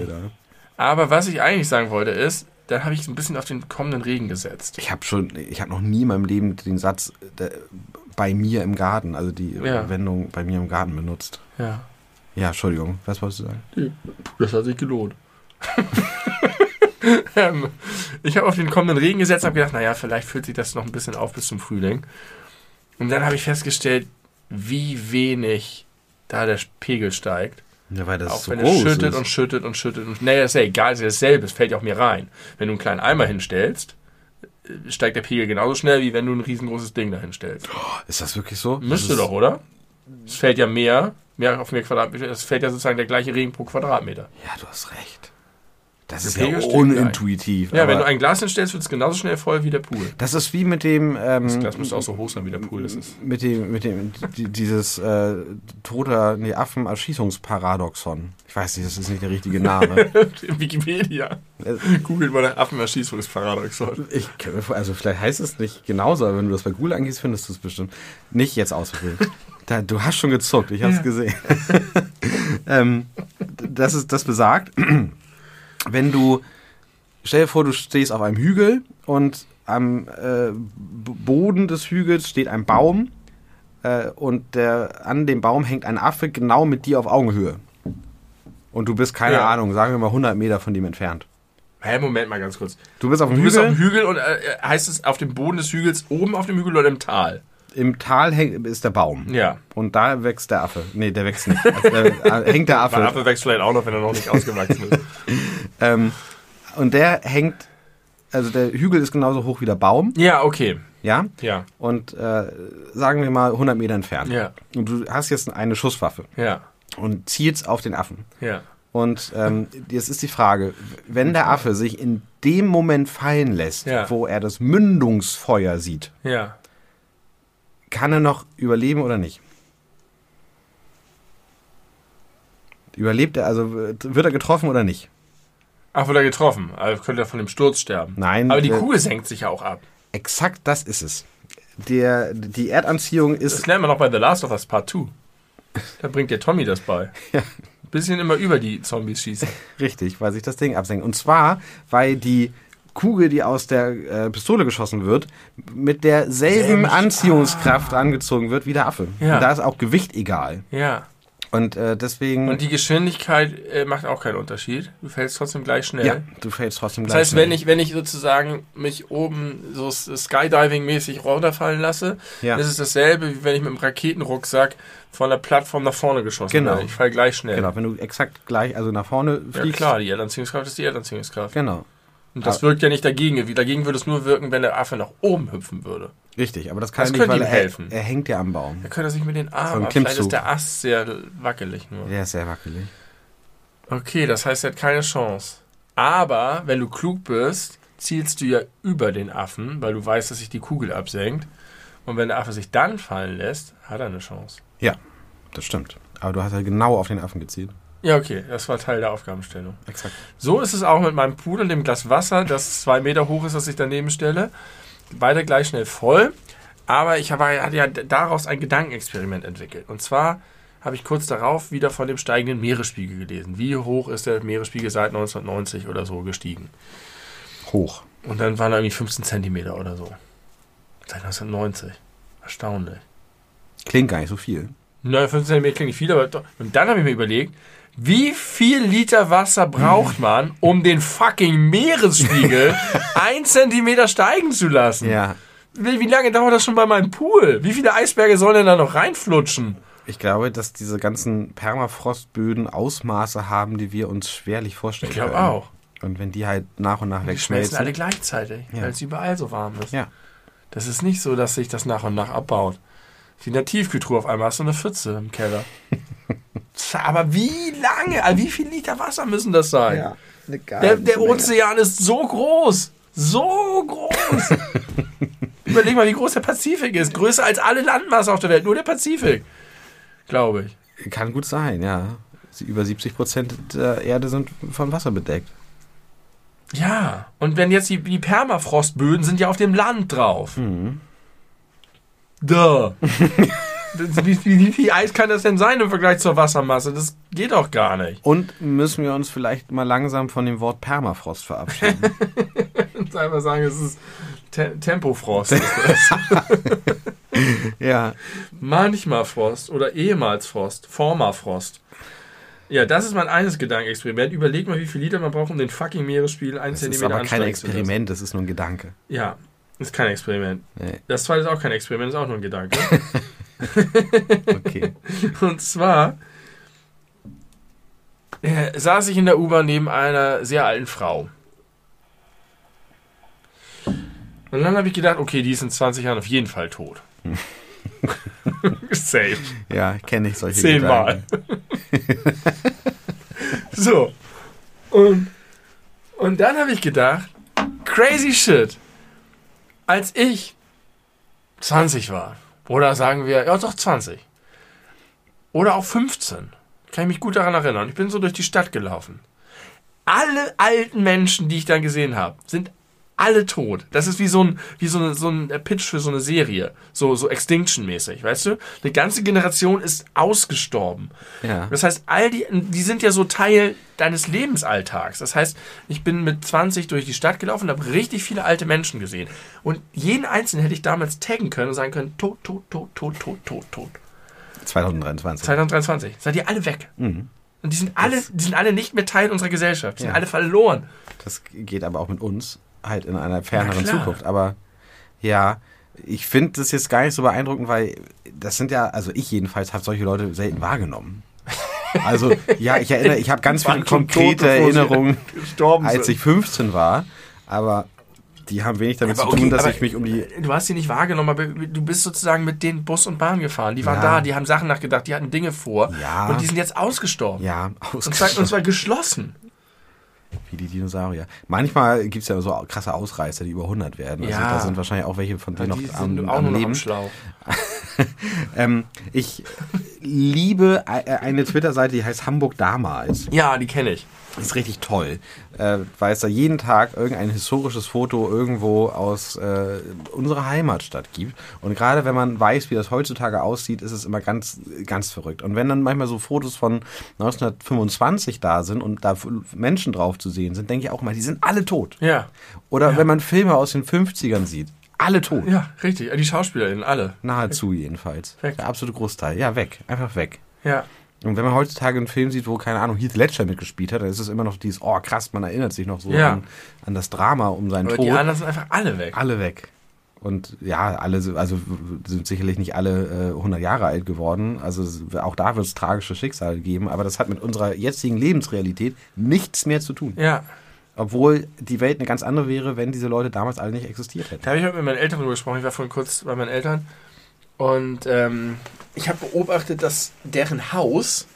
Speaker 2: Aber was ich eigentlich sagen wollte ist, dann habe ich so ein bisschen auf den kommenden Regen gesetzt.
Speaker 1: Ich habe schon, ich habe noch nie in meinem Leben den Satz äh, bei mir im Garten, also die
Speaker 2: Ja.
Speaker 1: Wendung bei mir im Garten benutzt.
Speaker 2: Ja.
Speaker 1: Ja, Entschuldigung, was wolltest du sagen?
Speaker 2: Das hat sich gelohnt. (laughs) ähm, ich habe auf den kommenden Regen gesetzt und habe gedacht, naja, vielleicht füllt sich das noch ein bisschen auf bis zum Frühling. Und dann habe ich festgestellt, wie wenig da der Pegel steigt.
Speaker 1: Ja, weil das
Speaker 2: auch
Speaker 1: so
Speaker 2: wenn
Speaker 1: groß
Speaker 2: es schüttet
Speaker 1: ist.
Speaker 2: und schüttet und schüttet. Und, naja, ist ja egal, ist ja dasselbe, es fällt ja auch mir rein. Wenn du einen kleinen Eimer hinstellst, äh, steigt der Pegel genauso schnell, wie wenn du ein riesengroßes Ding da hinstellst.
Speaker 1: ist das wirklich so?
Speaker 2: Müsste doch, oder? Es fällt ja mehr, mehr auf mehr Quadratmeter, es fällt ja sozusagen der gleiche Regen pro Quadratmeter.
Speaker 1: Ja, du hast recht. Das
Speaker 2: Der
Speaker 1: ist ja
Speaker 2: Pegel
Speaker 1: unintuitiv.
Speaker 2: Ja, wenn du ein Glas hinstellst, wird es genauso schnell voll wie der Pool.
Speaker 1: das ist wie mit dem, ähm,
Speaker 2: Das Glas müsste auch so hoch sein wie der Pool. Das ist.
Speaker 1: mit dem, mit dem, die, dieses äh, toter, nee, Affenerschießungsparadoxon. Ich weiß nicht, das ist nicht der richtige Name. (laughs)
Speaker 2: Wikipedia.
Speaker 1: Äh,
Speaker 2: Googelt mal nach Affenerschießungsparadoxon.
Speaker 1: ich, kann mir vor- also vielleicht heißt es nicht genauso, aber wenn du das bei Google angehst, findest du es bestimmt. Nicht jetzt ausprobieren. Da, du hast schon gezuckt, ich habe es
Speaker 2: Ja.
Speaker 1: gesehen. (laughs) ähm, das ist, das besagt, wenn du, stell dir vor, du stehst auf einem Hügel und am äh, Boden des Hügels steht ein Baum äh, und der, an dem Baum hängt ein Affe genau mit dir auf Augenhöhe. Und du bist, keine
Speaker 2: Ja.
Speaker 1: Ahnung, sagen wir mal 100 Meter von dem entfernt.
Speaker 2: Hä, Moment mal ganz kurz.
Speaker 1: Du bist auf dem
Speaker 2: Du bist
Speaker 1: Hügel,
Speaker 2: auf dem Hügel und äh, heißt es auf dem Boden des Hügels, oben auf dem Hügel oder im Tal?
Speaker 1: Im Tal häng, ist der Baum.
Speaker 2: Ja.
Speaker 1: Und da wächst der Affe. Nee, der wächst nicht. Also, da (laughs) äh, hängt der
Speaker 2: Der
Speaker 1: Affe.
Speaker 2: Affe wächst vielleicht auch noch, wenn er noch nicht ausgewachsen ist. (laughs)
Speaker 1: Ähm, und der hängt, also der Hügel ist genauso hoch wie der Baum,
Speaker 2: Ja, okay.
Speaker 1: ja?
Speaker 2: Ja.
Speaker 1: Und äh, sagen wir mal 100 Meter entfernt.
Speaker 2: Ja.
Speaker 1: Und du hast jetzt eine Schusswaffe
Speaker 2: Ja.
Speaker 1: und zielst auf den Affen.
Speaker 2: Ja.
Speaker 1: Und ähm, jetzt ist die Frage, wenn der Affe sich in dem Moment fallen lässt,
Speaker 2: Ja.
Speaker 1: wo er das Mündungsfeuer sieht,
Speaker 2: Ja.
Speaker 1: Kann er noch überleben oder nicht? Überlebt er, also wird er getroffen oder nicht?
Speaker 2: Ach, wurde er getroffen. Also könnte er von dem Sturz sterben.
Speaker 1: Nein.
Speaker 2: Aber die Kugel senkt sich ja auch ab.
Speaker 1: Exakt das ist es. der, die Erdanziehung
Speaker 2: Das
Speaker 1: ist.
Speaker 2: lernen wir noch bei The Last of Us Part 2. Da bringt der Tommy das bei. (laughs)
Speaker 1: Ja.
Speaker 2: Bisschen immer über die Zombies schießen.
Speaker 1: Richtig, weil sich das Ding absenkt. Und zwar, weil die Kugel, die aus der äh, Pistole geschossen wird, mit derselben
Speaker 2: Selben-
Speaker 1: Anziehungskraft angezogen wird wie der Affe.
Speaker 2: Ja.
Speaker 1: Und da ist auch Gewicht egal.
Speaker 2: Ja.
Speaker 1: Und äh, deswegen.
Speaker 2: Und die Geschwindigkeit äh, macht auch keinen Unterschied. Du fällst trotzdem gleich schnell.
Speaker 1: ja, du fällst trotzdem
Speaker 2: Das
Speaker 1: gleich.
Speaker 2: heißt, wenn
Speaker 1: schnell.
Speaker 2: ich, wenn ich sozusagen mich oben so Skydiving-mäßig runterfallen lasse,
Speaker 1: Ja.
Speaker 2: ist es dasselbe, wie wenn ich mit einem Raketenrucksack von der Plattform nach vorne geschossen
Speaker 1: Genau.
Speaker 2: werde. Ich falle gleich schnell.
Speaker 1: Genau, wenn du exakt gleich, also nach vorne
Speaker 2: Ja
Speaker 1: fliegst.
Speaker 2: klar, die Erdanziehungskraft ist die Erdanziehungskraft.
Speaker 1: Genau.
Speaker 2: Und das wirkt ja nicht dagegen. Dagegen würde es nur wirken, wenn der Affe nach oben hüpfen würde.
Speaker 1: Richtig, aber das kann
Speaker 2: Das
Speaker 1: nicht, weil
Speaker 2: ihm
Speaker 1: er,
Speaker 2: helfen.
Speaker 1: er hängt ja am Baum.
Speaker 2: Er könnte sich mit den
Speaker 1: So
Speaker 2: Armen, ab. vielleicht ist der Ast sehr wackelig nur.
Speaker 1: Der ist sehr wackelig.
Speaker 2: Okay, das heißt, er hat keine Chance. Aber wenn du klug bist, zielst du ja über den Affen, weil du weißt, dass sich die Kugel absenkt. Und wenn der Affe sich dann fallen lässt, hat er eine Chance.
Speaker 1: Ja, das stimmt. Aber du hast ja genau auf den Affen gezielt.
Speaker 2: Ja, okay, das war Teil der Aufgabenstellung.
Speaker 1: Exakt.
Speaker 2: So ist es auch mit meinem und dem Glas Wasser, das zwei Meter hoch ist, das ich daneben stelle. Beide gleich schnell voll. Aber ich habe hatte ja daraus ein Gedankenexperiment entwickelt. Und zwar habe ich kurz darauf wieder von dem steigenden Meeresspiegel gelesen. Wie hoch ist der Meeresspiegel seit 1990 oder so gestiegen?
Speaker 1: Hoch.
Speaker 2: Und dann waren da irgendwie 15 Zentimeter oder so. Seit 1990. Erstaunlich.
Speaker 1: Klingt gar nicht so viel.
Speaker 2: Na, 15 Zentimeter klingt nicht viel, aber doch. Und dann habe ich mir überlegt, wie viel Liter Wasser braucht man, um den fucking Meeresspiegel (laughs) ein Zentimeter steigen zu lassen?
Speaker 1: Ja.
Speaker 2: Wie, wie lange dauert das schon bei meinem Pool? Wie viele Eisberge sollen denn da noch reinflutschen?
Speaker 1: Ich glaube, dass diese ganzen Permafrostböden Ausmaße haben, die wir uns schwerlich vorstellen
Speaker 2: Ich glaube
Speaker 1: können.
Speaker 2: auch.
Speaker 1: Und wenn die halt nach und nach
Speaker 2: Die schmelzen
Speaker 1: wegschmelzen.
Speaker 2: alle gleichzeitig,
Speaker 1: Ja.
Speaker 2: weil es überall so warm ist.
Speaker 1: Ja.
Speaker 2: Das ist nicht so, dass sich das nach und nach abbaut. Wie in der Tiefkühltruhe auf einmal hast du eine Pfütze im Keller. Aber wie lange? Also Wie viel Liter Wasser müssen das sein?
Speaker 1: eine
Speaker 2: Der, der Ozean ist so groß. So groß. (laughs) Überleg mal, wie groß der Pazifik ist. Größer als alle Landmasse auf der Welt. Nur der Pazifik. Glaube ich.
Speaker 1: Kann gut sein, ja. Über 70 Prozent der Erde sind von Wasser bedeckt.
Speaker 2: Ja. Und wenn jetzt die, die Permafrostböden sind ja auf dem Land drauf.
Speaker 1: Mhm. (laughs)
Speaker 2: Da. wie, wie, wie viel Eis kann das denn sein im Vergleich zur Wassermasse? Das geht doch gar nicht.
Speaker 1: Und müssen wir uns vielleicht mal langsam von dem Wort Permafrost verabschieden. (laughs)
Speaker 2: Und einfach sagen, es ist Te Tempofrost. Ist das. (laughs)
Speaker 1: ja.
Speaker 2: Manchmal Frost oder ehemals Frost. Former Frost. Ja, das ist mein eines Gedankenexperiment. Überleg mal, wie viel Liter man braucht, um den fucking Meeresspiegel ein
Speaker 1: Das ist aber kein
Speaker 2: zu lassen.
Speaker 1: Experiment, das ist nur ein Gedanke.
Speaker 2: Ja, ist kein Experiment.
Speaker 1: Nee.
Speaker 2: Das zweite ist auch kein Experiment, ist auch nur ein Gedanke. (laughs)
Speaker 1: Okay.
Speaker 2: Und zwar äh, saß ich in der U-Bahn neben einer sehr alten Frau. Und dann habe ich gedacht, okay, die ist in 20 Jahren auf jeden Fall tot. (laughs) Safe.
Speaker 1: ja, kenne ich solche
Speaker 2: Zehnmal. (laughs) So. Und, und dann habe ich gedacht, crazy shit. Als ich 20 war, oder sagen wir, ja doch 20, oder auch 15, kann ich mich gut daran erinnern. Ich bin so durch die Stadt gelaufen. Alle alten Menschen, die ich dann gesehen habe, sind alle tot. Das ist wie so ein, wie so, eine, so ein Pitch für so eine Serie. So, so Extinction-mäßig, weißt du? Eine ganze Generation ist ausgestorben.
Speaker 1: Ja.
Speaker 2: Das heißt, all die, die sind ja so Teil deines Lebensalltags. Das heißt, ich bin mit 20 durch die Stadt gelaufen und habe richtig viele alte Menschen gesehen. Und jeden einzelnen hätte ich damals taggen können und sagen können, tot, tot, tot, tot, tot, tot, tot.
Speaker 1: 2023.
Speaker 2: 2023. Seid ihr alle weg.
Speaker 1: Mhm.
Speaker 2: Und die sind alle, die sind alle nicht mehr Teil unserer Gesellschaft. Die sind
Speaker 1: Ja.
Speaker 2: alle verloren.
Speaker 1: Das geht aber auch mit uns halt in einer ferneren. Zukunft. Aber ja, ich finde das jetzt gar nicht so beeindruckend, weil das sind ja, also ich jedenfalls habe solche Leute selten wahrgenommen. Also ja, ich erinnere, ich habe ganz viele konkrete
Speaker 2: tot,
Speaker 1: Erinnerungen, als ich 15 war, aber die haben wenig damit
Speaker 2: Aber
Speaker 1: zu tun,
Speaker 2: okay,
Speaker 1: dass ich mich um die
Speaker 2: Du hast sie nicht wahrgenommen, aber du bist sozusagen mit denen Bus und Bahn gefahren. Die waren
Speaker 1: Ja.
Speaker 2: da, die haben Sachen nachgedacht, die hatten Dinge vor.
Speaker 1: Ja.
Speaker 2: Und die sind jetzt ausgestorben.
Speaker 1: ja
Speaker 2: Und zwar, und
Speaker 1: ausgestorben,
Speaker 2: zwar geschlossen.
Speaker 1: Wie die Dinosaurier. Manchmal gibt es ja so krasse Ausreißer, die über 100 werden. Also
Speaker 2: Ja.
Speaker 1: da sind wahrscheinlich auch welche von denen noch
Speaker 2: die
Speaker 1: am,
Speaker 2: sind auch
Speaker 1: am
Speaker 2: noch
Speaker 1: Leben.
Speaker 2: am Schlauch. (laughs) (laughs)
Speaker 1: Ähm, ich liebe äh, eine Twitter-Seite, die heißt Hamburg damals.
Speaker 2: Ja, die kenne ich.
Speaker 1: Ist richtig toll, äh, weil es da jeden Tag irgendein historisches Foto irgendwo aus äh, unserer Heimatstadt gibt. Und gerade wenn man weiß, wie das heutzutage aussieht, ist es immer ganz, ganz verrückt. Und wenn dann manchmal so Fotos von 1925 da sind und da Menschen drauf zu sehen sind, denke ich auch mal, die sind alle tot.
Speaker 2: Ja.
Speaker 1: Oder
Speaker 2: Ja.
Speaker 1: wenn man Filme aus den 50ern sieht, alle tot.
Speaker 2: Ja, richtig. Die SchauspielerInnen, alle.
Speaker 1: Nahezu jedenfalls.
Speaker 2: Weg.
Speaker 1: Der absolute Großteil. Ja, weg. Einfach weg.
Speaker 2: Ja.
Speaker 1: Und wenn man heutzutage einen Film sieht, wo, keine Ahnung, Heath Ledger mitgespielt hat, dann ist es immer noch dieses, oh krass, man erinnert sich noch so
Speaker 2: Ja.
Speaker 1: an, an das Drama um seinen
Speaker 2: Aber
Speaker 1: Tod.
Speaker 2: die anderen sind einfach alle weg.
Speaker 1: alle weg. Und ja, alle, sind- also sind sicherlich nicht alle äh, 100 Jahre alt geworden. Also auch da wird es tragische Schicksale geben. Aber das hat mit unserer jetzigen Lebensrealität nichts mehr zu tun.
Speaker 2: Ja.
Speaker 1: Obwohl die Welt eine ganz andere wäre, wenn diese Leute damals alle nicht existiert hätten.
Speaker 2: Da habe ich heute mit meinen Eltern drüber gesprochen. Ich war vorhin kurz bei meinen Eltern. Und ähm, ich habe beobachtet, dass deren Haus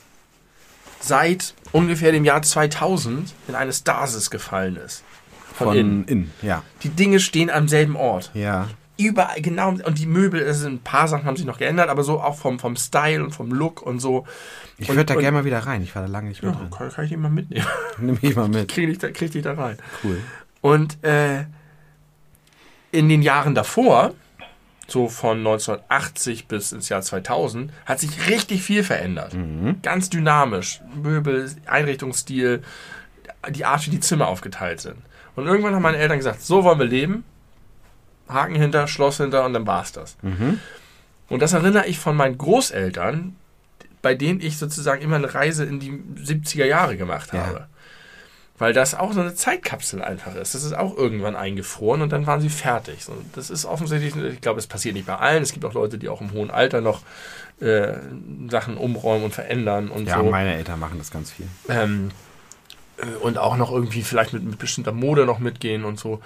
Speaker 2: seit ungefähr dem Jahr 2000 in eine Stasis gefallen ist. Von, innen.
Speaker 1: innen. Ja.
Speaker 2: Die Dinge stehen am selben Ort.
Speaker 1: Ja.
Speaker 2: Überall, genau. Und die Möbel, sind ein paar Sachen haben sich noch geändert, aber so auch vom, vom Style und vom Look und so.
Speaker 1: Ich würde da gerne mal wieder rein. Ich war da lange nicht mehr
Speaker 2: Ja,
Speaker 1: drin.
Speaker 2: kann, kann ich die mal mitnehmen. (laughs)
Speaker 1: Nimm mich mal mit.
Speaker 2: krieg, dich da, krieg dich da rein.
Speaker 1: Cool.
Speaker 2: Und äh, in den Jahren davor, so von 1980 bis ins Jahr 2000, hat sich richtig viel verändert. Ganz dynamisch. Möbel, Einrichtungsstil, die Art, wie die Zimmer aufgeteilt sind. Und irgendwann haben meine Eltern gesagt, so wollen wir leben. Haken hinter, Schloss hinter und dann war's das. Und das erinnere ich von meinen Großeltern, bei denen ich sozusagen immer eine Reise in die 70er Jahre gemacht
Speaker 1: Ja.
Speaker 2: habe. Weil das auch so eine Zeitkapsel einfach ist. Das ist auch irgendwann eingefroren und dann waren sie fertig. Das ist offensichtlich, ich glaube, es passiert nicht bei allen. Es gibt auch Leute, die auch im hohen Alter noch äh, Sachen umräumen und verändern und
Speaker 1: Ja,
Speaker 2: so.
Speaker 1: meine Eltern machen das ganz viel.
Speaker 2: Ähm, äh, und auch noch irgendwie vielleicht mit, mit bestimmter Mode noch mitgehen und so.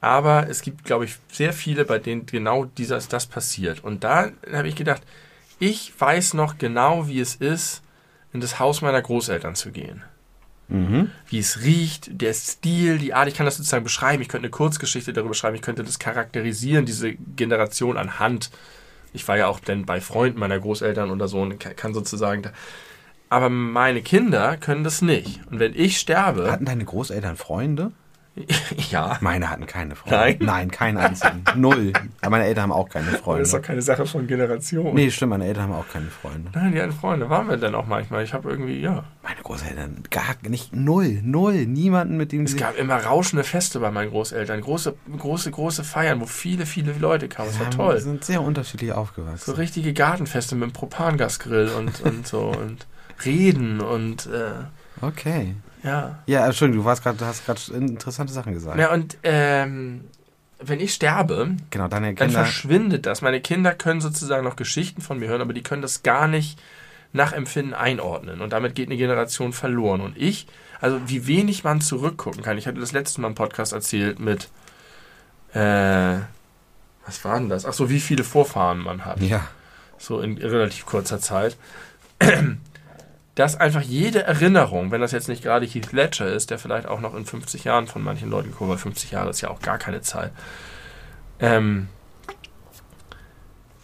Speaker 2: Aber es gibt, glaube ich, sehr viele, bei denen genau dieses, das passiert. Und da habe ich gedacht, ich weiß noch genau, wie es ist, in das Haus meiner Großeltern zu gehen.
Speaker 1: Mhm.
Speaker 2: Wie es riecht, der Stil, die Art, ich kann das sozusagen beschreiben. Ich könnte eine Kurzgeschichte darüber schreiben, ich könnte das charakterisieren, diese Generation anhand. Ich war ja auch dann bei Freunden meiner Großeltern oder so und kann- kann sozusagen. Da, aber meine Kinder können das nicht. Und wenn ich sterbe,
Speaker 1: Hatten deine Großeltern Freunde? (laughs)
Speaker 2: ja,
Speaker 1: Meine hatten keine Freunde.
Speaker 2: Nein?
Speaker 1: Nein, keinen einzigen. Null. Aber meine Eltern haben auch keine
Speaker 2: das ist doch
Speaker 1: Freunde.
Speaker 2: keine Sache von Generation.
Speaker 1: Nee, stimmt, meine Eltern haben auch keine Freunde.
Speaker 2: Nein, die hatten Freunde. Waren wir dann auch manchmal. Ich habe irgendwie, ja.
Speaker 1: Meine Großeltern gar nicht. Null. Null. Niemanden, mit dem
Speaker 2: Es gab immer rauschende Feste bei meinen Großeltern. Große, große, große Feiern, wo viele, viele Leute kamen. Das war toll.
Speaker 1: sind sehr unterschiedlich
Speaker 2: So
Speaker 1: aufgewachsen.
Speaker 2: richtige Gartenfeste mit dem Propangasgrill und, und so und Reden und äh,
Speaker 1: Okay.
Speaker 2: Ja.
Speaker 1: Ja, Entschuldigung, du warst grad, du hast gerade interessante Sachen gesagt.
Speaker 2: Ja, und ähm, wenn ich sterbe,
Speaker 1: Genau,
Speaker 2: dann verschwindet das. Meine Kinder können sozusagen noch Geschichten von mir hören, aber die können das gar nicht nach Empfinden einordnen. Und damit geht eine Generation verloren. Und ich, also wie wenig man zurückgucken kann. Ich hatte das letzte Mal im Podcast erzählt mit, äh, was war denn das? Ach so, wie viele Vorfahren man hat.
Speaker 1: Ja.
Speaker 2: so in relativ kurzer Zeit, dass einfach jede Erinnerung, wenn das jetzt nicht gerade Heath Ledger ist, der vielleicht auch noch in 50 Jahren von manchen Leuten kommt, weil 50 Jahre ist ja auch gar keine Zahl, ähm,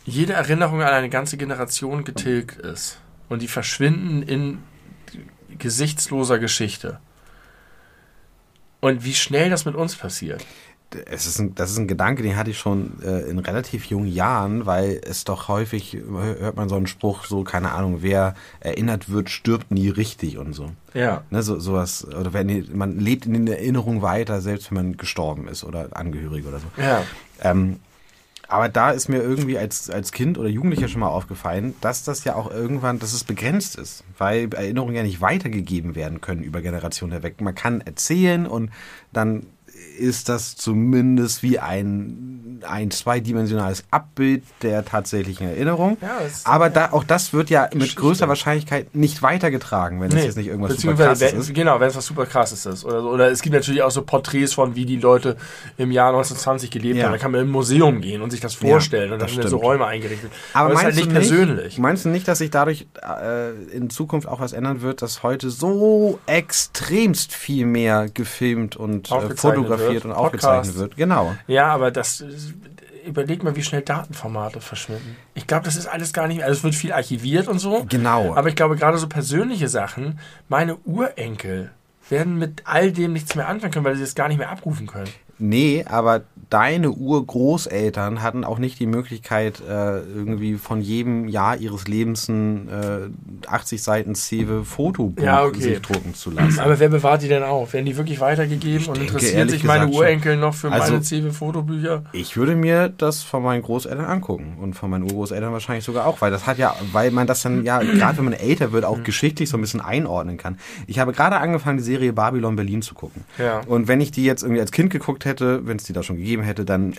Speaker 2: jede Erinnerung an eine ganze Generation getilgt ist und die verschwinden in gesichtsloser Geschichte. Und wie schnell das mit uns passiert.
Speaker 1: Es ist ein, das ist ein Gedanke, den hatte ich schon äh, in relativ jungen Jahren, weil es doch häufig, hört man so einen Spruch, so, keine Ahnung, wer erinnert wird, stirbt nie richtig und so.
Speaker 2: Ja.
Speaker 1: Ne, so sowas, oder wenn man lebt in den Erinnerungen weiter, selbst wenn man gestorben ist oder Angehörige oder so.
Speaker 2: Ja.
Speaker 1: Ähm, aber da ist mir irgendwie als, als Kind oder Jugendlicher schon mal aufgefallen, dass das ja auch irgendwann, dass es begrenzt ist, weil Erinnerungen ja nicht weitergegeben werden können über Generationen hinweg. Man kann erzählen und dann ist das zumindest wie ein, ein zweidimensionales Abbild der tatsächlichen Erinnerung.
Speaker 2: Ja, es-
Speaker 1: Aber da, auch das wird ja mit
Speaker 2: Geschichte.
Speaker 1: größer Wahrscheinlichkeit nicht weitergetragen, wenn es
Speaker 2: Nee,
Speaker 1: jetzt nicht irgendwas super krasses
Speaker 2: wenn,
Speaker 1: ist.
Speaker 2: Genau, wenn es was super krasses ist. Oder, so. oder es gibt natürlich auch so Porträts von, wie die Leute im Jahr 1920 gelebt
Speaker 1: Ja.
Speaker 2: haben. Da kann man im Museum gehen und sich das vorstellen. und dann
Speaker 1: das
Speaker 2: sind da so
Speaker 1: stimmt.
Speaker 2: Räume eingerichtet.
Speaker 1: Aber,
Speaker 2: das ist
Speaker 1: meinst
Speaker 2: halt nicht
Speaker 1: du
Speaker 2: persönlich.
Speaker 1: Meinst du nicht, dass sich dadurch äh, in Zukunft auch was ändern wird, dass heute so extremst viel mehr gefilmt und äh,
Speaker 2: Aufgezeichnet
Speaker 1: fotografiert und aufgezeichnet wird? Genau.
Speaker 2: Ja, aber das überleg mal, wie schnell Datenformate verschwinden. Ich glaube, das ist alles gar nicht mehr. Also es wird viel archiviert und so.
Speaker 1: Genau.
Speaker 2: Aber ich glaube, gerade so persönliche Sachen, meine Urenkel werden mit all dem nichts mehr anfangen können, weil sie es gar nicht mehr abrufen können.
Speaker 1: Nee, aber deine Urgroßeltern hatten auch nicht die Möglichkeit, äh, irgendwie von jedem Jahr ihres Lebens ein äh, 80 Seiten Cewe Fotobuch
Speaker 2: Ja, okay.
Speaker 1: sich drucken zu lassen.
Speaker 2: Aber wer bewahrt die denn auf? Werden die wirklich weitergegeben und
Speaker 1: denke,
Speaker 2: interessieren sich meine
Speaker 1: schon.
Speaker 2: Urenkel noch für
Speaker 1: Also-
Speaker 2: meine CW-Fotobücher?
Speaker 1: Ich würde mir das von meinen Großeltern angucken und von meinen Urgroßeltern wahrscheinlich sogar auch, weil das hat ja, weil man das dann ja, gerade wenn man älter wird, auch geschichtlich so ein bisschen einordnen kann. Ich habe gerade angefangen, die Serie Babylon Berlin zu gucken.
Speaker 2: Ja.
Speaker 1: Und wenn ich die jetzt irgendwie als Kind geguckt hätte, wenn es die da schon gegeben hätte, dann äh,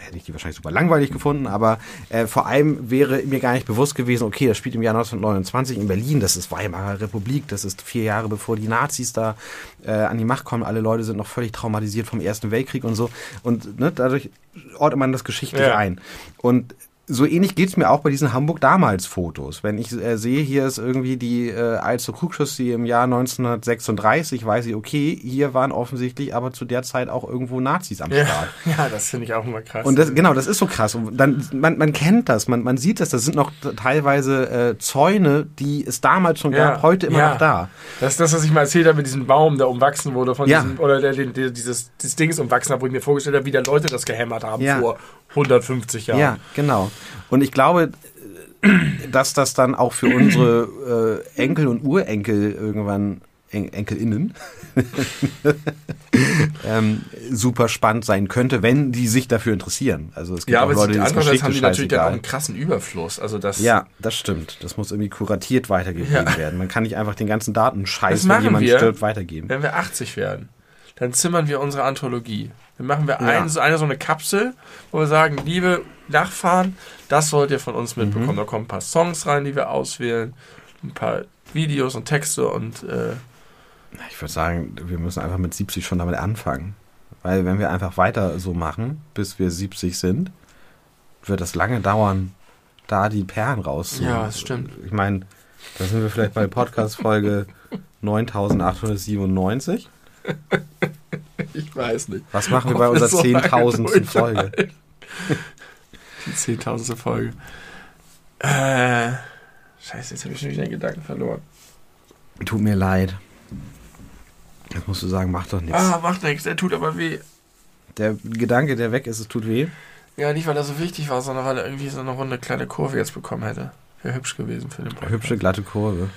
Speaker 1: hätte ich die wahrscheinlich super langweilig gefunden, aber äh, vor allem wäre mir gar nicht bewusst gewesen, okay, das spielt im Jahr 1929 in Berlin, das ist Weimarer Republik, das ist vier Jahre bevor die Nazis da äh, an die Macht kommen, alle Leute sind noch völlig traumatisiert vom Ersten Weltkrieg und so. Und ne, dadurch ordnet man das geschichtlich
Speaker 2: Ja.
Speaker 1: ein. Und so ähnlich geht's mir auch bei diesen Hamburg damals Fotos. Wenn ich äh, sehe, hier ist irgendwie die äh, Alster Krugschuss, die im Jahr 1936, weiß ich, okay, hier waren offensichtlich aber zu der Zeit auch irgendwo Nazis am
Speaker 2: Ja,
Speaker 1: Start. (laughs)
Speaker 2: ja das finde ich auch immer krass.
Speaker 1: Und das, genau, das ist so krass. Und dann, man, man kennt das, man, man sieht das, das sind noch teilweise äh, Zäune, die es damals schon
Speaker 2: Ja,
Speaker 1: gab, heute immer
Speaker 2: ja.
Speaker 1: noch da.
Speaker 2: Das ist das, was ich mal erzählt habe mit diesem Baum, der umwachsen wurde von
Speaker 1: Ja.
Speaker 2: diesem, oder der, der, der dieses, dieses Ding ist umwachsen hat, wo ich mir vorgestellt habe, wie da Leute das gehämmert haben
Speaker 1: Ja.
Speaker 2: vor 150 Jahren.
Speaker 1: Ja, genau. Und ich glaube, äh, dass das dann auch für unsere äh, Enkel und Urenkel irgendwann, En EnkelInnen, (laughs) ähm, super spannend sein könnte, wenn die sich dafür interessieren. Also es gibt
Speaker 2: Ja,
Speaker 1: auch
Speaker 2: aber
Speaker 1: Leute, die
Speaker 2: andererseits
Speaker 1: Geschichte
Speaker 2: haben die natürlich dann auch einen krassen Überfluss. Also das,
Speaker 1: Ja, das stimmt. Das muss irgendwie kuratiert weitergegeben
Speaker 2: Ja.
Speaker 1: werden. Man kann nicht einfach den ganzen Datenscheiß, wenn jemand
Speaker 2: wir.
Speaker 1: stirbt, weitergeben.
Speaker 2: wenn wir 80 werden, dann zimmern wir unsere Anthologie. Dann machen wir
Speaker 1: Ja.
Speaker 2: ein, so eine so eine Kapsel, wo wir sagen, liebe Nachfahren, das sollt ihr von uns
Speaker 1: Mhm.
Speaker 2: mitbekommen. Da kommen ein paar Songs rein, die wir auswählen, ein paar Videos und Texte und äh,
Speaker 1: Ich würde sagen, wir müssen einfach mit 70 schon damit anfangen. Weil wenn wir einfach weiter so machen, bis wir 70 sind, wird das lange dauern, da die Perlen raus.
Speaker 2: Ja, das stimmt.
Speaker 1: Ich meine, da sind wir vielleicht bei Podcast-Folge (laughs) 9897. (laughs)
Speaker 2: ich weiß nicht.
Speaker 1: Was machen wir bei unserer
Speaker 2: so lange
Speaker 1: 10.000. Folge?
Speaker 2: Die 10.000. Folge. Äh, scheiße, jetzt habe ich schon wieder den Gedanken verloren.
Speaker 1: Tut mir leid. Jetzt musst du sagen, mach doch nichts.
Speaker 2: Ah, macht nichts, der tut aber weh.
Speaker 1: Der Gedanke, der weg ist, es tut weh.
Speaker 2: Ja, nicht weil er so wichtig war, sondern weil er irgendwie so eine runde kleine Kurve jetzt bekommen hätte. Wäre hübsch gewesen für den Podcast.
Speaker 1: Hübsche, glatte Kurve.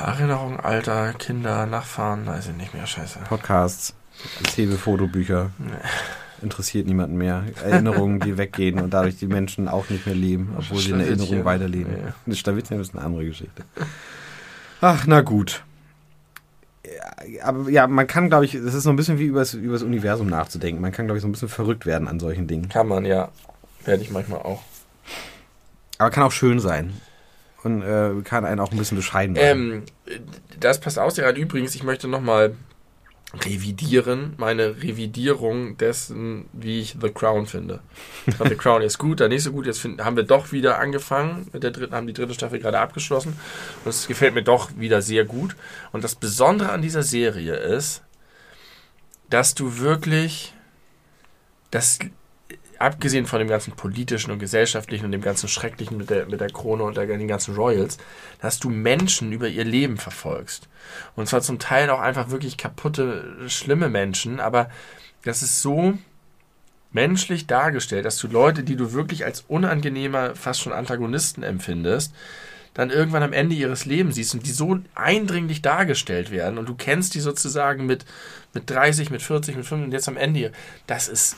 Speaker 2: Erinnerung, Alter, Kinder, Nachfahren, weiß ich nicht mehr, scheiße.
Speaker 1: Podcasts, Fotobücher. Interessiert niemanden mehr. Erinnerungen, die weggehen und dadurch die Menschen auch nicht mehr leben, obwohl sie in. Erinnerung weiterleben.
Speaker 2: Ja.
Speaker 1: Das Schlawittchen ist eine andere Geschichte. Ach, na gut. Ja, Aber ja, man kann, glaube ich, es ist so ein bisschen wie über das Universum nachzudenken. Man kann, glaube ich, so ein bisschen verrückt werden an solchen Dingen.
Speaker 2: Kann man, ja. Werde ich manchmal auch.
Speaker 1: Aber kann auch schön sein. Und äh, kann einen auch ein bisschen bescheiden machen.
Speaker 2: Ähm, das passt aus, ja. Übrigens, ich möchte nochmal revidieren, meine Revidierung dessen, wie ich The Crown finde. Ich fand The Crown ist gut, dann nicht so gut. Jetzt find, haben wir doch wieder angefangen mit der dritten, haben die dritte Staffel gerade abgeschlossen. Und es gefällt mir doch wieder sehr gut. Und das Besondere an dieser Serie ist, dass du wirklich das abgesehen von dem ganzen politischen und gesellschaftlichen und dem ganzen Schrecklichen mit der, mit der Krone und der, den ganzen Royals, dass du Menschen über ihr Leben verfolgst. Und zwar zum Teil auch einfach wirklich kaputte, schlimme Menschen, aber das ist so menschlich dargestellt, dass du Leute, die du wirklich als unangenehmer, fast schon Antagonisten empfindest, dann irgendwann am Ende ihres Lebens siehst und die so eindringlich dargestellt werden und du kennst die sozusagen mit, mit 30, mit 40, mit 50 und jetzt am Ende. Das ist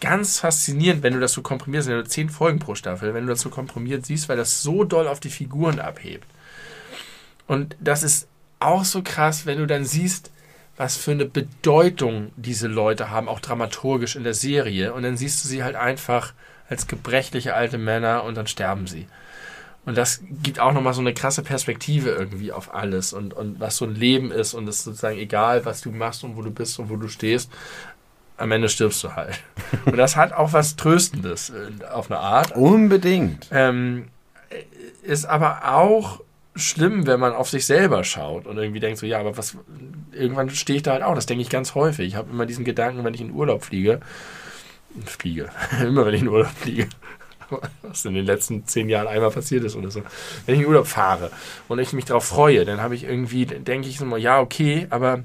Speaker 2: ganz faszinierend, wenn du das so komprimierst, wenn du zehn Folgen pro Staffel, wenn du das so komprimiert siehst, weil das so doll auf die Figuren abhebt. Und das ist auch so krass, wenn du dann siehst, was für eine Bedeutung diese Leute haben, auch dramaturgisch in der Serie. Und dann siehst du sie halt einfach als gebrechliche alte Männer und dann sterben sie. Und das gibt auch nochmal so eine krasse Perspektive irgendwie auf alles und, und was so ein Leben ist und es ist sozusagen egal, was du machst und wo du bist und wo du stehst, am Ende stirbst du halt. Und das hat auch was Tröstendes auf eine Art.
Speaker 1: Unbedingt.
Speaker 2: Ähm, ist aber auch schlimm, wenn man auf sich selber schaut und irgendwie denkt so, ja, aber was, irgendwann stehe ich da halt auch, das denke ich ganz häufig. Ich habe immer diesen Gedanken, wenn ich in Urlaub fliege, fliege, (laughs) immer wenn ich in Urlaub fliege, (laughs) was in den letzten zehn Jahren einmal passiert ist oder so, wenn ich in Urlaub fahre und ich mich darauf freue, dann habe ich irgendwie, denke ich so mal, ja, okay, aber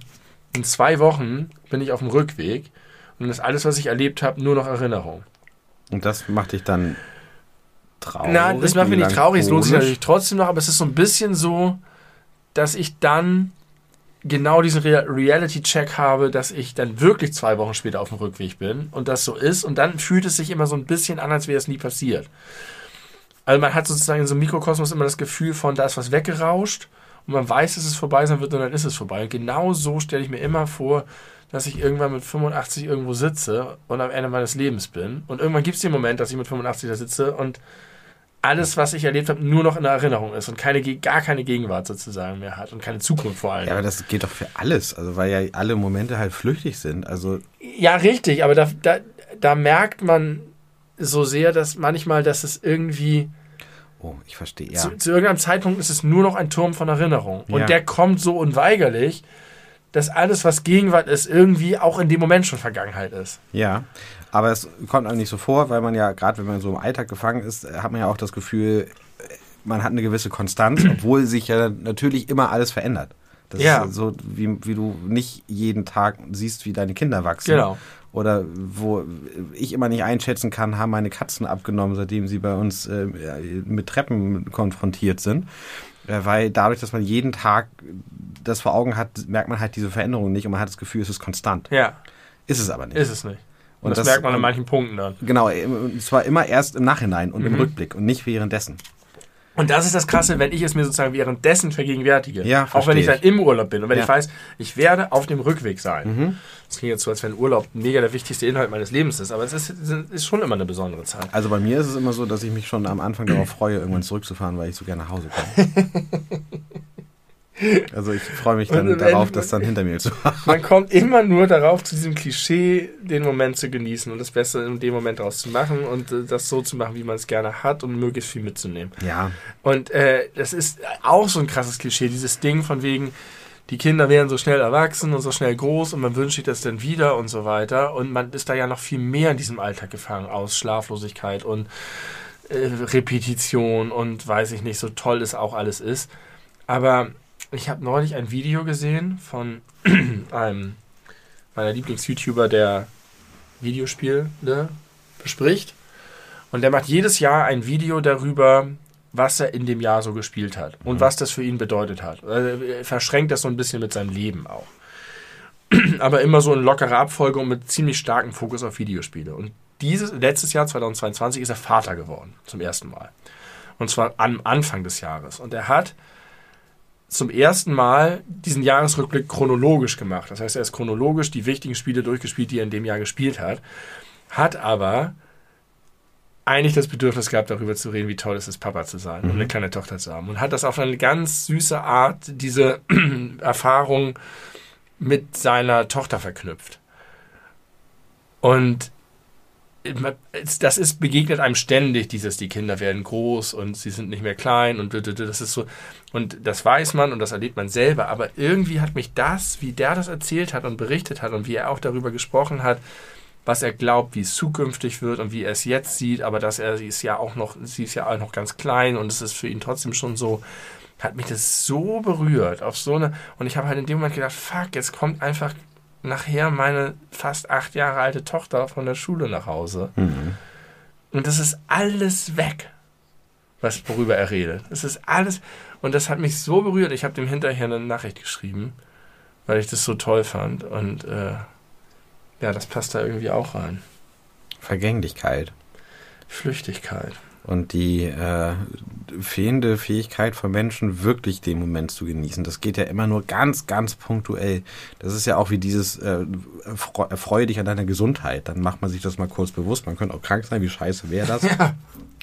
Speaker 2: in zwei Wochen bin ich auf dem Rückweg und das alles, was ich erlebt habe, nur noch Erinnerung.
Speaker 1: Und das macht dich dann
Speaker 2: traurig? Nein, das macht mich nicht traurig. Es lohnt sich natürlich trotzdem noch, aber es ist so ein bisschen so, dass ich dann genau diesen Re Reality-Check habe, dass ich dann wirklich zwei Wochen später auf dem Rückweg bin und das so ist. Und dann fühlt es sich immer so ein bisschen an, als wäre es nie passiert. Also man hat sozusagen in so einem Mikrokosmos immer das Gefühl von, da ist was weggerauscht und man weiß, dass es vorbei sein wird und dann ist es vorbei. Und genau so stelle ich mir immer vor, dass ich irgendwann mit 85 irgendwo sitze und am Ende meines Lebens bin. Und irgendwann gibt es den Moment, dass ich mit 85 da sitze und alles, was ich erlebt habe, nur noch in der Erinnerung ist und keine, gar keine Gegenwart sozusagen mehr hat und keine Zukunft vor allem.
Speaker 1: Ja, aber das geht doch für alles, also weil ja alle Momente halt flüchtig sind. Also
Speaker 2: ja, richtig, aber da, da, da merkt man so sehr, dass manchmal, dass es irgendwie.
Speaker 1: Oh, ich verstehe, ja.
Speaker 2: Zu, zu, irgendeinem Zeitpunkt ist es nur noch ein Turm von Erinnerung. Und ja. der kommt so unweigerlich, dass alles, was Gegenwart ist, irgendwie auch in dem Moment schon Vergangenheit ist.
Speaker 1: Ja. Aber es kommt einem nicht so vor, weil man ja, gerade wenn man so im Alltag gefangen ist, hat man ja auch das Gefühl, man hat eine gewisse Konstanz, (clears throat) obwohl sich ja natürlich immer alles verändert. Das ja. ist so, wie, wie du nicht jeden Tag siehst, wie deine Kinder wachsen. Genau. Oder wo ich immer nicht einschätzen kann, haben meine Katzen abgenommen, seitdem sie bei uns äh, mit Treppen konfrontiert sind. Äh, weil dadurch, dass man jeden Tag das vor Augen hat, merkt man halt diese Veränderung nicht und man hat das Gefühl, es ist konstant.
Speaker 2: Ja.
Speaker 1: Ist es aber nicht.
Speaker 2: Ist es nicht. Und, das, das, merkt man an manchen Punkten dann.
Speaker 1: Genau, und zwar immer erst im Nachhinein und mhm. im Rückblick und nicht währenddessen.
Speaker 2: Und das ist das Krasse, wenn ich es mir sozusagen währenddessen vergegenwärtige. Ja, auch wenn ich dann im Urlaub bin und wenn ja. ich weiß, ich werde auf dem Rückweg sein. Mhm. Das klingt jetzt so, als wenn Urlaub mega der wichtigste Inhalt meines Lebens ist, aber es ist, ist schon immer eine besondere Zeit.
Speaker 1: Also bei mir ist es immer so, dass ich mich schon am Anfang darauf freue, irgendwann zurückzufahren, weil ich so gerne nach Hause komme. (laughs) Also ich freue mich dann darauf, das dann hinter mir zu
Speaker 2: haben. Man kommt immer nur darauf, zu diesem Klischee den Moment zu genießen und das Beste in dem Moment daraus zu machen und äh, das so zu machen, wie man es gerne hat und möglichst viel mitzunehmen.
Speaker 1: Ja.
Speaker 2: Und äh, das ist auch so ein krasses Klischee, dieses Ding von wegen, die Kinder werden so schnell erwachsen und so schnell groß und man wünscht sich das dann wieder und so weiter. Und man ist da ja noch viel mehr in diesem Alltag gefangen aus Schlaflosigkeit und äh, Repetition und weiß ich nicht, so toll es auch alles ist. Aber ich habe neulich ein Video gesehen von (clears throat) einem meiner Lieblings-YouTuber, der Videospiele bespricht. Und der macht jedes Jahr ein Video darüber, was er in dem Jahr so gespielt hat und mhm. was das für ihn bedeutet hat. Also er verschränkt das so ein bisschen mit seinem Leben auch. (clears throat) Aber immer so in lockerer Abfolge und mit ziemlich starkem Fokus auf Videospiele. Und dieses, letztes Jahr, 2022, ist er Vater geworden, zum ersten Mal. Und zwar am Anfang des Jahres. Und er hat zum ersten Mal diesen Jahresrückblick chronologisch gemacht. Das heißt, er ist chronologisch die wichtigen Spiele durchgespielt, die er in dem Jahr gespielt hat, hat aber eigentlich das Bedürfnis gehabt, darüber zu reden, wie toll es ist, Papa zu sein mhm. und eine kleine Tochter zu haben. Und hat das auf eine ganz süße Art, diese (clears throat) Erfahrung mit seiner Tochter verknüpft. Und das ist begegnet einem ständig dieses die Kinder werden groß und sie sind nicht mehr klein und das ist so. Und das weiß man und das erlebt man selber aber irgendwie hat mich das wie der das erzählt hat und berichtet hat und wie er auch darüber gesprochen hat was er glaubt wie es zukünftig wird und wie er es jetzt sieht aber dass er sie ist ja auch noch sie ist ja auch noch ganz klein und es ist für ihn trotzdem schon so hat mich das so berührt auf so eine und ich habe halt in dem Moment gedacht fuck jetzt kommt einfach nachher meine fast acht Jahre alte Tochter von der Schule nach Hause. Mhm. Und das ist alles weg, was worüber er redet. Das ist alles. Und das hat mich so berührt. Ich habe dem hinterher eine Nachricht geschrieben, weil ich das so toll fand. Und äh, ja, das passt da irgendwie auch rein.
Speaker 1: Vergänglichkeit.
Speaker 2: Flüchtigkeit
Speaker 1: und die äh, fehlende Fähigkeit von Menschen, wirklich den Moment zu genießen. Das geht ja immer nur ganz, ganz punktuell. Das ist ja auch wie dieses äh, Freue dich an deiner Gesundheit. Dann macht man sich das mal kurz bewusst. Man könnte auch krank sein, wie scheiße wäre das? (laughs) Ja.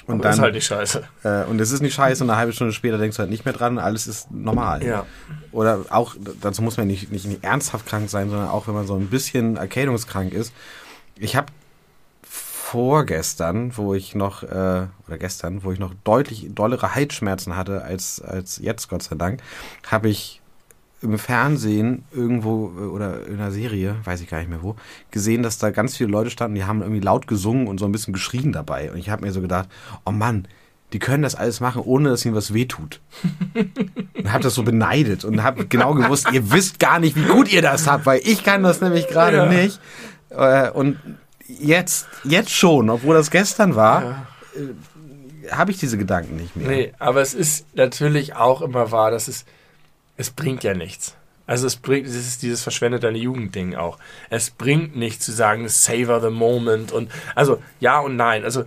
Speaker 2: Und dann, ist halt nicht scheiße.
Speaker 1: Äh, und es ist nicht scheiße und eine halbe Stunde später denkst du halt nicht mehr dran, alles ist normal.
Speaker 2: Ja.
Speaker 1: Oder auch, dazu muss man nicht, nicht, nicht ernsthaft krank sein, sondern auch wenn man so ein bisschen erkältungskrank ist. Ich habe vorgestern, wo ich noch, äh, oder gestern, wo ich noch deutlich dollere Halsschmerzen hatte als, als jetzt, Gott sei Dank, habe ich im Fernsehen irgendwo äh, oder in einer Serie, weiß ich gar nicht mehr wo, gesehen, dass da ganz viele Leute standen, die haben irgendwie laut gesungen und so ein bisschen geschrien dabei. Und ich habe mir so gedacht, oh Mann, die können das alles machen, ohne dass ihnen was wehtut. und habe das so beneidet und habe genau gewusst, ihr wisst gar nicht, wie gut ihr das habt, weil ich kann das nämlich gerade ja. nicht. Äh, und jetzt, jetzt schon, obwohl das gestern war, ja. Äh, habe ich diese Gedanken nicht mehr.
Speaker 2: Nee, aber es ist natürlich auch immer wahr, dass es es bringt ja nichts. Also es bringt, es ist dieses verschwendet deine Jugend-Ding auch. Es bringt nichts zu sagen, savor the moment und also ja und nein. Also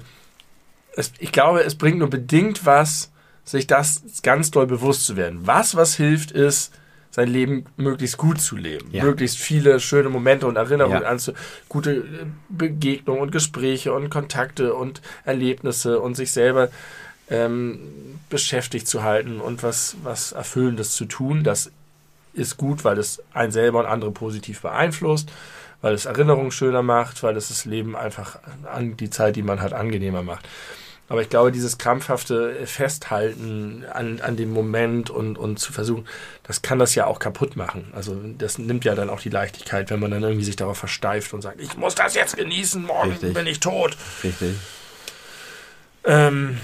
Speaker 2: es, ich glaube, es bringt nur bedingt was, sich das ganz doll bewusst zu werden. Was, was hilft, ist, sein Leben möglichst gut zu leben. Ja. Möglichst viele schöne Momente und Erinnerungen ja. anzu, gute äh, Begegnungen und Gespräche und Kontakte und Erlebnisse und sich selber ähm, beschäftigt zu halten und was, was Erfüllendes zu tun. Das ist gut, weil es einen selber und andere positiv beeinflusst, weil es Erinnerungen schöner macht, weil es das Leben einfach an die Zeit, die man hat, angenehmer macht. Aber ich glaube, dieses krampfhafte Festhalten an, an dem Moment und, und zu versuchen, das kann das ja auch kaputt machen. Also das nimmt ja dann auch die Leichtigkeit, wenn man dann irgendwie sich darauf versteift und sagt, ich muss das jetzt genießen, morgen Richtig. bin ich tot. Richtig.
Speaker 1: Ähm,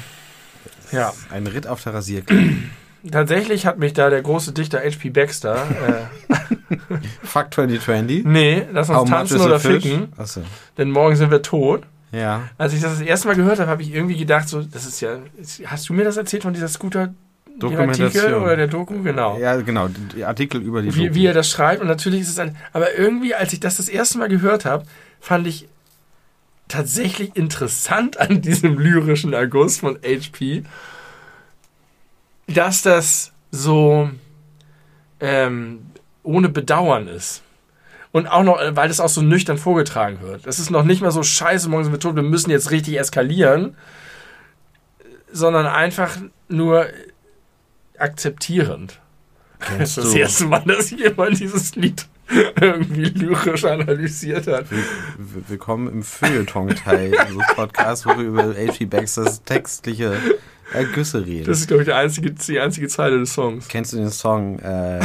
Speaker 1: ja. Ein Ritt auf der Rasierklinge. (clears throat)
Speaker 2: Tatsächlich hat mich da der große Dichter H.P. Baxter. Äh, (laughs)
Speaker 1: Fuck 2020?
Speaker 2: Nee, lass uns How tanzen oder ficken. Achso. Denn morgen sind wir tot. Ja. Als ich das das erste Mal gehört habe, habe ich irgendwie gedacht, so, das ist ja. Hast du mir das erzählt von dieser Scooter? Artikel oder der Doku, genau.
Speaker 1: Ja, genau, die Artikel über die
Speaker 2: wie, Doku. Wie er das schreibt und natürlich ist es ein. Aber irgendwie, als ich das das erste Mal gehört habe, fand ich tatsächlich interessant an diesem lyrischen Erguss von HP, dass das so ähm, ohne Bedauern ist. Und auch noch, weil das auch so nüchtern vorgetragen wird. Das ist noch nicht mal so scheiße, morgen sind wir tot, wir müssen jetzt richtig eskalieren, sondern einfach nur akzeptierend. Kennst das ist das erste Mal, dass jemand dieses Lied irgendwie lyrisch analysiert hat.
Speaker 1: Willkommen im Feuilleton-Teil (laughs) unseres Podcasts, wo wir über H.P. Baxters textliche Ergüsse reden.
Speaker 2: Das ist, glaube ich, die einzige, die einzige Zeile des Songs.
Speaker 1: Kennst du den Song äh,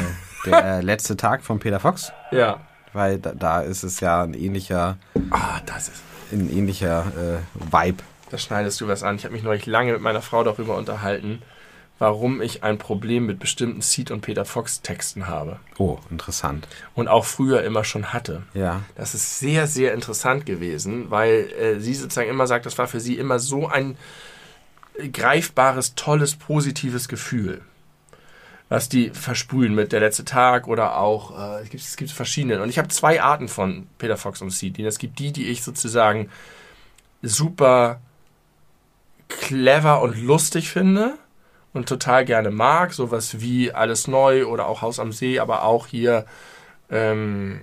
Speaker 1: Der letzte Tag von Peter Fox? Ja. Weil da, da ist es ja ein ähnlicher. Ah, das ist. Ein ähnlicher äh, Vibe.
Speaker 2: Da schneidest du was an. Ich habe mich neulich lange mit meiner Frau darüber unterhalten warum ich ein Problem mit bestimmten Seed und Peter Fox Texten habe.
Speaker 1: Oh, interessant.
Speaker 2: Und auch früher immer schon hatte. Ja. Das ist sehr, sehr interessant gewesen, weil äh, sie sozusagen immer sagt, das war für sie immer so ein greifbares, tolles, positives Gefühl. Was die versprühen mit der letzte Tag oder auch, äh, es, gibt, es gibt verschiedene. Und ich habe zwei Arten von Peter Fox und Seed. Es gibt die, die ich sozusagen super clever und lustig finde und total gerne mag. Sowas wie Alles Neu oder auch Haus am See, aber auch hier ähm,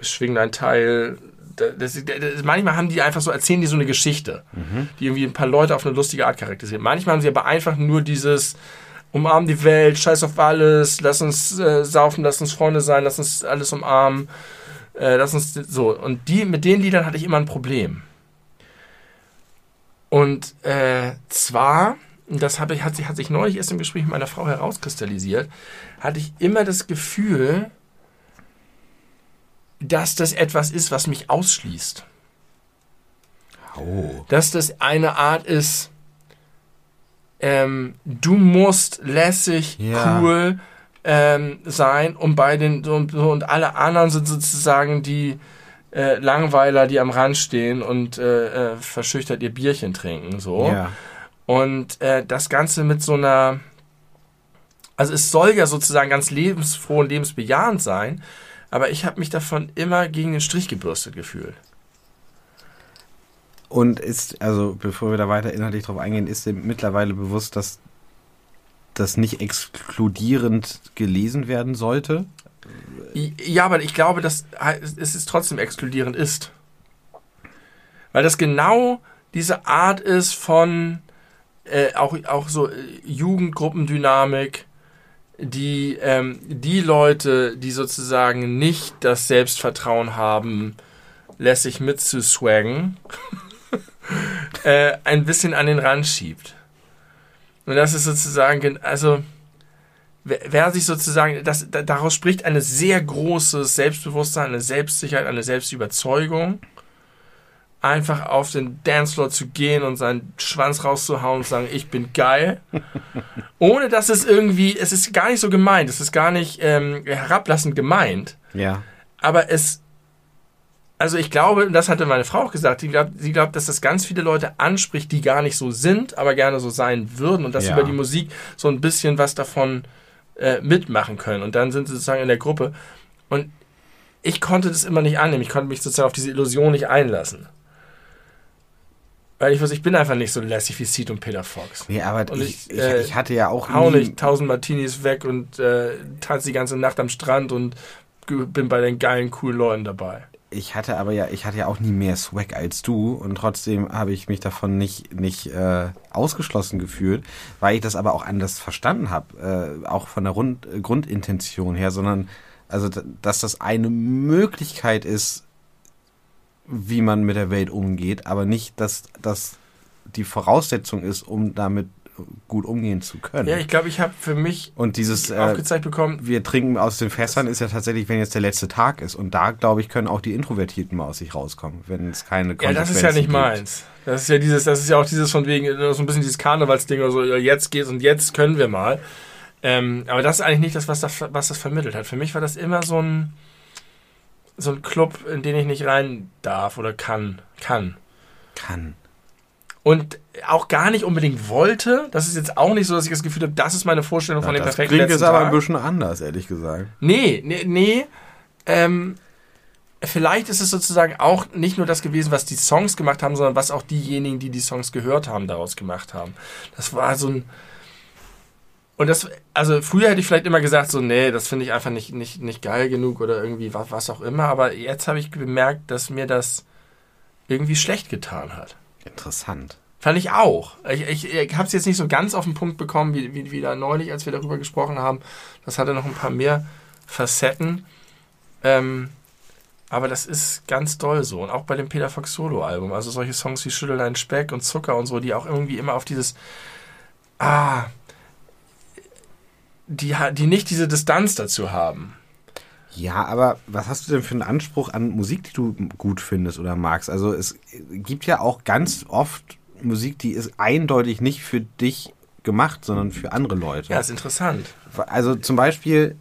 Speaker 2: Schwing ein Teil. Das, das, das, manchmal haben die einfach so, erzählen die so eine Geschichte, mhm. die irgendwie ein paar Leute auf eine lustige Art charakterisieren. Manchmal haben sie aber einfach nur dieses umarmen die Welt, scheiß auf alles, lass uns äh, saufen, lass uns Freunde sein, lass uns alles umarmen, äh, lass uns so. Und die, mit den Liedern hatte ich immer ein Problem. Und äh, zwar das habe ich, hat, sich, hat sich neulich erst im Gespräch mit meiner Frau herauskristallisiert, hatte ich immer das Gefühl, dass das etwas ist, was mich ausschließt. Oh. Dass das eine Art ist, ähm, du musst lässig, ja. cool ähm, sein und bei den und, und alle anderen sind sozusagen die äh, Langweiler, die am Rand stehen und äh, äh, verschüchtert ihr Bierchen trinken. So. Ja. Und äh, das Ganze mit so einer, also es soll ja sozusagen ganz lebensfroh und lebensbejahend sein, aber ich habe mich davon immer gegen den Strich gebürstet gefühlt.
Speaker 1: Und ist, also bevor wir da weiter inhaltlich drauf eingehen, ist dir mittlerweile bewusst, dass das nicht exkludierend gelesen werden sollte?
Speaker 2: Ja, aber ich glaube, dass es trotzdem exkludierend ist. Weil das genau diese Art ist von äh, auch, auch so äh, Jugendgruppendynamik, die, ähm, die Leute, die sozusagen nicht das Selbstvertrauen haben, lässig mitzuswaggen, (laughs) (laughs) äh, ein bisschen an den Rand schiebt. Und das ist sozusagen, also wer, wer sich sozusagen, das, daraus spricht eine sehr großes Selbstbewusstsein, eine Selbstsicherheit, eine Selbstüberzeugung, einfach auf den Dancefloor zu gehen und seinen Schwanz rauszuhauen und sagen, ich bin geil. (laughs) Ohne dass es irgendwie, es ist gar nicht so gemeint, es ist gar nicht ähm, herablassend gemeint.
Speaker 1: Ja.
Speaker 2: Aber es, also ich glaube, und das hatte meine Frau auch gesagt, sie glaubt, sie glaubt, dass das ganz viele Leute anspricht, die gar nicht so sind, aber gerne so sein würden und dass
Speaker 1: Ja.
Speaker 2: über die Musik so ein bisschen was davon äh, mitmachen können. Und dann sind sie sozusagen in der Gruppe. Und ich konnte das immer nicht annehmen. Ich konnte mich sozusagen auf diese Illusion nicht einlassen. Weil ich weiß, ich bin einfach nicht so lässig wie Seed und Peter Fox.
Speaker 1: Nee, aber ich,
Speaker 2: ich, äh,
Speaker 1: ich hatte ja auch
Speaker 2: Hau nicht tausend Martinis weg und äh, tanze die ganze Nacht am Strand und bin bei den geilen, coolen Leuten dabei.
Speaker 1: Ich hatte aber ja, ich hatte ja auch nie mehr Swag als du und trotzdem habe ich mich davon nicht, nicht äh, ausgeschlossen gefühlt, weil ich das aber auch anders verstanden habe, äh, auch von der Rund, Grundintention her, sondern also, dass das eine Möglichkeit ist, wie man mit der Welt umgeht, aber nicht, dass das die Voraussetzung ist, um damit gut umgehen zu können.
Speaker 2: Ja, ich glaube, ich habe für mich
Speaker 1: und dieses äh,
Speaker 2: aufgezeigt bekommen,
Speaker 1: wir trinken aus den Fässern ist ja tatsächlich, wenn jetzt der letzte Tag ist. Und da, glaube ich, können auch die Introvertierten mal aus sich rauskommen, wenn es keine
Speaker 2: ja, das ist ja nicht
Speaker 1: Konsequenzen
Speaker 2: meins. Das ist ja dieses, das ist ja auch dieses von wegen, äh, so ein bisschen dieses Karnevalsding oder so, jetzt geht's und jetzt können wir mal. Ähm, aber das ist eigentlich nicht das, was das, was das vermittelt hat. Für mich war das immer so ein, so ein Club, in den ich nicht rein darf oder kann. Kann.
Speaker 1: Kann.
Speaker 2: Und auch gar nicht unbedingt wollte. Das ist jetzt auch nicht so, dass ich das Gefühl habe, das ist meine Vorstellung von dem perfekten
Speaker 1: klingt jetzt aber
Speaker 2: Tag.
Speaker 1: ein bisschen anders, ehrlich gesagt.
Speaker 2: Nee, nee, nee. Ähm, vielleicht ist es sozusagen auch nicht nur das gewesen, was die Songs gemacht haben, sondern was auch diejenigen, die die Songs gehört haben, daraus gemacht haben. Das war so ein. Und das, also früher hätte ich vielleicht immer gesagt, so, nee, das finde ich einfach nicht, nicht, nicht geil genug oder irgendwie was, was auch immer. Aber jetzt habe ich bemerkt, dass mir das irgendwie schlecht getan hat.
Speaker 1: Interessant.
Speaker 2: Fand ich auch. Ich, ich, ich habe es jetzt nicht so ganz auf den Punkt bekommen, wie, wie, wie da neulich, als wir darüber gesprochen haben. Das hatte noch ein paar mehr Facetten. Ähm, aber das ist ganz doll so. Und auch bei dem Peter Fox Solo-Album. Also solche Songs wie Schüttel deinen Speck und Zucker und so, die auch irgendwie immer auf dieses. Ah. Die, die nicht diese Distanz dazu haben.
Speaker 1: Ja, aber was hast du denn für einen Anspruch an Musik, die du gut findest oder magst? Also es gibt ja auch ganz oft Musik, die ist eindeutig nicht für dich gemacht, sondern für andere Leute.
Speaker 2: Ja, ist interessant.
Speaker 1: Also zum Beispiel,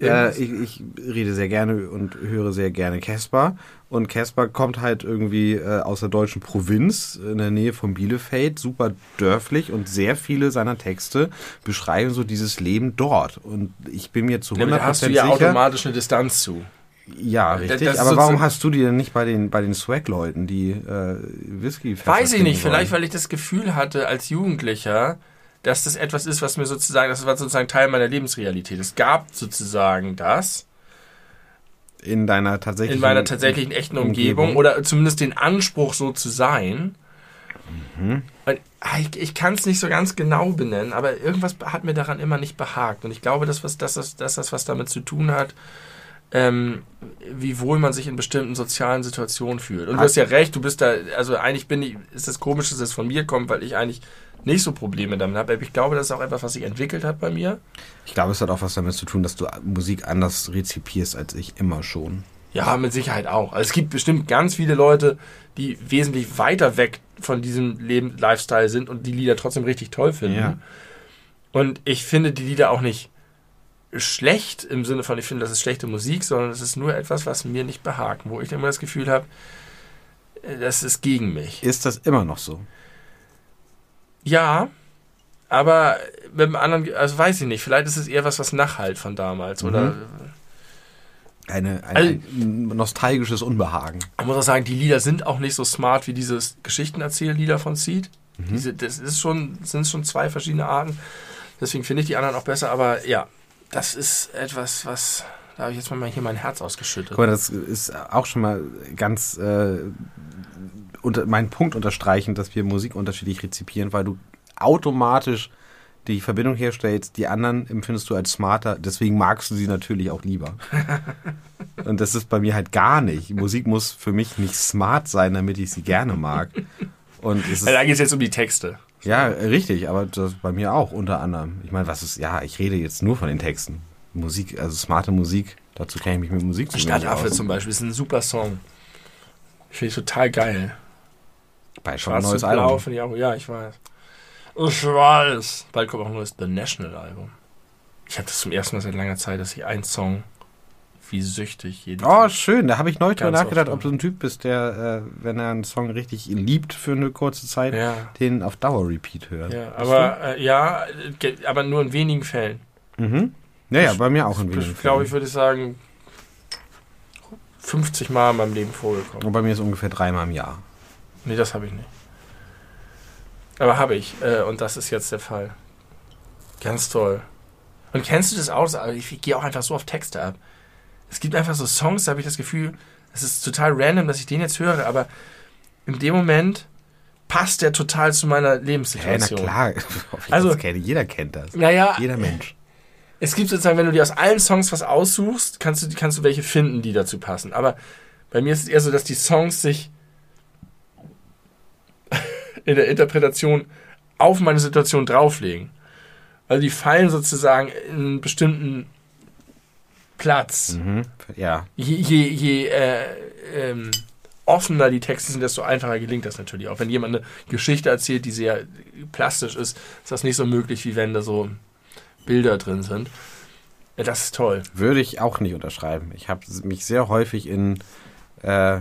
Speaker 1: äh, ich, ich rede sehr gerne und höre sehr gerne Casper. Und Casper kommt halt irgendwie äh, aus der deutschen Provinz in der Nähe von Bielefeld, super dörflich und sehr viele seiner Texte beschreiben so dieses Leben dort. Und ich bin mir zu 100%
Speaker 2: Damit hast du ja
Speaker 1: sicher.
Speaker 2: automatisch eine Distanz zu.
Speaker 1: Ja, richtig.
Speaker 2: das
Speaker 1: aber warum hast du die denn nicht bei den, bei den Swag-Leuten, die äh, Whisky
Speaker 2: Weiß ich nicht, vielleicht weil ich das Gefühl hatte als Jugendlicher, dass das etwas ist, was mir sozusagen, das war sozusagen Teil meiner Lebensrealität. Es gab sozusagen das
Speaker 1: in deiner tatsächlichen
Speaker 2: in meiner tatsächlichen echten Umgebung, oder zumindest den Anspruch so zu sein. Ah, ich ich kann es nicht so ganz genau benennen, aber irgendwas hat mir daran immer nicht behagt. Und ich glaube, dass, was, dass, das, dass das was damit zu tun hat, ähm, wie wohl man sich in bestimmten sozialen Situationen fühlt. Und du hast ja recht, du bist da, also eigentlich bin ich, ist es komisch, dass es von mir kommt, weil ich eigentlich nicht so Probleme damit habe. Aber ich glaube, das ist auch etwas, was sich entwickelt hat bei mir.
Speaker 1: Ich glaube, es hat auch was damit zu tun, dass du Musik anders rezipierst als ich immer schon.
Speaker 2: Ja, mit Sicherheit auch. Also es gibt bestimmt ganz viele Leute, die wesentlich weiter weg von diesem Leben, Lifestyle sind und die Lieder trotzdem richtig toll finden.
Speaker 1: Ja.
Speaker 2: Und ich finde die Lieder auch nicht schlecht im Sinne von, ich finde, das ist schlechte Musik, sondern es ist nur etwas, was mir nicht behagt, wo ich immer das Gefühl habe, äh, das ist gegen mich.
Speaker 1: Ist das immer noch so?
Speaker 2: Ja, aber mit einem anderen, also weiß ich nicht, vielleicht ist es eher was, was nachhalt von damals. Oder
Speaker 1: Eine, ein,
Speaker 2: Also-
Speaker 1: ein nostalgisches Unbehagen.
Speaker 2: man muss auch sagen, die Lieder sind auch nicht so smart wie dieses Geschichtenerzähllieder von Seed. Diese, das ist schon, sind schon zwei verschiedene Arten. Deswegen finde ich die anderen auch besser, aber ja, das ist etwas, was. Da habe ich jetzt mal hier mein Herz ausgeschüttet.
Speaker 1: Guck mal, das ist auch schon mal ganz äh, unter, mein Punkt unterstreichend, dass wir Musik unterschiedlich rezipieren, weil du automatisch die Verbindung herstellst, die anderen empfindest du als smarter, deswegen magst du sie natürlich auch lieber. (laughs) Und das ist bei mir halt gar nicht. Musik muss für mich nicht smart sein, damit ich sie gerne mag. Und es ist,
Speaker 2: da geht es jetzt um die Texte.
Speaker 1: Ja, richtig, aber das bei mir auch unter anderem. Ich meine, was ist, ja, ich rede jetzt nur von den Texten. Musik, also smarte Musik, dazu kenne ich mich mit Musik
Speaker 2: zu Stadtaffe zum Beispiel ist ein super Song. Finde ich total geil.
Speaker 1: Bei schon ein neues Album.
Speaker 2: Ich auch, ja, ich weiß. Ich weiß. Bald kommt auch ein neues The National Album. Ich hatte das zum ersten Mal seit langer Zeit, dass ich einen Song wie süchtig
Speaker 1: jeden Oh, schön. Da habe ich neu drüber nachgedacht, ob du ein Typ bist, der, äh, wenn er einen Song richtig liebt für eine kurze Zeit, ja. den auf Dauer Repeat hört.
Speaker 2: Ja, aber äh, ja, aber nur in wenigen Fällen.
Speaker 1: Mhm. Naja, bei mir auch in wenigen
Speaker 2: Fällen. Ich glaube, ich würde sagen, 50 Mal in meinem Leben vorgekommen.
Speaker 1: Und bei mir ist ungefähr dreimal im Jahr.
Speaker 2: Nee, das habe ich nicht. Aber habe ich. Äh, und das ist jetzt der Fall. Ganz toll. Und kennst du das auch? Also ich gehe auch einfach so auf Texte ab. Es gibt einfach so Songs, da habe ich das Gefühl, es ist total random, dass ich den jetzt höre, aber in dem Moment passt der total zu meiner Lebenssituation.
Speaker 1: Ja, na klar. (laughs) also, kenne. Jeder kennt das.
Speaker 2: Naja.
Speaker 1: Jeder Mensch.
Speaker 2: Es gibt sozusagen, wenn du dir aus allen Songs was aussuchst, kannst du, kannst du welche finden, die dazu passen. Aber bei mir ist es eher so, dass die Songs sich (laughs) in der Interpretation auf meine Situation drauflegen. Also die fallen sozusagen in einen bestimmten Platz.
Speaker 1: Mhm, ja.
Speaker 2: Je, je, je äh, ähm, offener die Texte sind, desto einfacher gelingt das natürlich auch. Wenn jemand eine Geschichte erzählt, die sehr plastisch ist, ist das nicht so möglich, wie wenn da so Bilder drin sind. Das ist toll.
Speaker 1: Würde ich auch nicht unterschreiben. Ich habe mich sehr häufig in äh,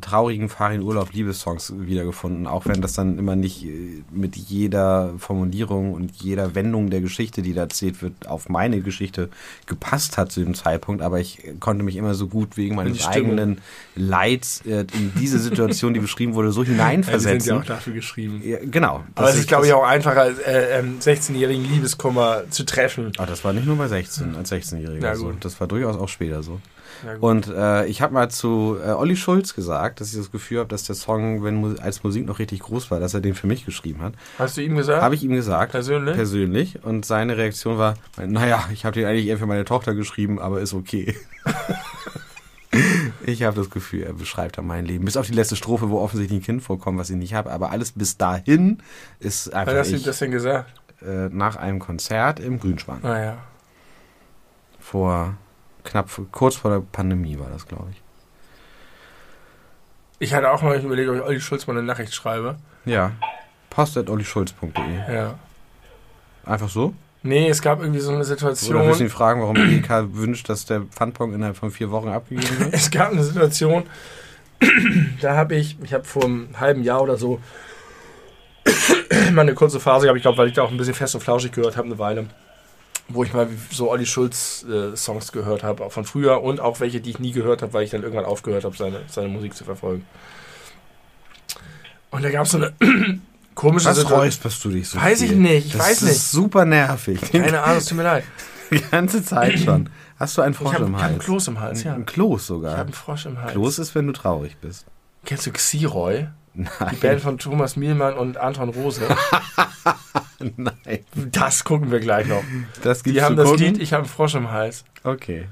Speaker 1: traurigen Farin Urlaub Liebessongs wiedergefunden, auch wenn das dann immer nicht äh, mit jeder Formulierung und jeder Wendung der Geschichte, die da erzählt wird, auf meine Geschichte gepasst hat zu dem Zeitpunkt, aber ich konnte mich immer so gut wegen meines eigenen Leids äh, in diese Situation, die beschrieben wurde, so hineinversetzen. Ja, die
Speaker 2: sind ja auch dafür geschrieben.
Speaker 1: Ja, genau.
Speaker 2: Aber es ist, glaube ich, auch einfacher, äh, ähm, 16-jährigen Liebeskummer zu treffen.
Speaker 1: Aber das war nicht nur bei 16, als 16-Jähriger ja, so. Das war durchaus auch später so. Und äh, ich habe mal zu äh, Olli Schulz gesagt, dass ich das Gefühl habe, dass der Song, wenn als Musik noch richtig groß war, dass er den für mich geschrieben hat.
Speaker 2: Hast du ihm gesagt?
Speaker 1: Habe ich ihm gesagt.
Speaker 2: Persönlich?
Speaker 1: Persönlich. Und seine Reaktion war, naja, ich habe den eigentlich eher für meine Tochter geschrieben, aber ist okay. (laughs) ich habe das Gefühl, er beschreibt da mein Leben. Bis auf die letzte Strophe, wo offensichtlich ein Kind vorkommt, was ich nicht habe. Aber alles bis dahin ist einfach.
Speaker 2: Was hast du das denn gesagt?
Speaker 1: Äh, nach einem Konzert im Grünspan.
Speaker 2: Ah ja.
Speaker 1: Vor knapp kurz vor der Pandemie war das, glaube ich.
Speaker 2: Ich hatte auch mal überlegt, ob ich Olli Schulz mal eine Nachricht schreibe.
Speaker 1: Ja. post.ollischulz.de.
Speaker 2: Ja.
Speaker 1: Einfach so?
Speaker 2: Nee, es gab irgendwie so eine Situation.
Speaker 1: Oder müssen Sie fragen, warum die EK wünscht, dass der Pfandpong innerhalb von vier Wochen abgegeben wird? (laughs)
Speaker 2: es gab eine Situation, (clears throat) da habe ich, ich habe vor einem halben Jahr oder so (clears throat) mal eine kurze Phase gehabt, ich glaube, weil ich da auch ein bisschen fest und flauschig gehört habe, eine Weile wo ich mal so Olli Schulz äh, Songs gehört habe, von früher und auch welche, die ich nie gehört habe, weil ich dann irgendwann aufgehört habe, seine, seine Musik zu verfolgen. Und da gab es so eine (clears throat) komische
Speaker 1: Was Situation. räusperst du dich so
Speaker 2: Weiß viel? ich nicht, ich
Speaker 1: das
Speaker 2: weiß nicht. Das
Speaker 1: ist super nervig.
Speaker 2: Keine Ahnung, es tut mir leid. (laughs)
Speaker 1: Die ganze Zeit schon. Hast du einen Frosch
Speaker 2: hab,
Speaker 1: im Hals?
Speaker 2: Ich habe einen Kloß im Hals, ja.
Speaker 1: Ein Kloß sogar?
Speaker 2: Ich habe einen Frosch im Hals.
Speaker 1: Kloß ist, wenn du traurig bist.
Speaker 2: Kennst du Xiroy?
Speaker 1: Nein.
Speaker 2: Die Band von Thomas Mielmann und Anton Rose. (laughs)
Speaker 1: Nein.
Speaker 2: Das gucken wir gleich noch.
Speaker 1: Das gibt's
Speaker 2: Die haben das Lied Ich habe einen Frosch im Hals.
Speaker 1: Okay.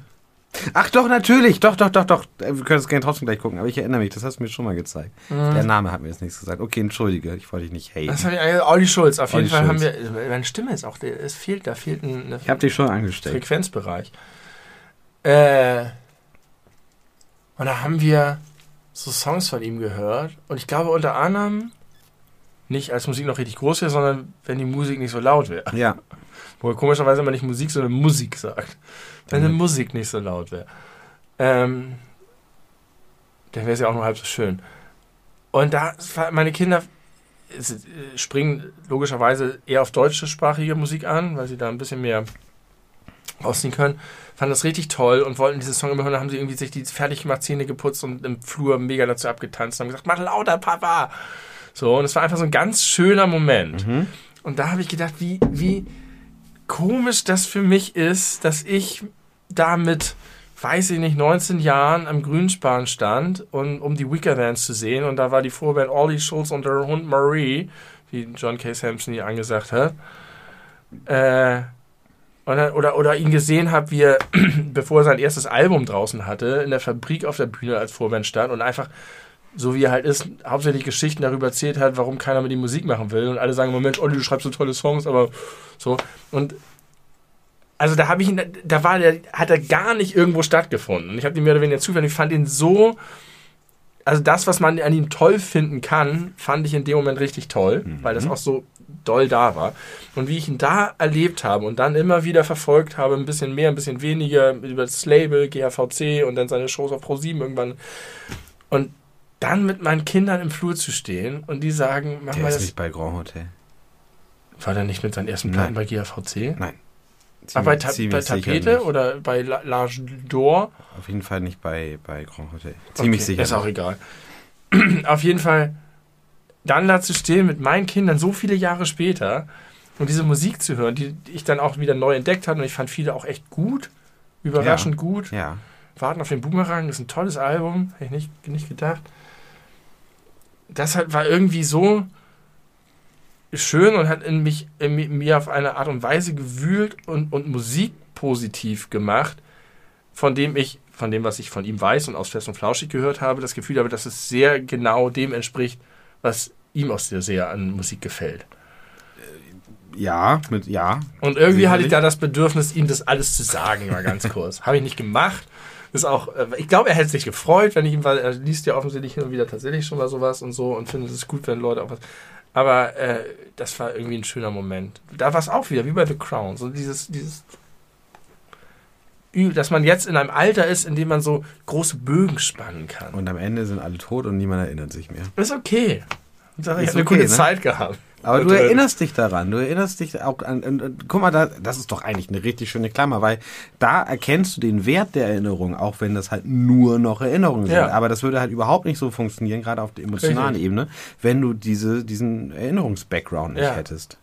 Speaker 1: Ach doch, natürlich. Doch, doch, doch, doch. Wir können es gerne trotzdem gleich gucken. Aber ich erinnere mich, das hast du mir schon mal gezeigt. Mhm. Der Name hat mir jetzt nichts gesagt. Okay, entschuldige. Ich wollte dich nicht haten.
Speaker 2: Das habe ich, Olli Schulz. Auf Olli jeden Fall Schulz. haben wir, meine Stimme ist auch, es fehlt, da fehlt ein
Speaker 1: ich habe dich schon angesteckt.
Speaker 2: Frequenzbereich. Äh, und da haben wir so Songs von ihm gehört. Und ich glaube unter anderem nicht als Musik noch richtig groß wäre, sondern wenn die Musik nicht so laut wäre.
Speaker 1: Ja. (laughs)
Speaker 2: Wo er komischerweise immer nicht Musik, sondern Musik sagt. Wenn mhm. die Musik nicht so laut wäre. Ähm, dann wäre es ja auch nur halb so schön. Und da, meine Kinder äh, springen logischerweise eher auf deutschsprachige Musik an, weil sie da ein bisschen mehr ausziehen können fanden das richtig toll und wollten diesen Song immer hören. Dann haben sie irgendwie sich die fertig gemacht, Zähne geputzt und im Flur mega dazu abgetanzt und haben gesagt, mach lauter, Papa. So, und es war einfach so ein ganz schöner Moment. Mhm. Und da habe ich gedacht, wie, wie komisch das für mich ist, dass ich da mit, weiß ich nicht, 19 Jahren am Grünspan stand, und, um die Wicker Bands zu sehen. Und da war die Vorband Ollie Schulz und der Hund Marie, wie John K. Sampson hier angesagt hat. Äh, oder, oder, oder ihn gesehen habe, wie er, (clears throat) bevor er sein erstes Album draußen hatte, in der Fabrik auf der Bühne als Vorband stand und einfach, so wie er halt ist, hauptsächlich Geschichten darüber erzählt hat, warum keiner mit ihm Musik machen will. Und alle sagen, Moment, Olli, du schreibst so tolle Songs, aber so. Und also da habe ich ihn, da war der, hat er gar nicht irgendwo stattgefunden. Und ich habe ihn mehr oder weniger zufällig, ich fand ihn so, also das, was man an ihm toll finden kann, fand ich in dem Moment richtig toll, mhm. weil das auch so doll da war. Und wie ich ihn da erlebt habe und dann immer wieder verfolgt habe, ein bisschen mehr, ein bisschen weniger, über das Label, GHVC und dann seine Shows auf Pro7 irgendwann. Und dann mit meinen Kindern im Flur zu stehen und die sagen,
Speaker 1: mach Der mal ist das. nicht bei Grand Hotel.
Speaker 2: War der nicht mit seinen ersten Platten bei GHVC?
Speaker 1: Nein.
Speaker 2: Ziemlich, Aber bei, Ta bei Tapete oder bei L'Arche d'Or?
Speaker 1: Auf jeden Fall nicht bei, bei Grand Hotel. Ziemlich okay, sicher.
Speaker 2: Ist auch egal. (clears throat) Auf jeden Fall dann da zu stehen mit meinen Kindern so viele Jahre später und diese Musik zu hören, die ich dann auch wieder neu entdeckt habe und ich fand viele auch echt gut, überraschend
Speaker 1: ja,
Speaker 2: gut.
Speaker 1: Ja.
Speaker 2: Warten auf den Boomerang ist ein tolles Album, hätte ich nicht, nicht gedacht. Das halt war irgendwie so schön und hat in mich in mir auf eine Art und Weise gewühlt und, und Musik positiv gemacht, von dem ich, von dem, was ich von ihm weiß und aus Fest und Flauschig gehört habe, das Gefühl habe, dass es sehr genau dem entspricht, was ihm aus der sehr an Musik gefällt.
Speaker 1: Ja, mit ja.
Speaker 2: Und irgendwie sicherlich. hatte ich da das Bedürfnis, ihm das alles zu sagen, mal ganz kurz. Habe ich nicht gemacht. Ist auch, äh, ich glaube, er hätte sich gefreut, wenn ich ihm, weil er liest ja offensichtlich hin und wieder tatsächlich schon mal sowas und so und findet es gut, wenn Leute auch was. Aber äh, das war irgendwie ein schöner Moment. Da war es auch wieder, wie bei The Crown. So dieses, dieses dass man jetzt in einem Alter ist, in dem man so große Bögen spannen kann.
Speaker 1: Und am Ende sind alle tot und niemand erinnert sich mehr.
Speaker 2: Ist okay. Ich habe eine okay, gute ne? Zeit gehabt.
Speaker 1: Aber du erinnerst dich daran, du erinnerst dich auch an, an, an, guck mal, da, das ist doch eigentlich eine richtig schöne Klammer, weil da erkennst du den Wert der Erinnerung, auch wenn das halt nur noch Erinnerungen sind. Ja. Aber das würde halt überhaupt nicht so funktionieren, gerade auf der emotionalen richtig. Ebene, wenn du diese, diesen Erinnerungs-Background nicht ja. hättest.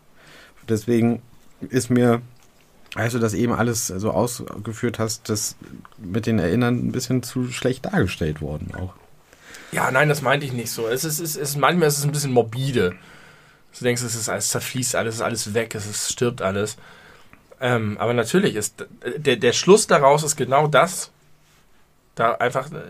Speaker 1: Deswegen ist mir als du das eben alles so ausgeführt hast, das mit den Erinnern ein bisschen zu schlecht dargestellt worden auch.
Speaker 2: Ja, nein, das meinte ich nicht so. Es ist, es ist, manchmal ist es ein bisschen morbide. Du denkst, es ist alles zerfließt, alles ist alles weg, es ist, stirbt alles. Ähm, aber natürlich ist der, der Schluss daraus ist genau das, da einfach äh,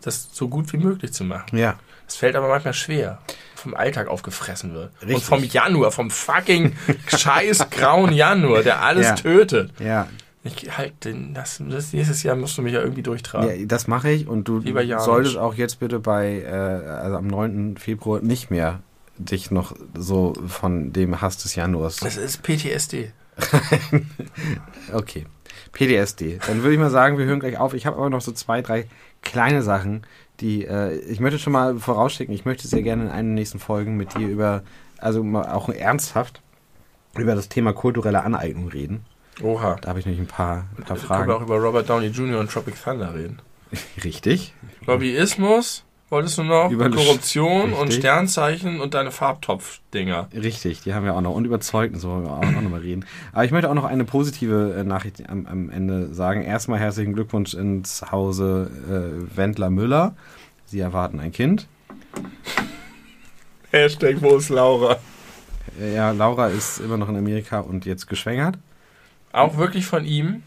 Speaker 2: das so gut wie möglich zu machen.
Speaker 1: Ja.
Speaker 2: Es fällt aber manchmal schwer vom Alltag aufgefressen wird. Richtig. Und vom Januar, vom fucking scheiß grauen Januar, der alles ja. tötet.
Speaker 1: Ja.
Speaker 2: Ich halt den, das, das, nächstes Jahr musst du mich ja irgendwie durchtragen.
Speaker 1: Ja, das mache ich und du solltest auch jetzt bitte bei, äh, also am 9. Februar nicht mehr dich noch so von dem Hass des Januars.
Speaker 2: Das ist PTSD. (laughs)
Speaker 1: okay. PTSD. Dann würde ich mal sagen, wir hören gleich auf. Ich habe aber noch so zwei, drei kleine Sachen, die, äh, ich möchte schon mal vorausschicken, ich möchte sehr gerne in einer der nächsten Folgen mit dir über, also auch ernsthaft, über das Thema kulturelle Aneignung reden.
Speaker 2: Oha.
Speaker 1: Da habe ich nämlich ein paar, ein paar
Speaker 2: Fragen. Können wir auch über Robert Downey Jr. und Tropic Thunder reden. (laughs)
Speaker 1: Richtig.
Speaker 2: Lobbyismus, wolltest du noch? Über Korruption und Sternzeichen und deine Farbtopf-Dinger.
Speaker 1: Richtig, die haben wir auch noch. Und über Zeugnis wollen wir auch, auch noch mal reden. Aber ich möchte auch noch eine positive äh, Nachricht am, am Ende sagen. Erstmal herzlichen Glückwunsch ins Hause äh, Wendler Müller. Sie erwarten ein Kind. (laughs)
Speaker 2: Hashtag, wo ist Laura?
Speaker 1: Ja, Laura ist immer noch in Amerika und jetzt geschwängert.
Speaker 2: Auch wirklich von ihm?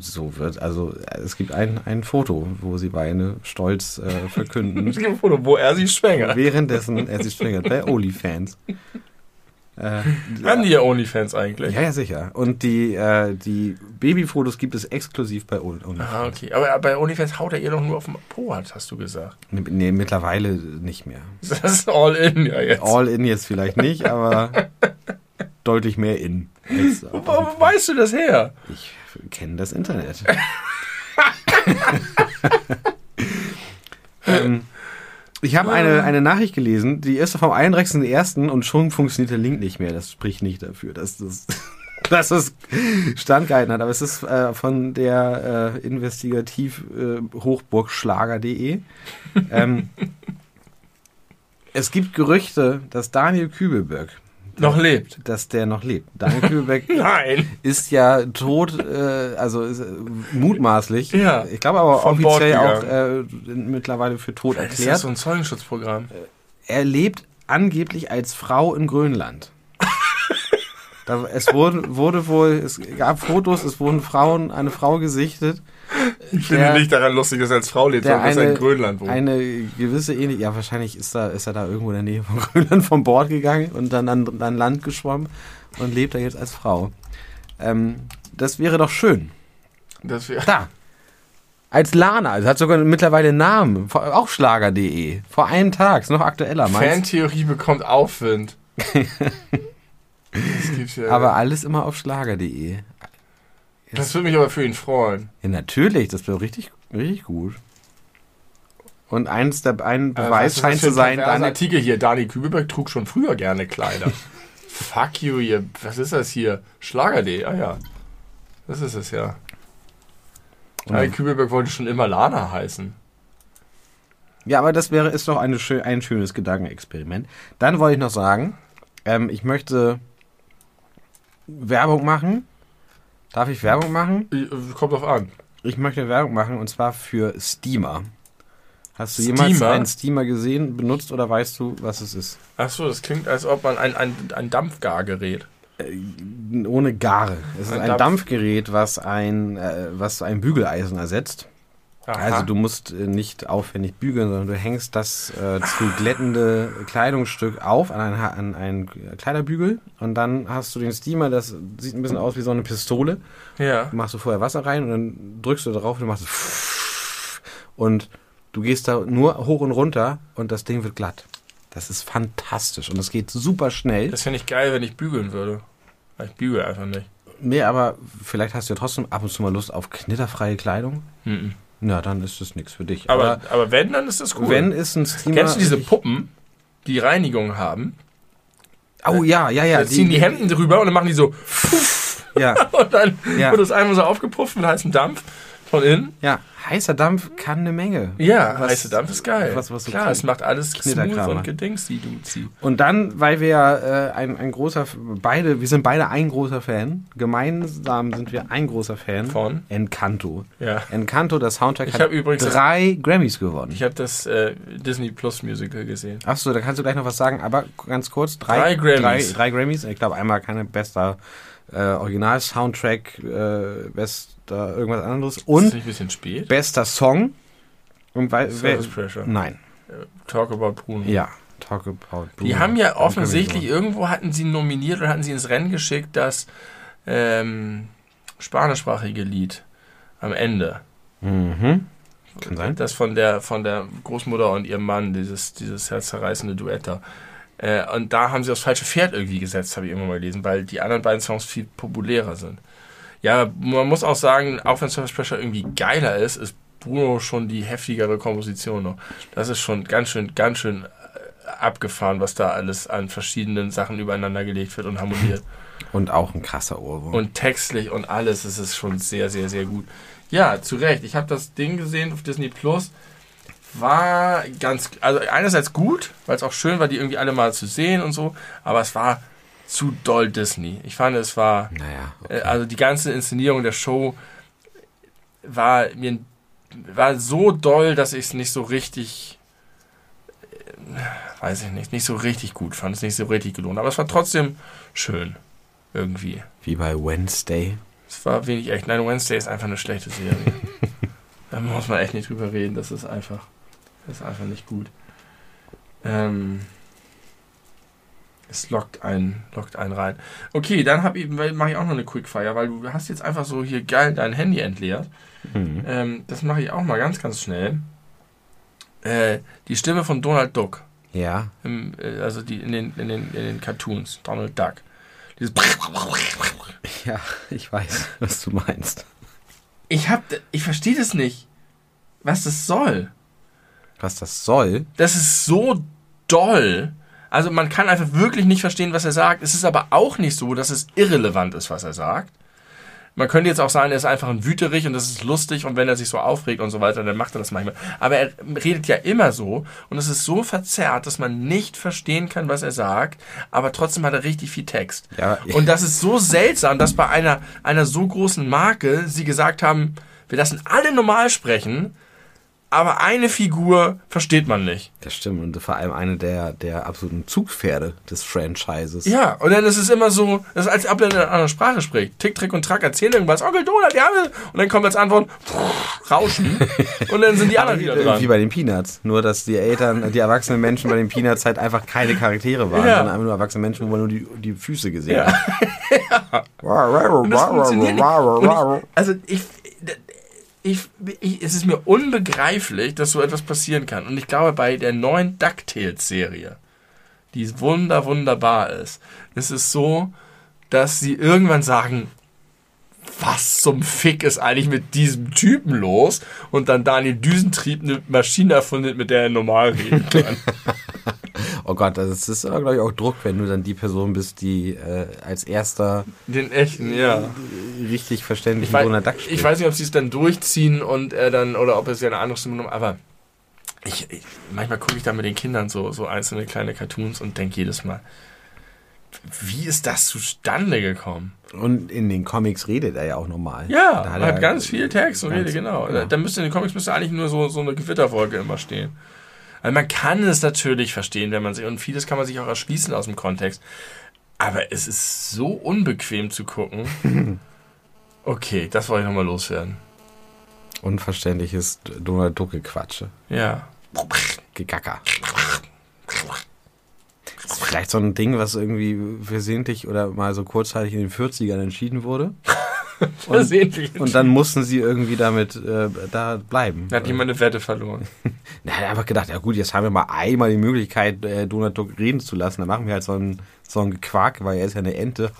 Speaker 1: So wird, also es gibt ein, ein Foto, wo sie beide stolz äh, verkünden. (laughs)
Speaker 2: es gibt ein Foto, wo er sie schwängert.
Speaker 1: Währenddessen er sie schwängert, bei (laughs) OnlyFans.
Speaker 2: Äh, Haben die ja OnlyFans eigentlich?
Speaker 1: Ja, ja, sicher. Und die, äh, die Babyfotos gibt es exklusiv bei OnlyFans.
Speaker 2: Ah, okay. Aber bei OnlyFans haut er ihr doch nur auf den Po, hast du gesagt.
Speaker 1: Nee, nee, mittlerweile nicht mehr. (laughs)
Speaker 2: Das ist all in ja jetzt.
Speaker 1: All in jetzt vielleicht nicht, aber deutlich mehr in.
Speaker 2: Wo, wo weißt du das her?
Speaker 1: Ich kenne das Internet. (laughs) ähm, ich habe eine, eine Nachricht gelesen, die ist vom 31.01. und schon funktioniert der Link nicht mehr. Das spricht nicht dafür, dass das, (laughs) dass es standgehalten hat. Aber es ist äh, von der äh, Investigativ-Hochburgschlager.de. Äh, ähm, (laughs) es gibt Gerüchte, dass Daniel Kübelberg
Speaker 2: noch lebt.
Speaker 1: Dass der noch lebt. Daniel Kübelbeck (laughs)
Speaker 2: Nein.
Speaker 1: ist ja tot, äh, also ist, äh, mutmaßlich.
Speaker 2: Ja.
Speaker 1: Ich glaube aber offiziell auch äh, mittlerweile für tot Vielleicht erklärt. Ist das
Speaker 2: so ein Zeugenschutzprogramm?
Speaker 1: Er lebt angeblich als Frau in Grönland. (laughs) Da, es wurde, wurde wohl, es gab Fotos, es wurden Frauen, eine Frau gesichtet.
Speaker 2: Ich finde
Speaker 1: der-
Speaker 2: nicht daran lustig, dass er als Frau lebt,
Speaker 1: der
Speaker 2: sondern dass er in Grönland wohnt.
Speaker 1: eine gewisse ähnliche, ja wahrscheinlich ist, da, ist er da irgendwo in der Nähe von (laughs) Grönland vom Bord gegangen und dann an, an Land geschwommen und lebt da jetzt als Frau. Ähm, das wäre doch schön.
Speaker 2: Das wär,
Speaker 1: Da. Als Lana, also hat sogar mittlerweile einen Namen, auch Schlager.de. Vor einem Tag, ist noch aktueller,
Speaker 2: Fantheorie bekommt Aufwind. (laughs) das gibt's ja.
Speaker 1: Aber alles immer auf Schlager.de.
Speaker 2: das würde mich aber für ihn freuen.
Speaker 1: Ja, natürlich, das wäre richtig, richtig gut. Und eins der, ein
Speaker 2: Aber
Speaker 1: Beweis
Speaker 2: ist
Speaker 1: scheint zu
Speaker 2: ein
Speaker 1: sein, deine,
Speaker 2: Artikel hier. Dani Kübelberg trug schon früher gerne Kleider. (laughs) Fuck you, ihr. Was ist das hier? Schlager.de. Ah ja. Das ist es ja. Dani Kübelberg wollte schon immer Lana heißen.
Speaker 1: Ja, aber das wäre, ist doch eine ein schönes Gedankenexperiment. Dann wollte ich noch sagen, ähm, ich möchte Werbung machen. Darf ich Werbung machen?
Speaker 2: Äh, Kommt drauf an.
Speaker 1: Ich möchte Werbung machen und zwar für Steamer. Hast du jemals
Speaker 2: Steamer?
Speaker 1: einen Steamer gesehen, benutzt oder weißt du, was es ist?
Speaker 2: Achso, das klingt, als ob man ein, ein, ein Dampfgargerät.
Speaker 1: Ohne Gare. Es ist
Speaker 2: Ein
Speaker 1: ein
Speaker 2: Dampf-
Speaker 1: Dampfgerät, was ein, äh, was ein Bügeleisen ersetzt.
Speaker 2: Aha.
Speaker 1: Also du musst äh, nicht aufwendig bügeln, sondern du hängst das äh, zu glättende Kleidungsstück auf an einen, Ha- an einen Kleiderbügel und dann hast du den Steamer, das sieht ein bisschen aus wie so eine Pistole.
Speaker 2: Ja.
Speaker 1: Machst du vorher Wasser rein und dann drückst du darauf und du machst und du gehst da nur hoch und runter und das Ding wird glatt. Das ist fantastisch und es geht super schnell.
Speaker 2: Das fände ich geil, wenn ich bügeln würde. Ich bügel einfach nicht.
Speaker 1: Nee, aber vielleicht hast du ja trotzdem ab und zu mal Lust auf knitterfreie Kleidung.
Speaker 2: Mhm.
Speaker 1: Na, dann ist das nichts für dich.
Speaker 2: Aber, aber wenn, dann ist das cool.
Speaker 1: wenn ist ein Steamer.
Speaker 2: Kennst du diese Puppen, die Reinigung haben?
Speaker 1: Oh ja, ja, ja.
Speaker 2: da ziehen die, Hemden drüber und dann machen die so
Speaker 1: Ja, (laughs)
Speaker 2: und dann
Speaker 1: Ja.
Speaker 2: wird das einmal so aufgepufft mit heißem Dampf von innen.
Speaker 1: ja. Heißer Dampf kann eine Menge.
Speaker 2: Ja,
Speaker 1: Was-
Speaker 2: heiße Dampf ist geil.
Speaker 1: was- was
Speaker 2: Klar, es macht alles smooth und
Speaker 1: macht.
Speaker 2: gedings, die du ziehst.
Speaker 1: Und dann, weil wir äh, ein, ein großer, beide, wir sind beide ein großer Fan. Gemeinsam sind wir ein großer Fan.
Speaker 2: Von?
Speaker 1: Encanto.
Speaker 2: Ja.
Speaker 1: Encanto, das Soundtrack,
Speaker 2: Ich
Speaker 1: hat
Speaker 2: übrigens-
Speaker 1: drei Grammys gewonnen.
Speaker 2: Ich habe das äh, Disney Plus Musical gesehen.
Speaker 1: Achso, da kannst du gleich noch was sagen, aber ganz kurz.
Speaker 2: Drei
Speaker 1: Drei,
Speaker 2: Grammys.
Speaker 1: Drei, drei Grammys. Ich glaube, einmal keine bester äh, Original-Soundtrack, äh, bester irgendwas anderes.
Speaker 2: ist
Speaker 1: Und
Speaker 2: nicht ein bisschen spät?
Speaker 1: bester Song. Und weil,
Speaker 2: Service Pressure.
Speaker 1: nein.
Speaker 2: Talk about Bruno.
Speaker 1: Ja. Talk about
Speaker 2: Die
Speaker 1: Bruno.
Speaker 2: haben ja offensichtlich, irgendwo hatten sie nominiert oder hatten sie ins Rennen geschickt, das ähm, spanischsprachige Lied am Ende.
Speaker 1: Mhm. Kann sein.
Speaker 2: Das von der, von der Großmutter und ihrem Mann, dieses, dieses herzzerreißende Duett da. Äh, und da haben sie aufs falsche Pferd irgendwie gesetzt, habe ich irgendwann mal gelesen, weil die anderen beiden Songs viel populärer sind. Ja, man muss auch sagen, auch wenn Surface Pressure irgendwie geiler ist, ist Bruno schon die heftigere Komposition noch. Das ist schon ganz schön, ganz schön äh, abgefahren, was da alles an verschiedenen Sachen übereinander gelegt wird und harmoniert. (laughs)
Speaker 1: Und auch ein krasser Ohrwurm.
Speaker 2: Und textlich und alles ist es schon sehr, sehr, sehr gut. Ja, zu Recht. Ich habe das Ding gesehen auf Disney Plus. War ganz, also einerseits gut, weil es auch schön war, die irgendwie alle mal zu sehen und so, aber es war zu doll Disney. Ich fand, es war,
Speaker 1: naja.
Speaker 2: äh, also die ganze Inszenierung der Show war mir war so doll, dass ich es nicht so richtig, äh, weiß ich nicht, nicht so richtig gut fand, es nicht so richtig gelohnt. Aber es war trotzdem schön, irgendwie.
Speaker 1: Wie bei Wednesday.
Speaker 2: Es war wenig echt. Nein, Wednesday ist einfach eine schlechte Serie. (laughs) da muss man echt nicht drüber reden. Das ist einfach, ist einfach nicht gut. Ähm, es lockt einen, lockt einen rein. Okay, dann mache ich auch noch eine Quickfire, weil du hast jetzt einfach so hier geil dein Handy entleert.
Speaker 1: Mhm.
Speaker 2: Ähm, das mache ich auch mal ganz, ganz schnell. Äh, die Stimme von Donald Duck.
Speaker 1: Ja.
Speaker 2: Im, äh, also die in den, in, den, in den Cartoons. Donald Duck. Dieses (laughs)
Speaker 1: Ja, ich weiß, was du meinst.
Speaker 2: Ich hab, ich verstehe das nicht, was das soll.
Speaker 1: Was das soll?
Speaker 2: Das ist so doll. Also man kann einfach wirklich nicht verstehen, was er sagt. Es ist aber auch nicht so, dass es irrelevant ist, was er sagt. Man könnte jetzt auch sagen, er ist einfach ein Wüterich und das ist lustig und wenn er sich so aufregt und so weiter, dann macht er das manchmal. Aber er redet ja immer so und es ist so verzerrt, dass man nicht verstehen kann, was er sagt, aber trotzdem hat er richtig viel Text.
Speaker 1: Ja,
Speaker 2: Und das ist so seltsam, dass bei einer, einer so großen Marke sie gesagt haben, wir lassen alle normal sprechen aber eine Figur versteht man nicht.
Speaker 1: Das stimmt. Und vor allem eine der, der absoluten Zugpferde des Franchises.
Speaker 2: Ja, und dann ist es immer so, das ist, als ob er in einer anderen Sprache spricht. Tick, Trick und Track erzählen irgendwas, Onkel Donald, ja, und dann kommt als Antwort pff, Rauschen (laughs) und dann sind die anderen wieder dran.
Speaker 1: Wie bei den Peanuts. Nur, dass die Eltern, die erwachsenen Menschen bei den Peanuts halt einfach keine Charaktere waren,
Speaker 2: Ja.
Speaker 1: sondern einfach nur erwachsene Menschen, wo man nur die, die Füße gesehen hat. (laughs)
Speaker 2: Und das funktioniert nicht. Und ich, also ich, ich, ich, es ist mir unbegreiflich, dass so etwas passieren kann. Und ich glaube, bei der neuen DuckTales-Serie, die wunder, wunderbar ist, ist es so, dass sie irgendwann sagen, was zum Fick ist eigentlich mit diesem Typen los? Und dann Daniel Düsentrieb eine Maschine erfunden, mit der er normal reden kann. (laughs) (laughs)
Speaker 1: Oh Gott, das ist aber, glaube ich, auch Druck, wenn du dann die Person bist, die äh, als erster
Speaker 2: Den echten, ja.
Speaker 1: richtig verständlichen
Speaker 2: Ich weiß,
Speaker 1: Donald Duck spricht.
Speaker 2: ich weiß nicht, ob sie es dann durchziehen und er dann, oder ob es ja eine andere Stimme nimmt, aber ich, ich, manchmal gucke ich da mit den Kindern so, so einzelne kleine Cartoons und denke jedes Mal, wie ist das zustande gekommen?
Speaker 1: Und in den Comics redet er ja auch normal.
Speaker 2: Ja,
Speaker 1: Da
Speaker 2: er hat
Speaker 1: er
Speaker 2: ganz viel Text und Rede, genau.
Speaker 1: ja.
Speaker 2: Da, müsste in den Comics müsste eigentlich nur so, so eine Gewitterwolke immer stehen. Also man kann es natürlich verstehen, wenn man sich, und vieles kann man sich auch erschließen aus dem Kontext. Aber es ist so unbequem zu gucken. (laughs) Okay, das wollte ich nochmal loswerden.
Speaker 1: Unverständliches Donald Duck Gequatsche.
Speaker 2: Ja.
Speaker 1: Gegacker. (laughs) Ist vielleicht so ein Ding, was irgendwie versehentlich oder mal so kurzzeitig in den 40ern entschieden wurde. (laughs)
Speaker 2: Versehentlich.
Speaker 1: Und dann mussten sie irgendwie damit äh, da bleiben.
Speaker 2: hat jemand eine Wette verloren. (laughs)
Speaker 1: Na, er hat einfach gedacht, ja gut, jetzt haben wir mal einmal die Möglichkeit, äh, Donald Duck reden zu lassen. Dann machen wir halt so ein, so ein Gequark, weil er ist ja eine Ente.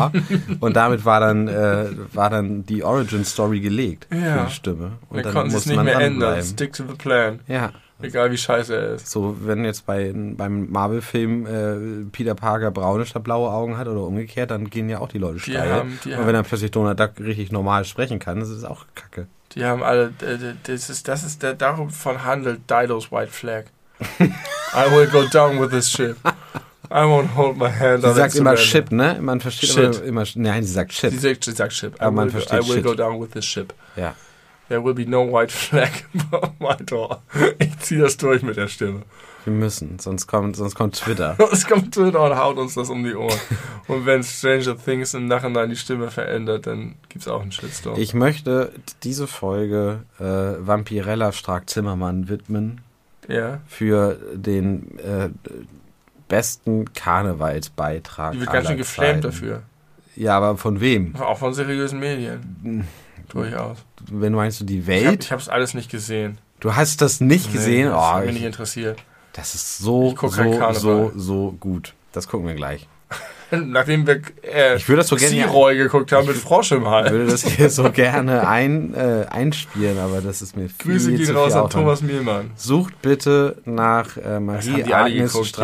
Speaker 1: (laughs) und damit war dann, äh, war dann die Origin-Story gelegt für
Speaker 2: Ja.
Speaker 1: die Stimme. Und
Speaker 2: Dann, konnten es nicht mehr ändern. Stick to the plan.
Speaker 1: Ja,
Speaker 2: Egal wie scheiße er ist.
Speaker 1: so wenn jetzt bei, beim Marvel-Film äh, Peter Parker braune statt blaue Augen hat oder umgekehrt, dann gehen ja auch die Leute steil.
Speaker 2: haben- die
Speaker 1: und wenn dann plötzlich Donald Duck richtig normal sprechen kann, das ist auch kacke.
Speaker 2: Die haben alle, äh, das ist, das ist der, davon handelt Dido's White Flag. (laughs) I will go down with this ship. I won't hold my hand
Speaker 1: Sie sagt immer. Ship, ne? Man versteht
Speaker 2: Shit.
Speaker 1: aber immer, nein, sie sagt Ship.
Speaker 2: Sie sagt, sie sagt Ship. I
Speaker 1: Aber man
Speaker 2: will,
Speaker 1: versteht
Speaker 2: I will
Speaker 1: Shit.
Speaker 2: go down with this ship.
Speaker 1: Ja.
Speaker 2: There will be no white flag (laughs) above my door. Ich ziehe das durch mit der Stimme.
Speaker 1: Wir müssen, sonst kommt, sonst kommt Twitter. (laughs)
Speaker 2: Es kommt Twitter und haut uns das um die Ohren. Und wenn Stranger Things im Nachhinein die Stimme verändert, dann gibt's auch einen Shitstorm.
Speaker 1: Ich möchte diese Folge äh, Vampirella Stark-Zimmermann widmen
Speaker 2: ja.
Speaker 1: für den äh, besten Karnevalsbeitrag.
Speaker 2: Die wird ganz schön
Speaker 1: Zeiten.
Speaker 2: dafür.
Speaker 1: Ja, aber von wem?
Speaker 2: Auch von seriösen Medien. Durchaus.
Speaker 1: Wenn du meinst du die
Speaker 2: Ich,
Speaker 1: Welt?
Speaker 2: ich hab's alles nicht gesehen.
Speaker 1: du hast das nicht gesehen?
Speaker 2: Nee, das
Speaker 1: oh,
Speaker 2: mich
Speaker 1: ich,
Speaker 2: nicht interessiert.
Speaker 1: das ist so,
Speaker 2: Ich
Speaker 1: so, so, so gut. Das gucken wir gleich. (laughs)
Speaker 2: Nachdem wir äh,
Speaker 1: Ich würde das so gerne-
Speaker 2: Searoy geguckt haben mit Frosch im
Speaker 1: Ich
Speaker 2: Hals. (laughs)
Speaker 1: würde das hier so gerne ein, äh, einspielen, aber das ist mir viel
Speaker 2: Grüße gehen raus an. Thomas Mielmann.
Speaker 1: Sucht bitte nach äh, Marie
Speaker 2: die alle
Speaker 1: Agnes
Speaker 2: geguckt.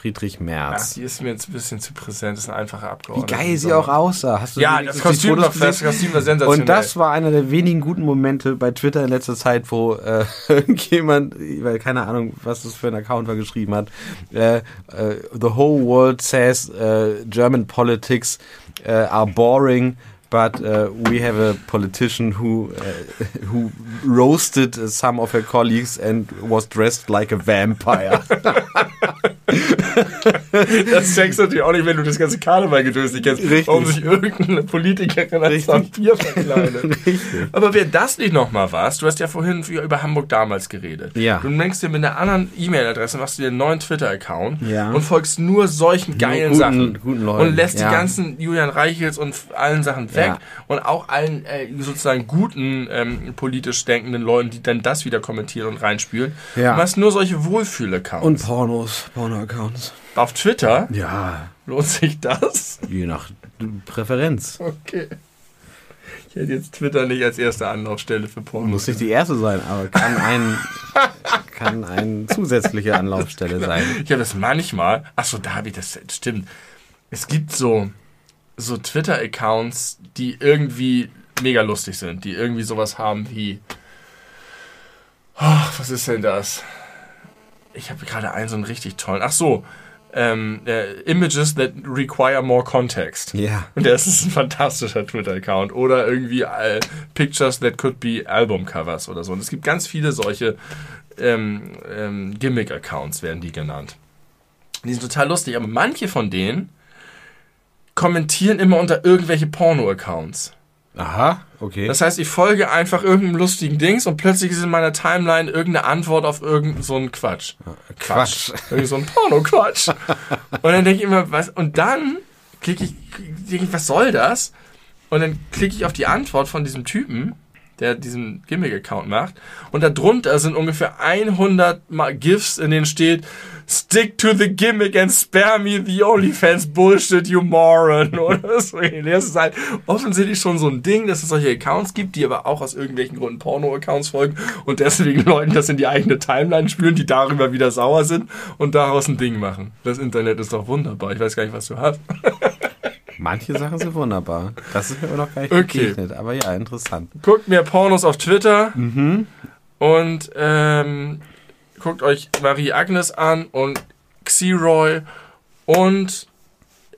Speaker 1: Friedrich
Speaker 2: Ja,
Speaker 1: Merz.
Speaker 2: die ist mir jetzt ein bisschen zu präsent. Das ist ein einfacher
Speaker 1: Wie
Speaker 2: Abgeordneter.
Speaker 1: geil sie auch aussah. Hast du
Speaker 2: Ja, das Kostüm das Kostüm war sensationell.
Speaker 1: Und das war einer der wenigen guten Momente bei Twitter in letzter Zeit, wo äh, (laughs) irgendjemand, weil keine Ahnung, was das für ein Account war, geschrieben hat, äh, äh, the whole world says äh, German politics äh, are boring, but uh, we have a politician who uh, who roasted some of her colleagues and was dressed like a vampire. (laughs)
Speaker 2: Das checkst du natürlich auch nicht, wenn du das ganze Karneval-Gedöns nicht kennst.
Speaker 1: Richtig.
Speaker 2: Warum sich irgendeine Politikerin als
Speaker 1: Richtig.
Speaker 2: Vampir verkleidet. (laughs)
Speaker 1: Richtig.
Speaker 2: Aber wer das nicht nochmal war's, du hast ja vorhin über Hamburg damals geredet.
Speaker 1: Ja.
Speaker 2: Du denkst dir mit einer anderen E-Mail-Adresse, machst du dir einen neuen Twitter-Account
Speaker 1: Ja.
Speaker 2: und folgst nur solchen geilen
Speaker 1: guten-
Speaker 2: Sachen.
Speaker 1: guten Leuten,
Speaker 2: Und lässt
Speaker 1: ja.
Speaker 2: die ganzen Julian Reichels und allen Sachen weg
Speaker 1: Ja.
Speaker 2: und auch allen äh, sozusagen guten ähm, politisch denkenden Leuten, die dann das wieder kommentieren und reinspülen.
Speaker 1: Ja.
Speaker 2: Du hast nur solche Wohlfühl-Accounts.
Speaker 1: Und Pornos, Porno-Accounts.
Speaker 2: Auf Twitter
Speaker 1: Ja,
Speaker 2: lohnt sich das?
Speaker 1: je nach Präferenz.
Speaker 2: Okay. Ich hätte jetzt Twitter nicht als erste Anlaufstelle für Pornos.
Speaker 1: Muss nicht die erste sein, aber kann ein (laughs) kann eine zusätzliche Anlaufstelle sein.
Speaker 2: Ich habe das manchmal. Achso, da habe ich das. Stimmt. Es gibt so, so Twitter-Accounts, die irgendwie mega lustig sind, die irgendwie sowas haben wie. Ach, was ist denn das? Ich habe gerade einen so einen richtig tollen. Ach so, ähm, äh, Images that require more context.
Speaker 1: Ja.
Speaker 2: Und das ist ein fantastischer Twitter-Account. Oder irgendwie äh, Pictures that could be Album-Covers oder so. Und es gibt ganz viele solche ähm, ähm, Gimmick-Accounts, werden die genannt. Die sind total lustig, aber manche von denen kommentieren immer unter irgendwelche Porno-Accounts.
Speaker 1: Aha, okay.
Speaker 2: Das heißt, ich folge einfach irgendeinem lustigen Dings und plötzlich ist in meiner Timeline irgendeine Antwort auf irgendeinen so einen Quatsch.
Speaker 1: Quatsch.
Speaker 2: Irgendwie so ein Porno-Quatsch. und dann denke ich immer, was, und dann klicke ich, denke ich, was soll das? Und dann klicke ich auf die Antwort von diesem Typen, der diesen Gimmick-Account macht. Und darunter sind ungefähr 100 GIFs, in denen steht, Stick to the gimmick and spare me the OnlyFans Bullshit, you moron. (laughs) Oder so. Das ist halt offensichtlich schon so ein Ding, dass es solche Accounts gibt, die aber auch aus irgendwelchen Gründen Porno-Accounts folgen und deswegen (laughs) Leuten das in die eigene Timeline spüren, die darüber wieder sauer sind und daraus ein Ding machen. Das Internet ist doch wunderbar. Ich weiß gar nicht, was du hast. (laughs)
Speaker 1: Manche Sachen sind wunderbar. Das ist mir noch gar nicht
Speaker 2: Okay.
Speaker 1: begegnet. Aber ja, interessant.
Speaker 2: Guckt mir Pornos auf Twitter und ähm, guckt euch Marie Agnes an und Xeroy und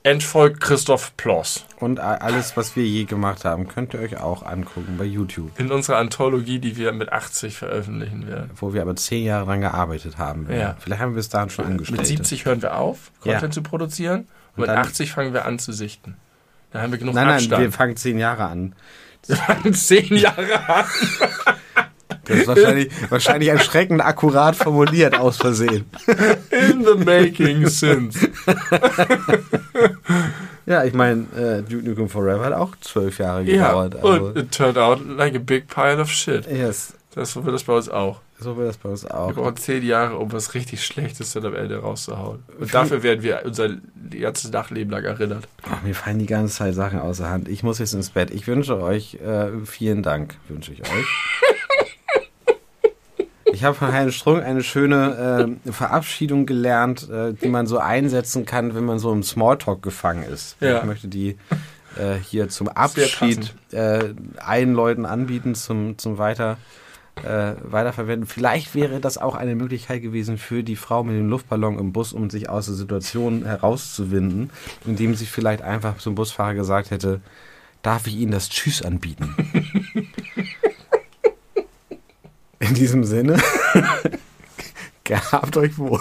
Speaker 2: entfolgt Christoph Ploss.
Speaker 1: Und alles, was wir je gemacht haben, könnt ihr euch auch angucken bei YouTube.
Speaker 2: In unserer Anthologie, die wir mit 80 veröffentlichen werden.
Speaker 1: Wo wir aber zehn Jahre dran gearbeitet haben.
Speaker 2: Ja.
Speaker 1: Vielleicht haben wir bis dahin schon angestellt.
Speaker 2: Mit 70 hören wir auf, Content
Speaker 1: Ja.
Speaker 2: zu produzieren.
Speaker 1: Und
Speaker 2: mit
Speaker 1: dann-
Speaker 2: 80 fangen wir an zu sichten. Da haben wir genug
Speaker 1: Nein, nein,
Speaker 2: Abstand.
Speaker 1: wir fangen zehn Jahre an.
Speaker 2: wir fangen 10 Jahre an. (laughs)
Speaker 1: Das ist wahrscheinlich, (laughs) wahrscheinlich erschreckend akkurat formuliert aus Versehen.
Speaker 2: In the making since. (laughs)
Speaker 1: Ja, ich meine, äh, Duke Nukem Forever hat auch zwölf Jahre
Speaker 2: Ja,
Speaker 1: gedauert. also,
Speaker 2: und it turned out like a big pile of shit.
Speaker 1: yes,
Speaker 2: Das so wird das bei uns auch.
Speaker 1: so wird das bei uns auch.
Speaker 2: Wir brauchen zehn Jahre, um was richtig Schlechtes dann am Ende rauszuhauen. Und dafür werden wir unser ganzes Nachleben lang erinnert.
Speaker 1: Ach, mir fallen die ganze Zeit Sachen außer Hand. Ich muss jetzt ins Bett. Ich wünsche euch äh, vielen Dank, wünsche ich euch. (laughs) Ich habe von Herrn Strunk eine schöne äh, Verabschiedung gelernt, äh, die man so einsetzen kann, wenn man so im Smalltalk gefangen ist.
Speaker 2: Ja.
Speaker 1: Ich möchte die äh, hier zum Abschied äh, allen Leuten anbieten, zum, zum Weiter, äh, Weiterverwenden. Vielleicht wäre das auch eine Möglichkeit gewesen für die Frau mit dem Luftballon im Bus, um sich aus der Situation herauszuwinden, indem sie vielleicht einfach zum Busfahrer gesagt hätte, darf ich Ihnen das Tschüss anbieten? (laughs) In diesem Sinne, (laughs) gehabt euch wohl.